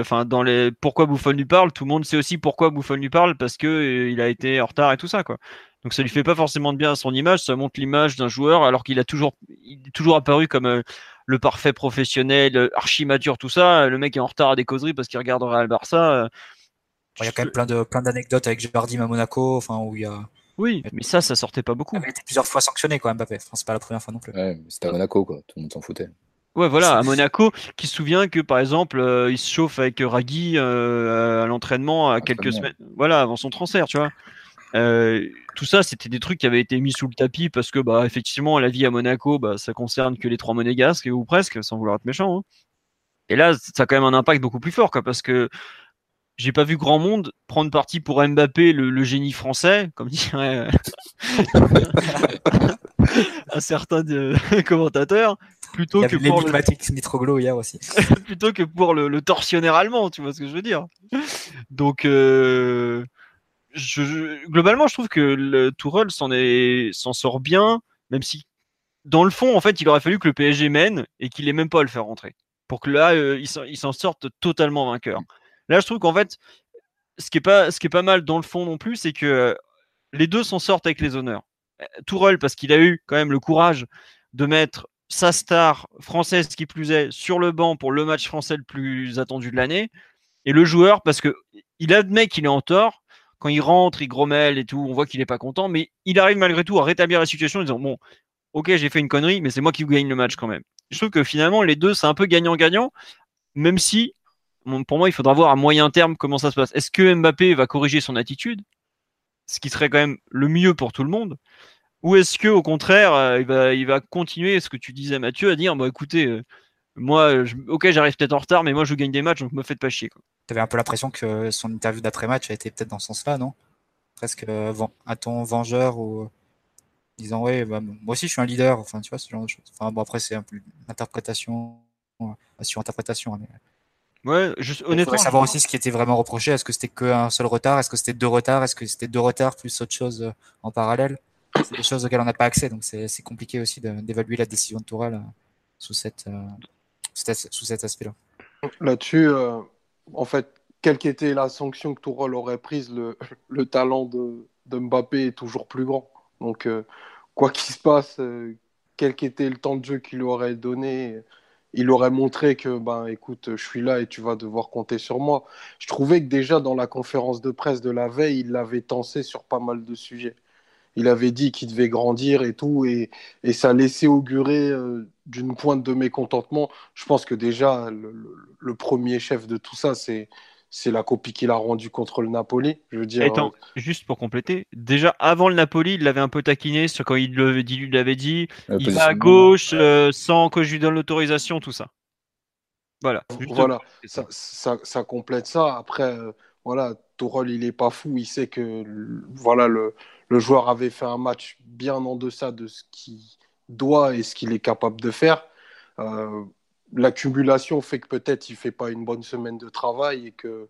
Speaker 1: enfin, dans les pourquoi Buffon lui parle, tout le monde sait aussi pourquoi Buffon lui parle parce que il a été en retard et tout ça, quoi. Donc ça lui fait pas forcément de bien à son image, ça montre l'image d'un joueur alors qu'il a toujours, il est toujours apparu comme euh, le parfait professionnel, euh, archi mature, tout ça. Le mec est en retard à des causeries parce qu'il regarde Real Barça. Euh,
Speaker 3: il y a quand même plein de plein d'anecdotes avec Jardim à Monaco, enfin où il y a.
Speaker 1: Oui, mais ça, ça sortait pas beaucoup. Il
Speaker 3: a été plusieurs fois sanctionné quand même, Mbappé. Enfin, c'est pas la première fois non plus.
Speaker 2: Ouais, c'était à Monaco, quoi. Tout le monde s'en foutait.
Speaker 1: Ouais, voilà, à Monaco, qui se souvient que par exemple, il se chauffe avec Ragui à l'entraînement à quelques semaines, voilà, avant son transfert, tu vois. Euh, tout ça, c'était des trucs qui avaient été mis sous le tapis parce que, bah, effectivement, la vie à Monaco, bah, ça concerne que les trois monégasques ou presque, sans vouloir être méchant. Hein. Et là, ça a quand même un impact beaucoup plus fort, quoi, parce que j'ai pas vu grand monde prendre parti pour Mbappé, le, génie français, comme dirait un certain commentateur, plutôt que pour
Speaker 3: le... hier aussi.
Speaker 1: plutôt que pour le, le, tortionnaire allemand, tu vois ce que je veux dire. Donc, euh, globalement, je trouve que le Tourelle s'en s'en sort bien, même si dans le fond, en fait, il aurait fallu que le PSG mène et qu'il ait même pas à le faire rentrer, pour que là, euh, il s'en sorte totalement vainqueur. Là, je trouve qu'en fait, ce qui est pas, ce qui est pas mal dans le fond non plus, c'est que les deux s'en sortent avec les honneurs. Tourelle parce qu'il a eu quand même le courage de mettre sa star française qui plus est sur le banc pour le match français le plus attendu de l'année, et le joueur parce que il admet qu'il est en tort, quand il rentre, il grommelle et tout, on voit qu'il n'est pas content, mais il arrive malgré tout à rétablir la situation en disant bon, ok, j'ai fait une connerie, mais c'est moi qui gagne le match quand même. Je trouve que finalement, les deux, c'est un peu gagnant-gagnant, même si, pour moi, il faudra voir à moyen terme comment ça se passe. Est-ce que Mbappé va corriger son attitude, ce qui serait quand même le mieux pour tout le monde, ou est-ce que au contraire, euh, il, va, continuer, ce que tu disais Mathieu, à dire bon, écoutez, euh, moi, ok, j'arrive peut-être en retard, mais moi, je gagne des matchs, donc me faites pas chier.
Speaker 3: Tu avais un peu l'impression que son interview d'après-match a été peut-être dans ce sens-là, non? Presque euh, un ton vengeur disant, ouais, bah, moi aussi, je suis un leader, enfin, tu vois, ce genre de choses. Enfin, bon, après, c'est un peu l'interprétation, sur interprétation. Hein,
Speaker 1: mais... Ouais, juste, honnêtement.
Speaker 3: Il savoir aussi ce qui était vraiment reproché. Est-ce que c'était qu'un seul retard? Est-ce que c'était deux retards? Est-ce que c'était deux retards plus autre chose euh, en parallèle? C'est des choses auxquelles on n'a pas accès, donc c'est compliqué aussi d'évaluer la décision de Tourelle euh, sous cette, sous cet aspect-là.
Speaker 4: Là-dessus, euh, en fait, quelle qu'était la sanction que Tourelle aurait prise, le, le talent de, de, Mbappé est toujours plus grand. Donc, euh, quoi qu'il se passe, euh, quel qu'était le temps de jeu qu'il lui aurait donné, il aurait montré que, ben, écoute, je suis là et tu vas devoir compter sur moi. Je trouvais que déjà dans la conférence de presse de la veille, il l'avait tensé sur pas mal de sujets il avait dit qu'il devait grandir et tout, et, et ça laissait augurer euh, d'une pointe de mécontentement. Je pense que déjà, le, premier chef de tout ça, c'est c'est la copie qu'il a rendue contre le Napoli. Je veux dire.
Speaker 1: Attends, euh, juste pour compléter, déjà avant le Napoli, il l'avait un peu taquiné sur quand il l'avait dit, lui l'avait dit, il va à gauche euh, sans que je lui donne l'autorisation, tout ça. Voilà.
Speaker 4: Voilà. Ça, ça, ça, complète ça. Après, voilà, Tourelle, il est pas fou. Il sait que voilà le le joueur avait fait un match bien en deçà de ce qu'il doit et ce qu'il est capable de faire. Euh, l'accumulation fait que peut-être il fait pas une bonne semaine de travail et que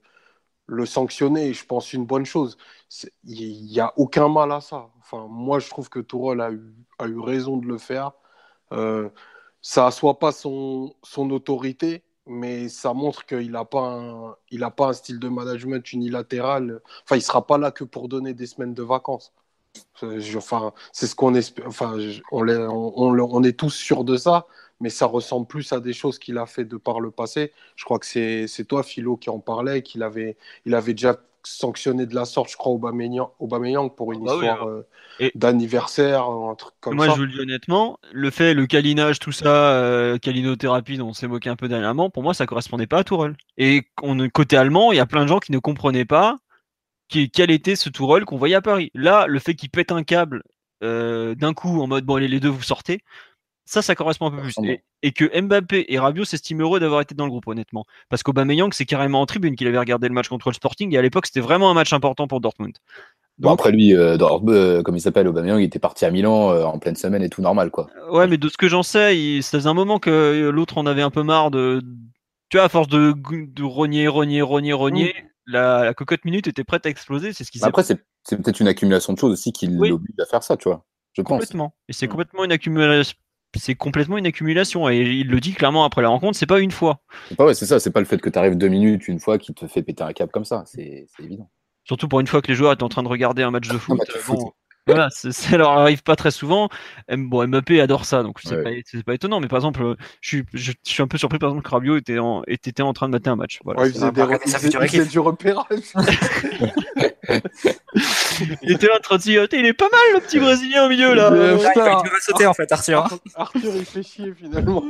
Speaker 4: le sanctionner je pense, une bonne chose. Il n'y a aucun mal à ça. Enfin, moi, je trouve que Tourelle a eu, raison de le faire. Euh, ça n'assoit pas son, autorité, mais ça montre qu'il n'a pas, un, a pas un style de management unilatéral. Enfin, il sera pas là que pour donner des semaines de vacances. Enfin, c'est ce qu'on espère. Enfin, on, est tous sûrs de ça, mais ça ressemble plus à des choses qu'il a fait de par le passé. Je crois que c'est toi, Philo, qui en parlait, qu'il avait, il avait déjà sanctionné de la sorte, je crois, Aubameyang, Aubameyang pour une ah bah histoire hein. euh, d'anniversaire, un truc comme
Speaker 1: moi,
Speaker 4: ça.
Speaker 1: Moi, je vous le dis honnêtement, le fait, le câlinage, tout ça, euh, câlinothérapie dont on s'est moqué un peu dernièrement, pour moi, ça correspondait pas à Tourelle. Et on, côté allemand, il y a plein de gens qui ne comprenaient pas qui, quel était ce Tourelle qu'on voyait à Paris. Là, le fait qu'il pète un câble euh, d'un coup en mode bon allez les deux vous sortez, ça, ça correspond un peu plus. Et, que Mbappé et Rabiot s'estiment heureux d'avoir été dans le groupe, honnêtement. Parce qu'Aubameyang, c'est carrément en tribune qu'il avait regardé le match contre le Sporting. Et à l'époque, c'était vraiment un match important pour Dortmund.
Speaker 2: Donc, après lui, euh, euh, comme il s'appelle, Aubameyang, il était parti à Milan euh, en pleine semaine et tout normal, quoi.
Speaker 1: Ouais, mais de ce que j'en sais, ça faisait un moment que l'autre en avait un peu marre de. Tu vois, à force de, de rogner, rogner, rogner, rogner, mm. la, cocotte minute était prête à exploser. C'est ce qui
Speaker 2: Après, c'est peut-être une accumulation de choses aussi qui l'oblige à faire ça, tu vois. Je
Speaker 1: complètement. Et c'est mm. complètement une accumulation c'est complètement une accumulation. Et il le dit clairement après la rencontre, c'est pas une fois.
Speaker 2: Pas, ouais, c'est ça, c'est pas le fait que tu arrives deux minutes une fois qui te fait péter un câble comme ça, c'est évident.
Speaker 1: Surtout pour une fois que les joueurs étaient en train de regarder un match de foot. voilà, ça leur arrive pas très souvent. Bon, Mbappé adore ça, donc c'est pas, pas, étonnant. Mais par exemple, je suis, je, suis un peu surpris par exemple que Rabiot était en, était en train de mater un match. Voilà,
Speaker 4: ouais, il faisait, des, du repérage.
Speaker 1: il était en train de dire il est pas mal le petit Brésilien au milieu là.
Speaker 3: Euh, il va sauter en fait, Arthur.
Speaker 4: Arthur il fait chier finalement.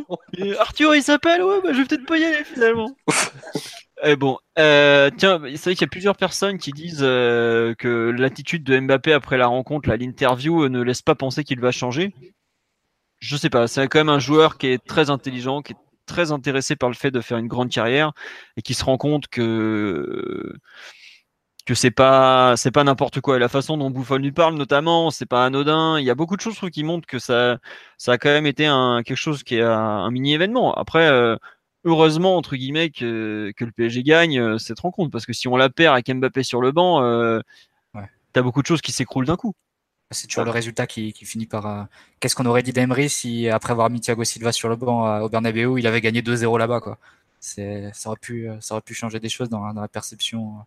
Speaker 1: Arthur il s'appelle, ouais, bah, je vais peut-être pas y aller finalement. Eh bon, euh, tiens, c'est vrai qu'il y a plusieurs personnes qui disent euh, que l'attitude de Mbappé après la rencontre, l'interview, euh, ne laisse pas penser qu'il va changer. Je sais pas, c'est quand même un joueur qui est très intelligent, qui est très intéressé par le fait de faire une grande carrière et qui se rend compte que que c'est pas c'est pas n'importe quoi. Et la façon dont Bouffon lui parle, notamment, c'est pas anodin. Il y a beaucoup de choses qui montrent que ça ça a quand même été un quelque chose qui est un, mini événement. Après heureusement entre guillemets que, que le PSG gagne euh, cette rencontre parce que si on la perd avec Mbappé sur le banc, euh, ouais. t'as beaucoup de choses qui s'écroulent d'un coup.
Speaker 3: C'est toujours le résultat qui, qui finit par. Euh, qu'est-ce qu'on aurait dit d'Emery si après avoir mis Thiago Silva sur le banc au Bernabeu, il avait gagné 2-0 là-bas quoi. Ça aurait pu ça aurait pu changer des choses dans, dans la perception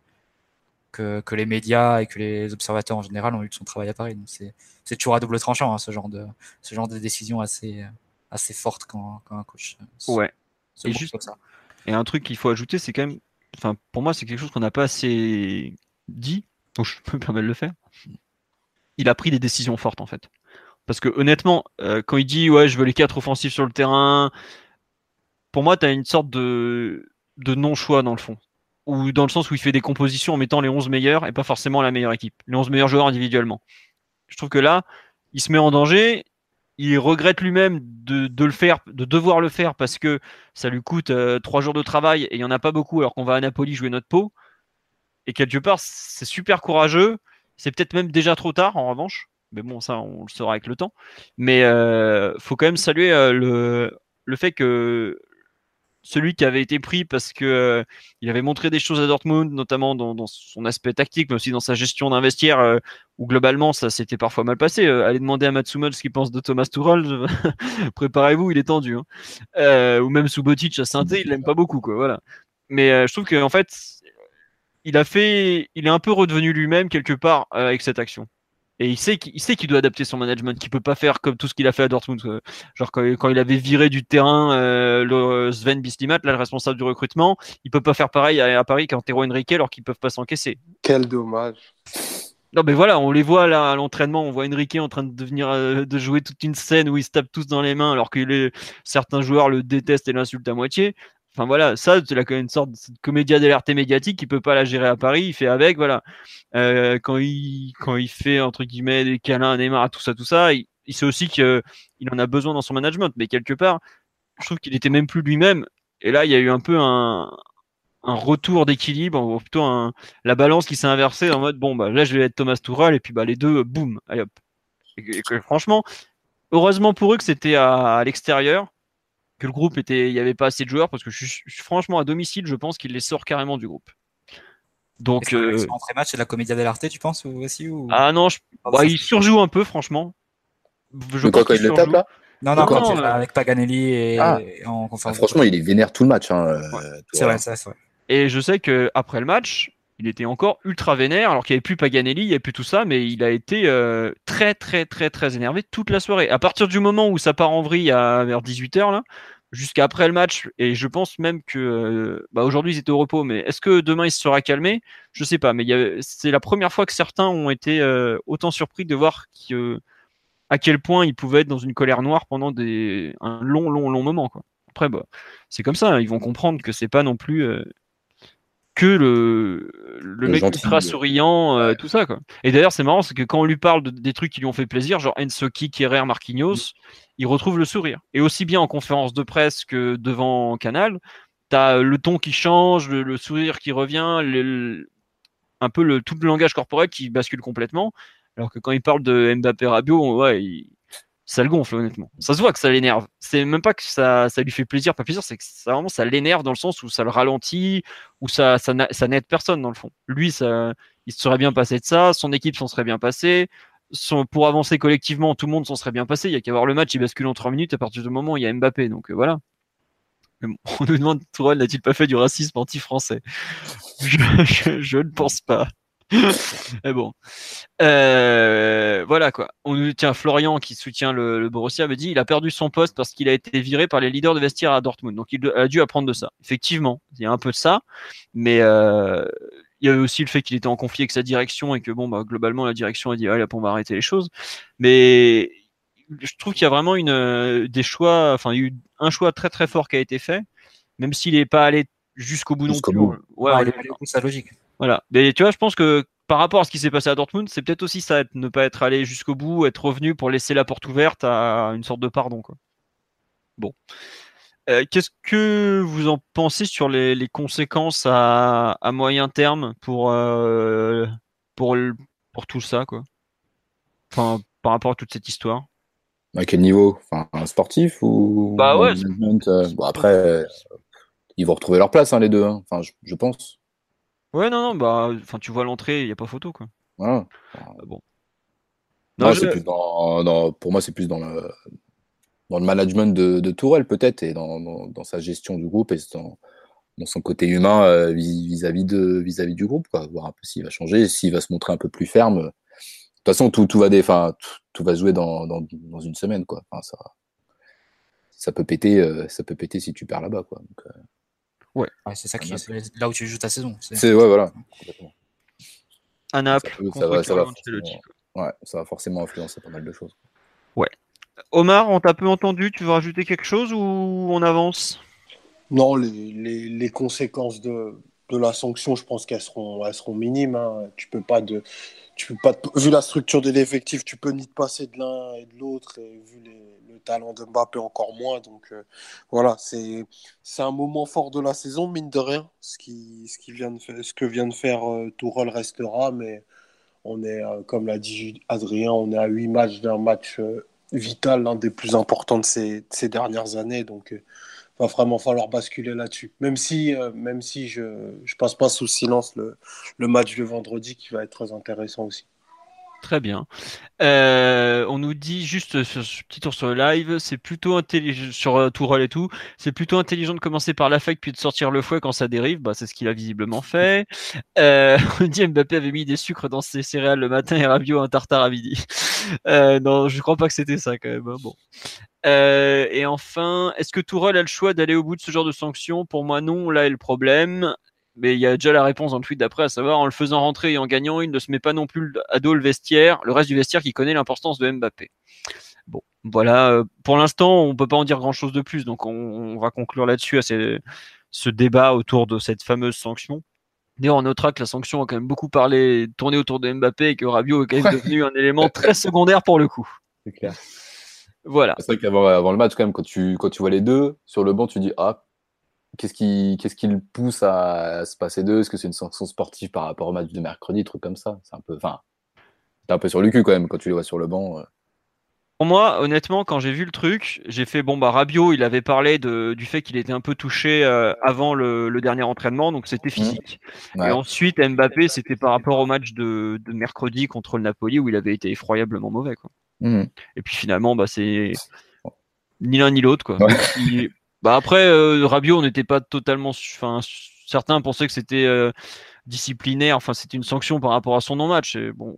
Speaker 3: que, que les médias et que les observateurs en général ont eu de son travail à Paris. c'est c'est toujours à double tranchant hein, ce genre de ce genre de décision assez assez forte quand, quand un coach.
Speaker 1: Ouais. Et, juste, et un truc qu'il faut ajouter, c'est quand même, enfin, pour moi, c'est quelque chose qu'on n'a pas assez dit, donc je peux me permettre de le faire. Il a pris des décisions fortes en fait. Parce que honnêtement, euh, quand il dit ouais, je veux les quatre offensifs sur le terrain, pour moi, tu as une sorte de, de non-choix dans le fond. Ou dans le sens où il fait des compositions en mettant les 11 meilleurs et pas forcément la meilleure équipe, les 11 meilleurs joueurs individuellement. Je trouve que là, il se met en danger, il regrette lui-même de, le faire, de devoir le faire parce que ça lui coûte euh, trois jours de travail et il n'y en a pas beaucoup alors qu'on va à Napoli jouer notre peau. Et quelque part, c'est super courageux. C'est peut-être même déjà trop tard en revanche. Mais bon, ça, on le saura avec le temps. Mais euh, faut quand même saluer euh, le, le fait que celui qui avait été pris parce que euh, il avait montré des choses à Dortmund, notamment dans, son aspect tactique, mais aussi dans sa gestion d'investir, euh, où globalement ça s'était parfois mal passé. Euh, allez demander à Matsumol ce qu'il pense de Thomas Tuchel. Préparez-vous, il est tendu. Hein. ou même Subotic à saint il l'aime pas beaucoup, quoi. Voilà. Mais je trouve qu'en fait, il a fait, il est un peu redevenu lui-même quelque part avec cette action. Et il sait qu'il sait qu'il doit adapter son management, qu'il peut pas faire comme tout ce qu'il a fait à Dortmund. Genre quand, il avait viré du terrain euh, le Sven Bislimat, là le responsable du recrutement, il peut pas faire pareil à, Paris quand Tero Henrique alors qu'ils peuvent pas s'encaisser.
Speaker 4: Quel dommage.
Speaker 1: Non mais voilà, on les voit là à l'entraînement, on voit Enrique en train de devenir euh, de jouer toute une scène où ils se tapent tous dans les mains alors que certains joueurs le détestent et l'insultent à moitié. Enfin voilà, ça, c'est une sorte de comédia dell'arte médiatique qui peut pas la gérer à Paris. Il fait avec, voilà. Euh, quand il quand il fait entre guillemets des câlins à Neymar, tout ça, tout ça, il, sait aussi qu'il en a besoin dans son management. Mais quelque part, je trouve qu'il était même plus lui-même. Et là, il y a eu un peu un, retour d'équilibre, ou plutôt la balance qui s'est inversée en mode bon bah là je vais être Thomas Tuchel et puis bah les deux boum, allez hop. Et, franchement, heureusement pour eux que c'était à l'extérieur que le groupe était, il n'y avait pas assez de joueurs parce que je suis, franchement à domicile, je pense qu'il les sort carrément du groupe.
Speaker 3: Donc, euh... match c'est de la comédia dell'arte, tu penses aussi ou...
Speaker 1: Ah non, bah, il surjoue un peu, franchement.
Speaker 2: Je crois qu'il le tape là
Speaker 3: Non, non,
Speaker 1: Non,
Speaker 3: quand
Speaker 1: non,
Speaker 3: il
Speaker 1: euh,
Speaker 3: avec Paganelli et
Speaker 2: Ah.
Speaker 3: en
Speaker 2: Ah,
Speaker 3: conférence.
Speaker 2: franchement, il est vénère tout le match. Hein, euh,
Speaker 3: c'est vrai, ça, c'est vrai.
Speaker 1: Et je sais que après le match, il était encore ultra vénère, alors qu'il n'y avait plus Paganelli, il n'y avait plus tout ça, mais il a été euh, très très très très énervé toute la soirée. À partir du moment où ça part en vrille à vers 18h là, jusqu'à après le match, et je pense même que euh, bah, aujourd'hui ils étaient au repos, mais est-ce que demain il se sera calmé? Je sais pas, mais c'est la première fois que certains ont été euh, autant surpris de voir à quel point ils pouvaient être dans une colère noire pendant un long long long moment. Après, bah, c'est comme ça, hein, ils vont comprendre que c'est pas non plus que le, le,
Speaker 2: Le
Speaker 1: mec ultra
Speaker 2: le-
Speaker 1: souriant, euh, tout ça. Quoi. Et d'ailleurs, c'est marrant, c'est que quand on lui parle de- des trucs qui lui ont fait plaisir, genre Ensoki, Kerrer, Marquinhos, il retrouve le sourire. Et aussi bien en conférence de presse que devant Canal, t'as le ton qui change, le, le sourire qui revient, le- un peu le, tout le langage corporel qui bascule complètement. Alors que quand il parle de Mbappé Rabiot, ouais, il- ça le gonfle honnêtement. Ça se voit que ça l'énerve. C'est même pas que ça, ça lui fait plaisir, pas plaisir, c'est que ça, vraiment ça l'énerve dans le sens où ça le ralentit, où ça, ça, n'a- ça n'aide personne dans le fond. Lui, ça, il se serait bien passé de ça, son équipe s'en serait bien passée. Son, pour avancer collectivement, tout le monde s'en serait bien passé. Il y a qu'à voir le match, il bascule en 3 minutes à partir du moment où il y a Mbappé. Donc euh, voilà. On nous demande Tourelle n'a-t-il pas fait du racisme anti-français? Je, je- je ne pense pas. Mais bon. Euh, voilà quoi. On nous tiens Florian qui soutient le, le Borussia me dit il a perdu son poste parce qu'il a été viré par les leaders de vestiaire à Dortmund. Donc il a dû apprendre de ça. Effectivement, il y a un peu de ça, mais euh, il y avait aussi le fait qu'il était en conflit avec sa direction et que bon bah globalement la direction a dit allez on va arrêter les choses. Mais je trouve qu'il y a vraiment une euh, des choix, enfin il y a eu un choix très très fort qui a été fait, même s'il n'est pas allé jusqu'au bout non plus.
Speaker 2: bout.
Speaker 1: Ouais,
Speaker 3: il
Speaker 1: est-
Speaker 3: est allé au bout de sa logique.
Speaker 1: Voilà. Mais tu vois, je pense que par rapport à ce qui s'est passé à Dortmund, c'est peut-être aussi ça, ne pas être allé jusqu'au bout, être revenu pour laisser la porte ouverte à une sorte de pardon. Quoi. Bon. Euh, Qu'est-ce que vous en pensez sur les, les conséquences à, à moyen terme pour, euh, pour, le- pour tout ça quoi? Enfin, par rapport à toute cette histoire
Speaker 2: À quel niveau? Enfin, un Sportif ou
Speaker 1: Bah ouais,
Speaker 2: euh, bon, Après, ils vont retrouver leur place, hein, les deux. hein. Enfin, je, je pense.
Speaker 1: Ouais, non, non, bah, enfin, tu vois l'entrée, il n'y a pas photo quoi.
Speaker 2: Voilà.
Speaker 1: Ah, bon.
Speaker 2: Non,
Speaker 1: Non,
Speaker 2: c'est
Speaker 1: je-
Speaker 2: plus dans, dans- pour moi, c'est plus dans le, dans le management de, de Tourelle, peut-être, et dans, sa gestion du groupe et dans, dans son côté humain euh, vis- vis-à-vis de vis-à-vis du groupe, quoi. Voir un peu s'il va changer, s'il va se montrer un peu plus ferme. De toute façon, tout, tout va dé- enfin, tout, tout va jouer dans, dans, dans une semaine, quoi. Enfin, ça, ça peut péter, euh, ça peut péter si tu perds là-bas, quoi. Donc,
Speaker 3: Ouais, c'est ça qui est là où tu joues ta saison. C'est-
Speaker 2: ouais, voilà. complètement.
Speaker 1: À Naples,
Speaker 2: Ça va- ça va. Ouais, ça va forcément influencer pas mal de choses.
Speaker 1: Omar, on t'a peu entendu, tu veux rajouter quelque chose ou on avance?
Speaker 4: Non, les, les, les conséquences de, de la sanction, je pense qu'elles seront, minimes. hein. Tu peux pas de, tu peux pas, vu la structure de l'effectif, tu peux ni te passer de l'un et de l'autre. Et vu le talent de Mbappé, encore moins. Donc euh, voilà, c'est, c'est un moment fort de la saison, mine de rien. Ce, qui, ce, qui vient de ce que vient de faire euh, restera, mais on est, euh, comme l'a dit Adrien, on est à huit matchs d'un match euh, vital, l'un des plus importants de ces, ces dernières années. Donc, va vraiment falloir basculer là-dessus. Même si, euh, même si je ne passe pas sous silence le, le match de vendredi qui va être très intéressant aussi.
Speaker 1: Très bien. Euh, on nous dit juste sur ce petit tour sur le live, c'est plutôt intelligent sur euh, Tourelle et tout, c'est plutôt intelligent de commencer par l'affect puis de sortir le fouet quand ça dérive. Bah, c'est ce qu'il a visiblement fait. Euh, on dit Mbappé avait mis des sucres dans ses céréales le matin et Rabiot un tartare à midi. Euh, non, je crois pas que c'était ça quand même. hein, Bon. Et enfin, est-ce que Tourelle a le choix d'aller au bout de ce genre de sanctions? Pour moi, non. Là est le problème. Mais il y a déjà la réponse dans le tweet d'après, à savoir en le faisant rentrer et en gagnant, il ne se met pas non plus à dos le vestiaire, le reste du vestiaire qui connaît l'importance de Mbappé. Bon, voilà. euh, Pour l'instant, on peut pas en dire grand chose de plus, donc on, on va conclure là-dessus à ce, ce débat autour de cette fameuse sanction. D'ailleurs, on notera que la sanction a quand même beaucoup parlé, tourné autour de Mbappé et que Rabiot est quand même devenu un élément très secondaire pour le coup.
Speaker 2: C'est clair.
Speaker 1: Voilà.
Speaker 2: C'est vrai qu'avant avant le match, quand même, quand tu, quand tu vois les deux sur le banc, tu dis Ah, qu'est-ce qui, qu'est-ce qui le pousse à, à se passer d'eux? Est-ce que c'est une sanction sportive par rapport au match de mercredi? Truc comme ça. C'est un peu. Enfin, t'es un peu sur le cul quand même quand tu les vois sur le banc. euh.
Speaker 1: Pour moi, honnêtement, quand j'ai vu le truc, j'ai fait bon bah Rabiot, il avait parlé de, du fait qu'il était un peu touché euh, avant le, le dernier entraînement, donc c'était physique.
Speaker 2: Ouais.
Speaker 1: Et ensuite, Mbappé, c'était par rapport au match de, de mercredi contre le Napoli où il avait été effroyablement mauvais. Quoi.
Speaker 2: Mhm.
Speaker 1: Et puis finalement, bah c'est ni l'un ni l'autre quoi. Bah après euh, Rabiot, on n'était pas totalement, enfin certains pensaient que c'était euh, disciplinaire, enfin c'était une sanction par rapport à son non-match. Et bon,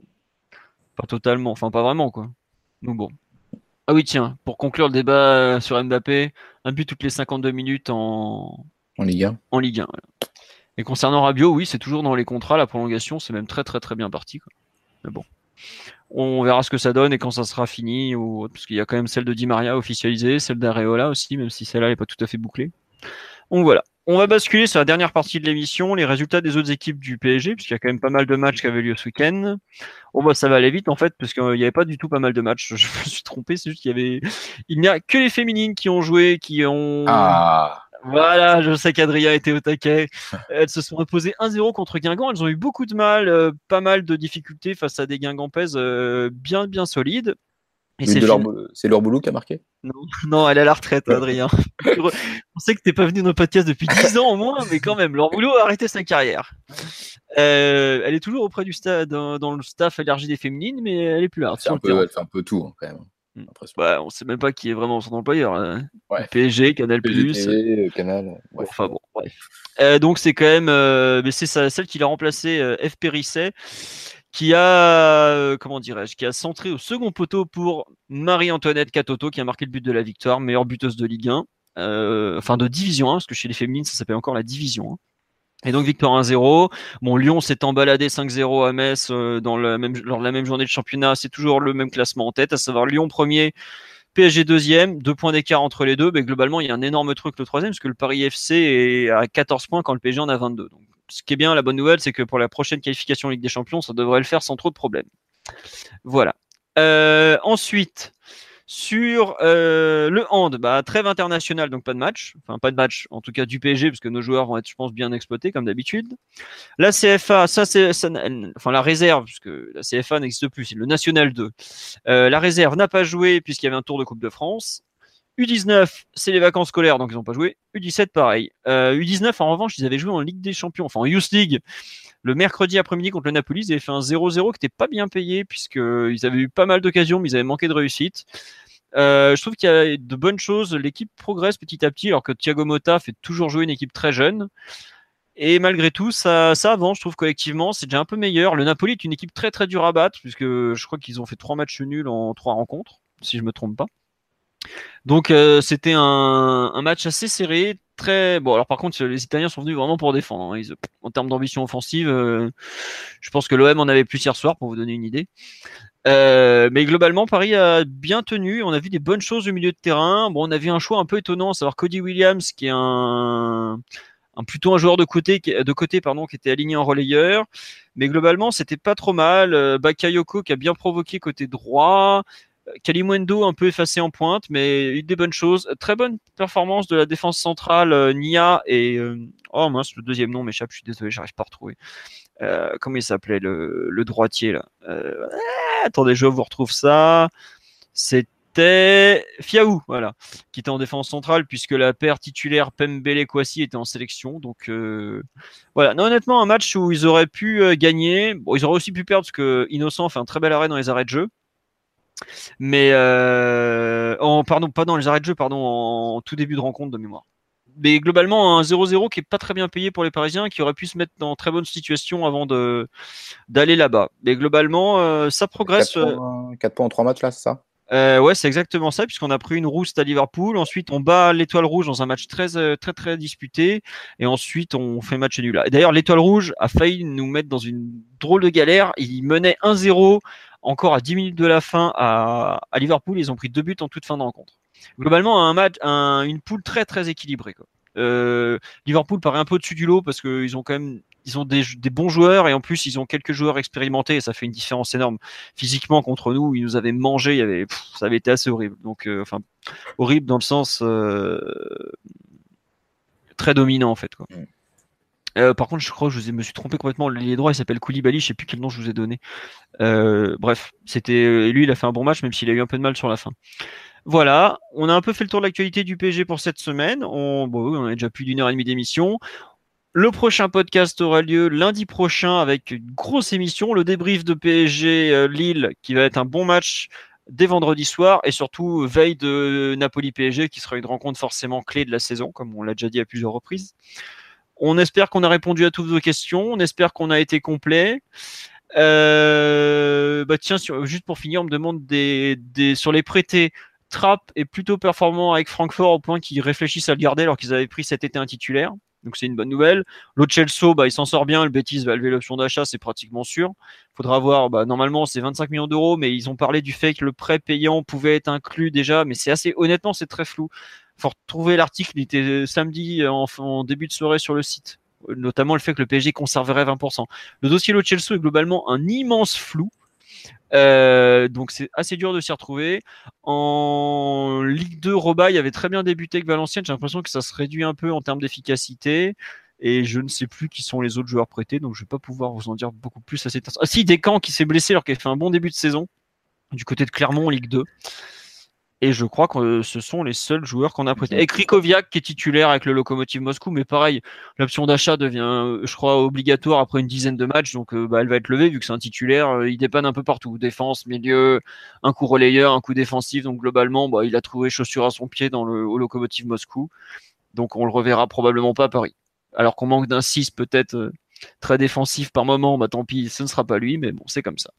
Speaker 1: pas totalement, enfin pas vraiment quoi. Donc bon. Ah oui tiens, pour conclure le débat sur Mbappé, un but toutes les 52 minutes en
Speaker 2: en Ligue 1.
Speaker 1: En Ligue 1. Et concernant Rabiot, oui, c'est toujours dans les contrats, la prolongation, c'est même très très très bien parti. Quoi. Mais bon, on verra ce que ça donne et quand ça sera fini, ou... parce qu'il y a quand même celle de Di Maria officialisée, celle d'Areola aussi, même si celle-là n'est pas tout à fait bouclée. Donc voilà. On va basculer sur la dernière partie de l'émission, les résultats des autres équipes du PSG, puisqu'il y a quand même pas mal de matchs qui avaient lieu ce week-end. Oh bah ça va aller vite en fait, parce qu'il n'y avait pas du tout pas mal de matchs. Je me suis trompé, c'est juste qu'il y avait, il n'y a que les féminines qui ont joué, qui ont.
Speaker 2: Ah.
Speaker 1: Voilà, je sais qu'Adrien était au taquet. Elles se sont imposées 1-0 contre Guingamp. Elles ont eu beaucoup de mal, euh, pas mal de difficultés face à des Guingampaises euh, bien, bien solides.
Speaker 2: c'est leur, boulot qui a marqué?
Speaker 1: Non, non, elle est à la retraite, Adrien. On sait que t'es pas venu dans le podcast depuis 10 ans au moins, mais quand même, leur boulot a arrêté sa carrière. Euh, elle est toujours auprès du stade, dans, le staff élargi des féminines, mais elle est plus là.
Speaker 2: elle fait un peu tout hein, quand même.
Speaker 1: Hmm. Bah, on sait même pas qui est vraiment son employeur. Hein. PSG, Canal Plus.
Speaker 2: Euh, Canal.
Speaker 1: Enfin bon, bref. Euh, donc c'est quand même, euh, mais c'est celle qui l'a remplacé, F Périsset, qui a, comment dirais-je, qui a centré au second poteau pour Marie-Antoinette Catoto, qui a marqué le but de la victoire, meilleure buteuse de Ligue 1, enfin de Division 1, parce que chez les féminines ça s'appelle encore la Division 1. Et donc victoire 1-0. Bon, Lyon s'est embaladé 5-0 à Metz euh, lors de la même journée de championnat. C'est toujours le même classement en tête, à savoir Lyon premier, PSG deuxième, deux points d'écart entre les deux. Mais globalement, il y a un énorme truc le troisième, parce que le Paris FC est à 14 points quand le PSG en a 22. Donc, ce qui est bien, la bonne nouvelle, c'est que pour la prochaine qualification Ligue des Champions, ça devrait le faire sans trop de problèmes. Voilà. Euh, ensuite, sur euh, le hand, bah, trêve internationale, donc pas de match. Enfin, pas de match, en tout cas du PSG, parce nos joueurs vont être, je pense, bien exploités, comme d'habitude. La CFA, ça, c'est, enfin, la réserve, puisque la CFA n'existe plus, c'est le National 2. Euh, la réserve n'a pas joué, puisqu'il y avait un tour de Coupe de France. U19, c'est les vacances scolaires, donc ils n'ont pas joué. U17, pareil. Euh, U19, en revanche, ils avaient joué en Ligue des Champions, enfin en Youth League. Le mercredi après-midi contre le Napoli, ils avaient fait un 0-0 qui n'était pas bien payé, puisqu'ils avaient eu pas mal d'occasions, mais ils avaient manqué de réussite. Euh, je trouve qu'il y a de bonnes choses. L'équipe progresse petit à petit, alors que Thiago Motta fait toujours jouer une équipe très jeune. Et malgré tout, ça, ça avance, je trouve, collectivement. C'est déjà un peu meilleur. Le Napoli est une équipe très très dure à battre, puisque je crois qu'ils ont fait trois matchs nuls en trois rencontres, si je me trompe pas. Donc euh, c'était un, match assez serré, très bon. Alors par contre, les Italiens sont venus vraiment pour défendre. Hein. En termes d'ambition offensive, euh, je pense que l'OM en avait plus hier soir, pour vous donner une idée. Euh, mais globalement, Paris a bien tenu. On a vu des bonnes choses au milieu de terrain. On a vu un choix un peu étonnant, savoir Cody Williams, qui est plutôt un joueur de côté, de côté qui était aligné en relayeur. Mais globalement, c'était pas trop mal. Bakayoko qui a bien provoqué côté droit. Kalimwendo un peu effacé en pointe, mais eu des bonnes choses. Très bonne performance de la défense centrale euh, Nia et oh mince le deuxième nom m'échappe. Je suis désolé, j'arrive pas à retrouver. Euh, comment il s'appelait le, droitier là? Euh, attendez, je vous retrouve ça. C'était Fiaou, voilà, qui était en défense centrale puisque la paire titulaire Pembele Kwasi était en sélection. Donc euh, voilà, non, honnêtement, un match où ils auraient pu euh, gagner. Ils auraient aussi pu perdre parce que Innocent fait un très bel arrêt dans les arrêts de jeu. Mais euh, en, pardon, pas dans les arrêts de jeu, pardon, en tout début de rencontre de mémoire mais globalement un 0-0 qui est pas très bien payé pour les Parisiens, qui aurait pu se mettre dans très bonne situation avant de d'aller là-bas. Mais globalement, euh, ça progresse. 4
Speaker 2: points, points, en 3 matchs là, c'est ça?
Speaker 1: Euh, ouais, c'est exactement ça, puisqu'on a pris une rousse à Liverpool. Ensuite, on bat l'étoile rouge dans un match très, euh, très, très disputé. Et ensuite, on fait match nul là. D'ailleurs, l'étoile rouge a failli nous mettre dans une drôle de galère. Il menait 1-0 encore à 10 minutes de la fin à, Liverpool. Ils ont pris deux buts en toute fin de rencontre globalement un match, une poule très très équilibrée. Euh, Liverpool paraît un peu au-dessus du lot parce qu'ils ont quand même ils ont des, bons joueurs et en plus ils ont quelques joueurs expérimentés et ça fait une différence énorme physiquement contre nous. Ils nous avaient mangé, ça avait été assez horrible. Donc, euh, horrible dans le sens euh, très dominant en fait. Mm. par contre, je crois que je me suis trompé complètement. Les droits, il s'appelle Koulibaly. Je sais plus quel nom je vous ai donné. bref, c'était lui, il a fait un bon match, même s'il a eu un peu de mal sur la fin. Voilà, on a un peu fait le tour de l'actualité du PSG pour cette semaine. On, on a déjà plus d'une heure et demie d'émission. Le prochain podcast aura lieu lundi prochain avec une grosse émission, le débrief de PSG euh, Lille qui va être un bon match dès vendredi soir et surtout veille de Napoli-PSG qui sera une rencontre forcément clé de la saison, comme on l'a déjà dit à plusieurs reprises. On espère qu'on a répondu à toutes vos questions, on espère qu'on a été complet. Euh, bah tiens, juste pour finir, on me demande des, sur les prêtés. Trapp est plutôt performant avec Francfort au point qu'ils réfléchissent à le garder alors qu'ils avaient pris cet été un titulaire. Donc c'est une bonne nouvelle. L'autre Chelsea, bah, il s'en sort bien. Le Betis va lever l'option d'achat, c'est pratiquement sûr. Faudra voir. Bah, normalement, c'est 25 millions d'euros, mais ils ont parlé du fait que le prêt payant pouvait être inclus déjà. Mais c'est assez, honnêtement, c'est très flou. Faut retrouver l'article. Il était samedi en, en, début de soirée sur le site. Notamment le fait que le PSG conserverait 20%. Le dossier Lo Chelsea est globalement un immense flou. Euh, donc c'est assez dur de s'y retrouver. En Ligue 2, Robaille avait très bien débuté avec Valenciennes. J'ai l'impression que ça se réduit un peu en termes d'efficacité. Et je ne sais plus qui sont les autres joueurs prêtés, donc je ne vais pas pouvoir vous en dire beaucoup plus à cet instant. Ah si, Descamps qui s'est blessé alors qu'il a fait un bon début de saison du côté de Clermont en Ligue 2. Et je crois que ce sont les seuls joueurs qu'on a prêtés. Avec Rikoviak qui est titulaire avec le Lokomotiv Moscou, mais pareil, l'option d'achat devient, je crois, obligatoire après une dizaine de matchs, donc bah, elle va être levée vu que c'est un titulaire. il dépanne un peu partout, défense, milieu, un coup relayeur, un coup défensif. Donc globalement, bah, il a trouvé chaussure à son pied dans le au Lokomotiv Moscou. Donc on le reverra probablement pas à Paris. Alors qu'on manque d'un 6 peut-être très défensif par moment, bah tant pis, ce ne sera pas lui, mais bon, c'est comme ça.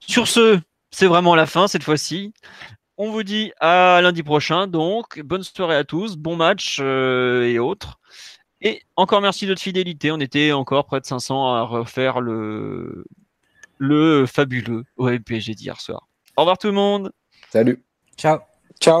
Speaker 1: Sur ce, c'est vraiment la fin cette fois-ci. On vous dit à lundi prochain. Donc, bonne soirée à tous, bon match euh, et autres. Et encore merci de votre fidélité. On était encore près de 500 à refaire le, le fabuleux OMPG d'hier soir. Au revoir tout le monde.
Speaker 2: Salut.
Speaker 3: Ciao.
Speaker 4: Ciao.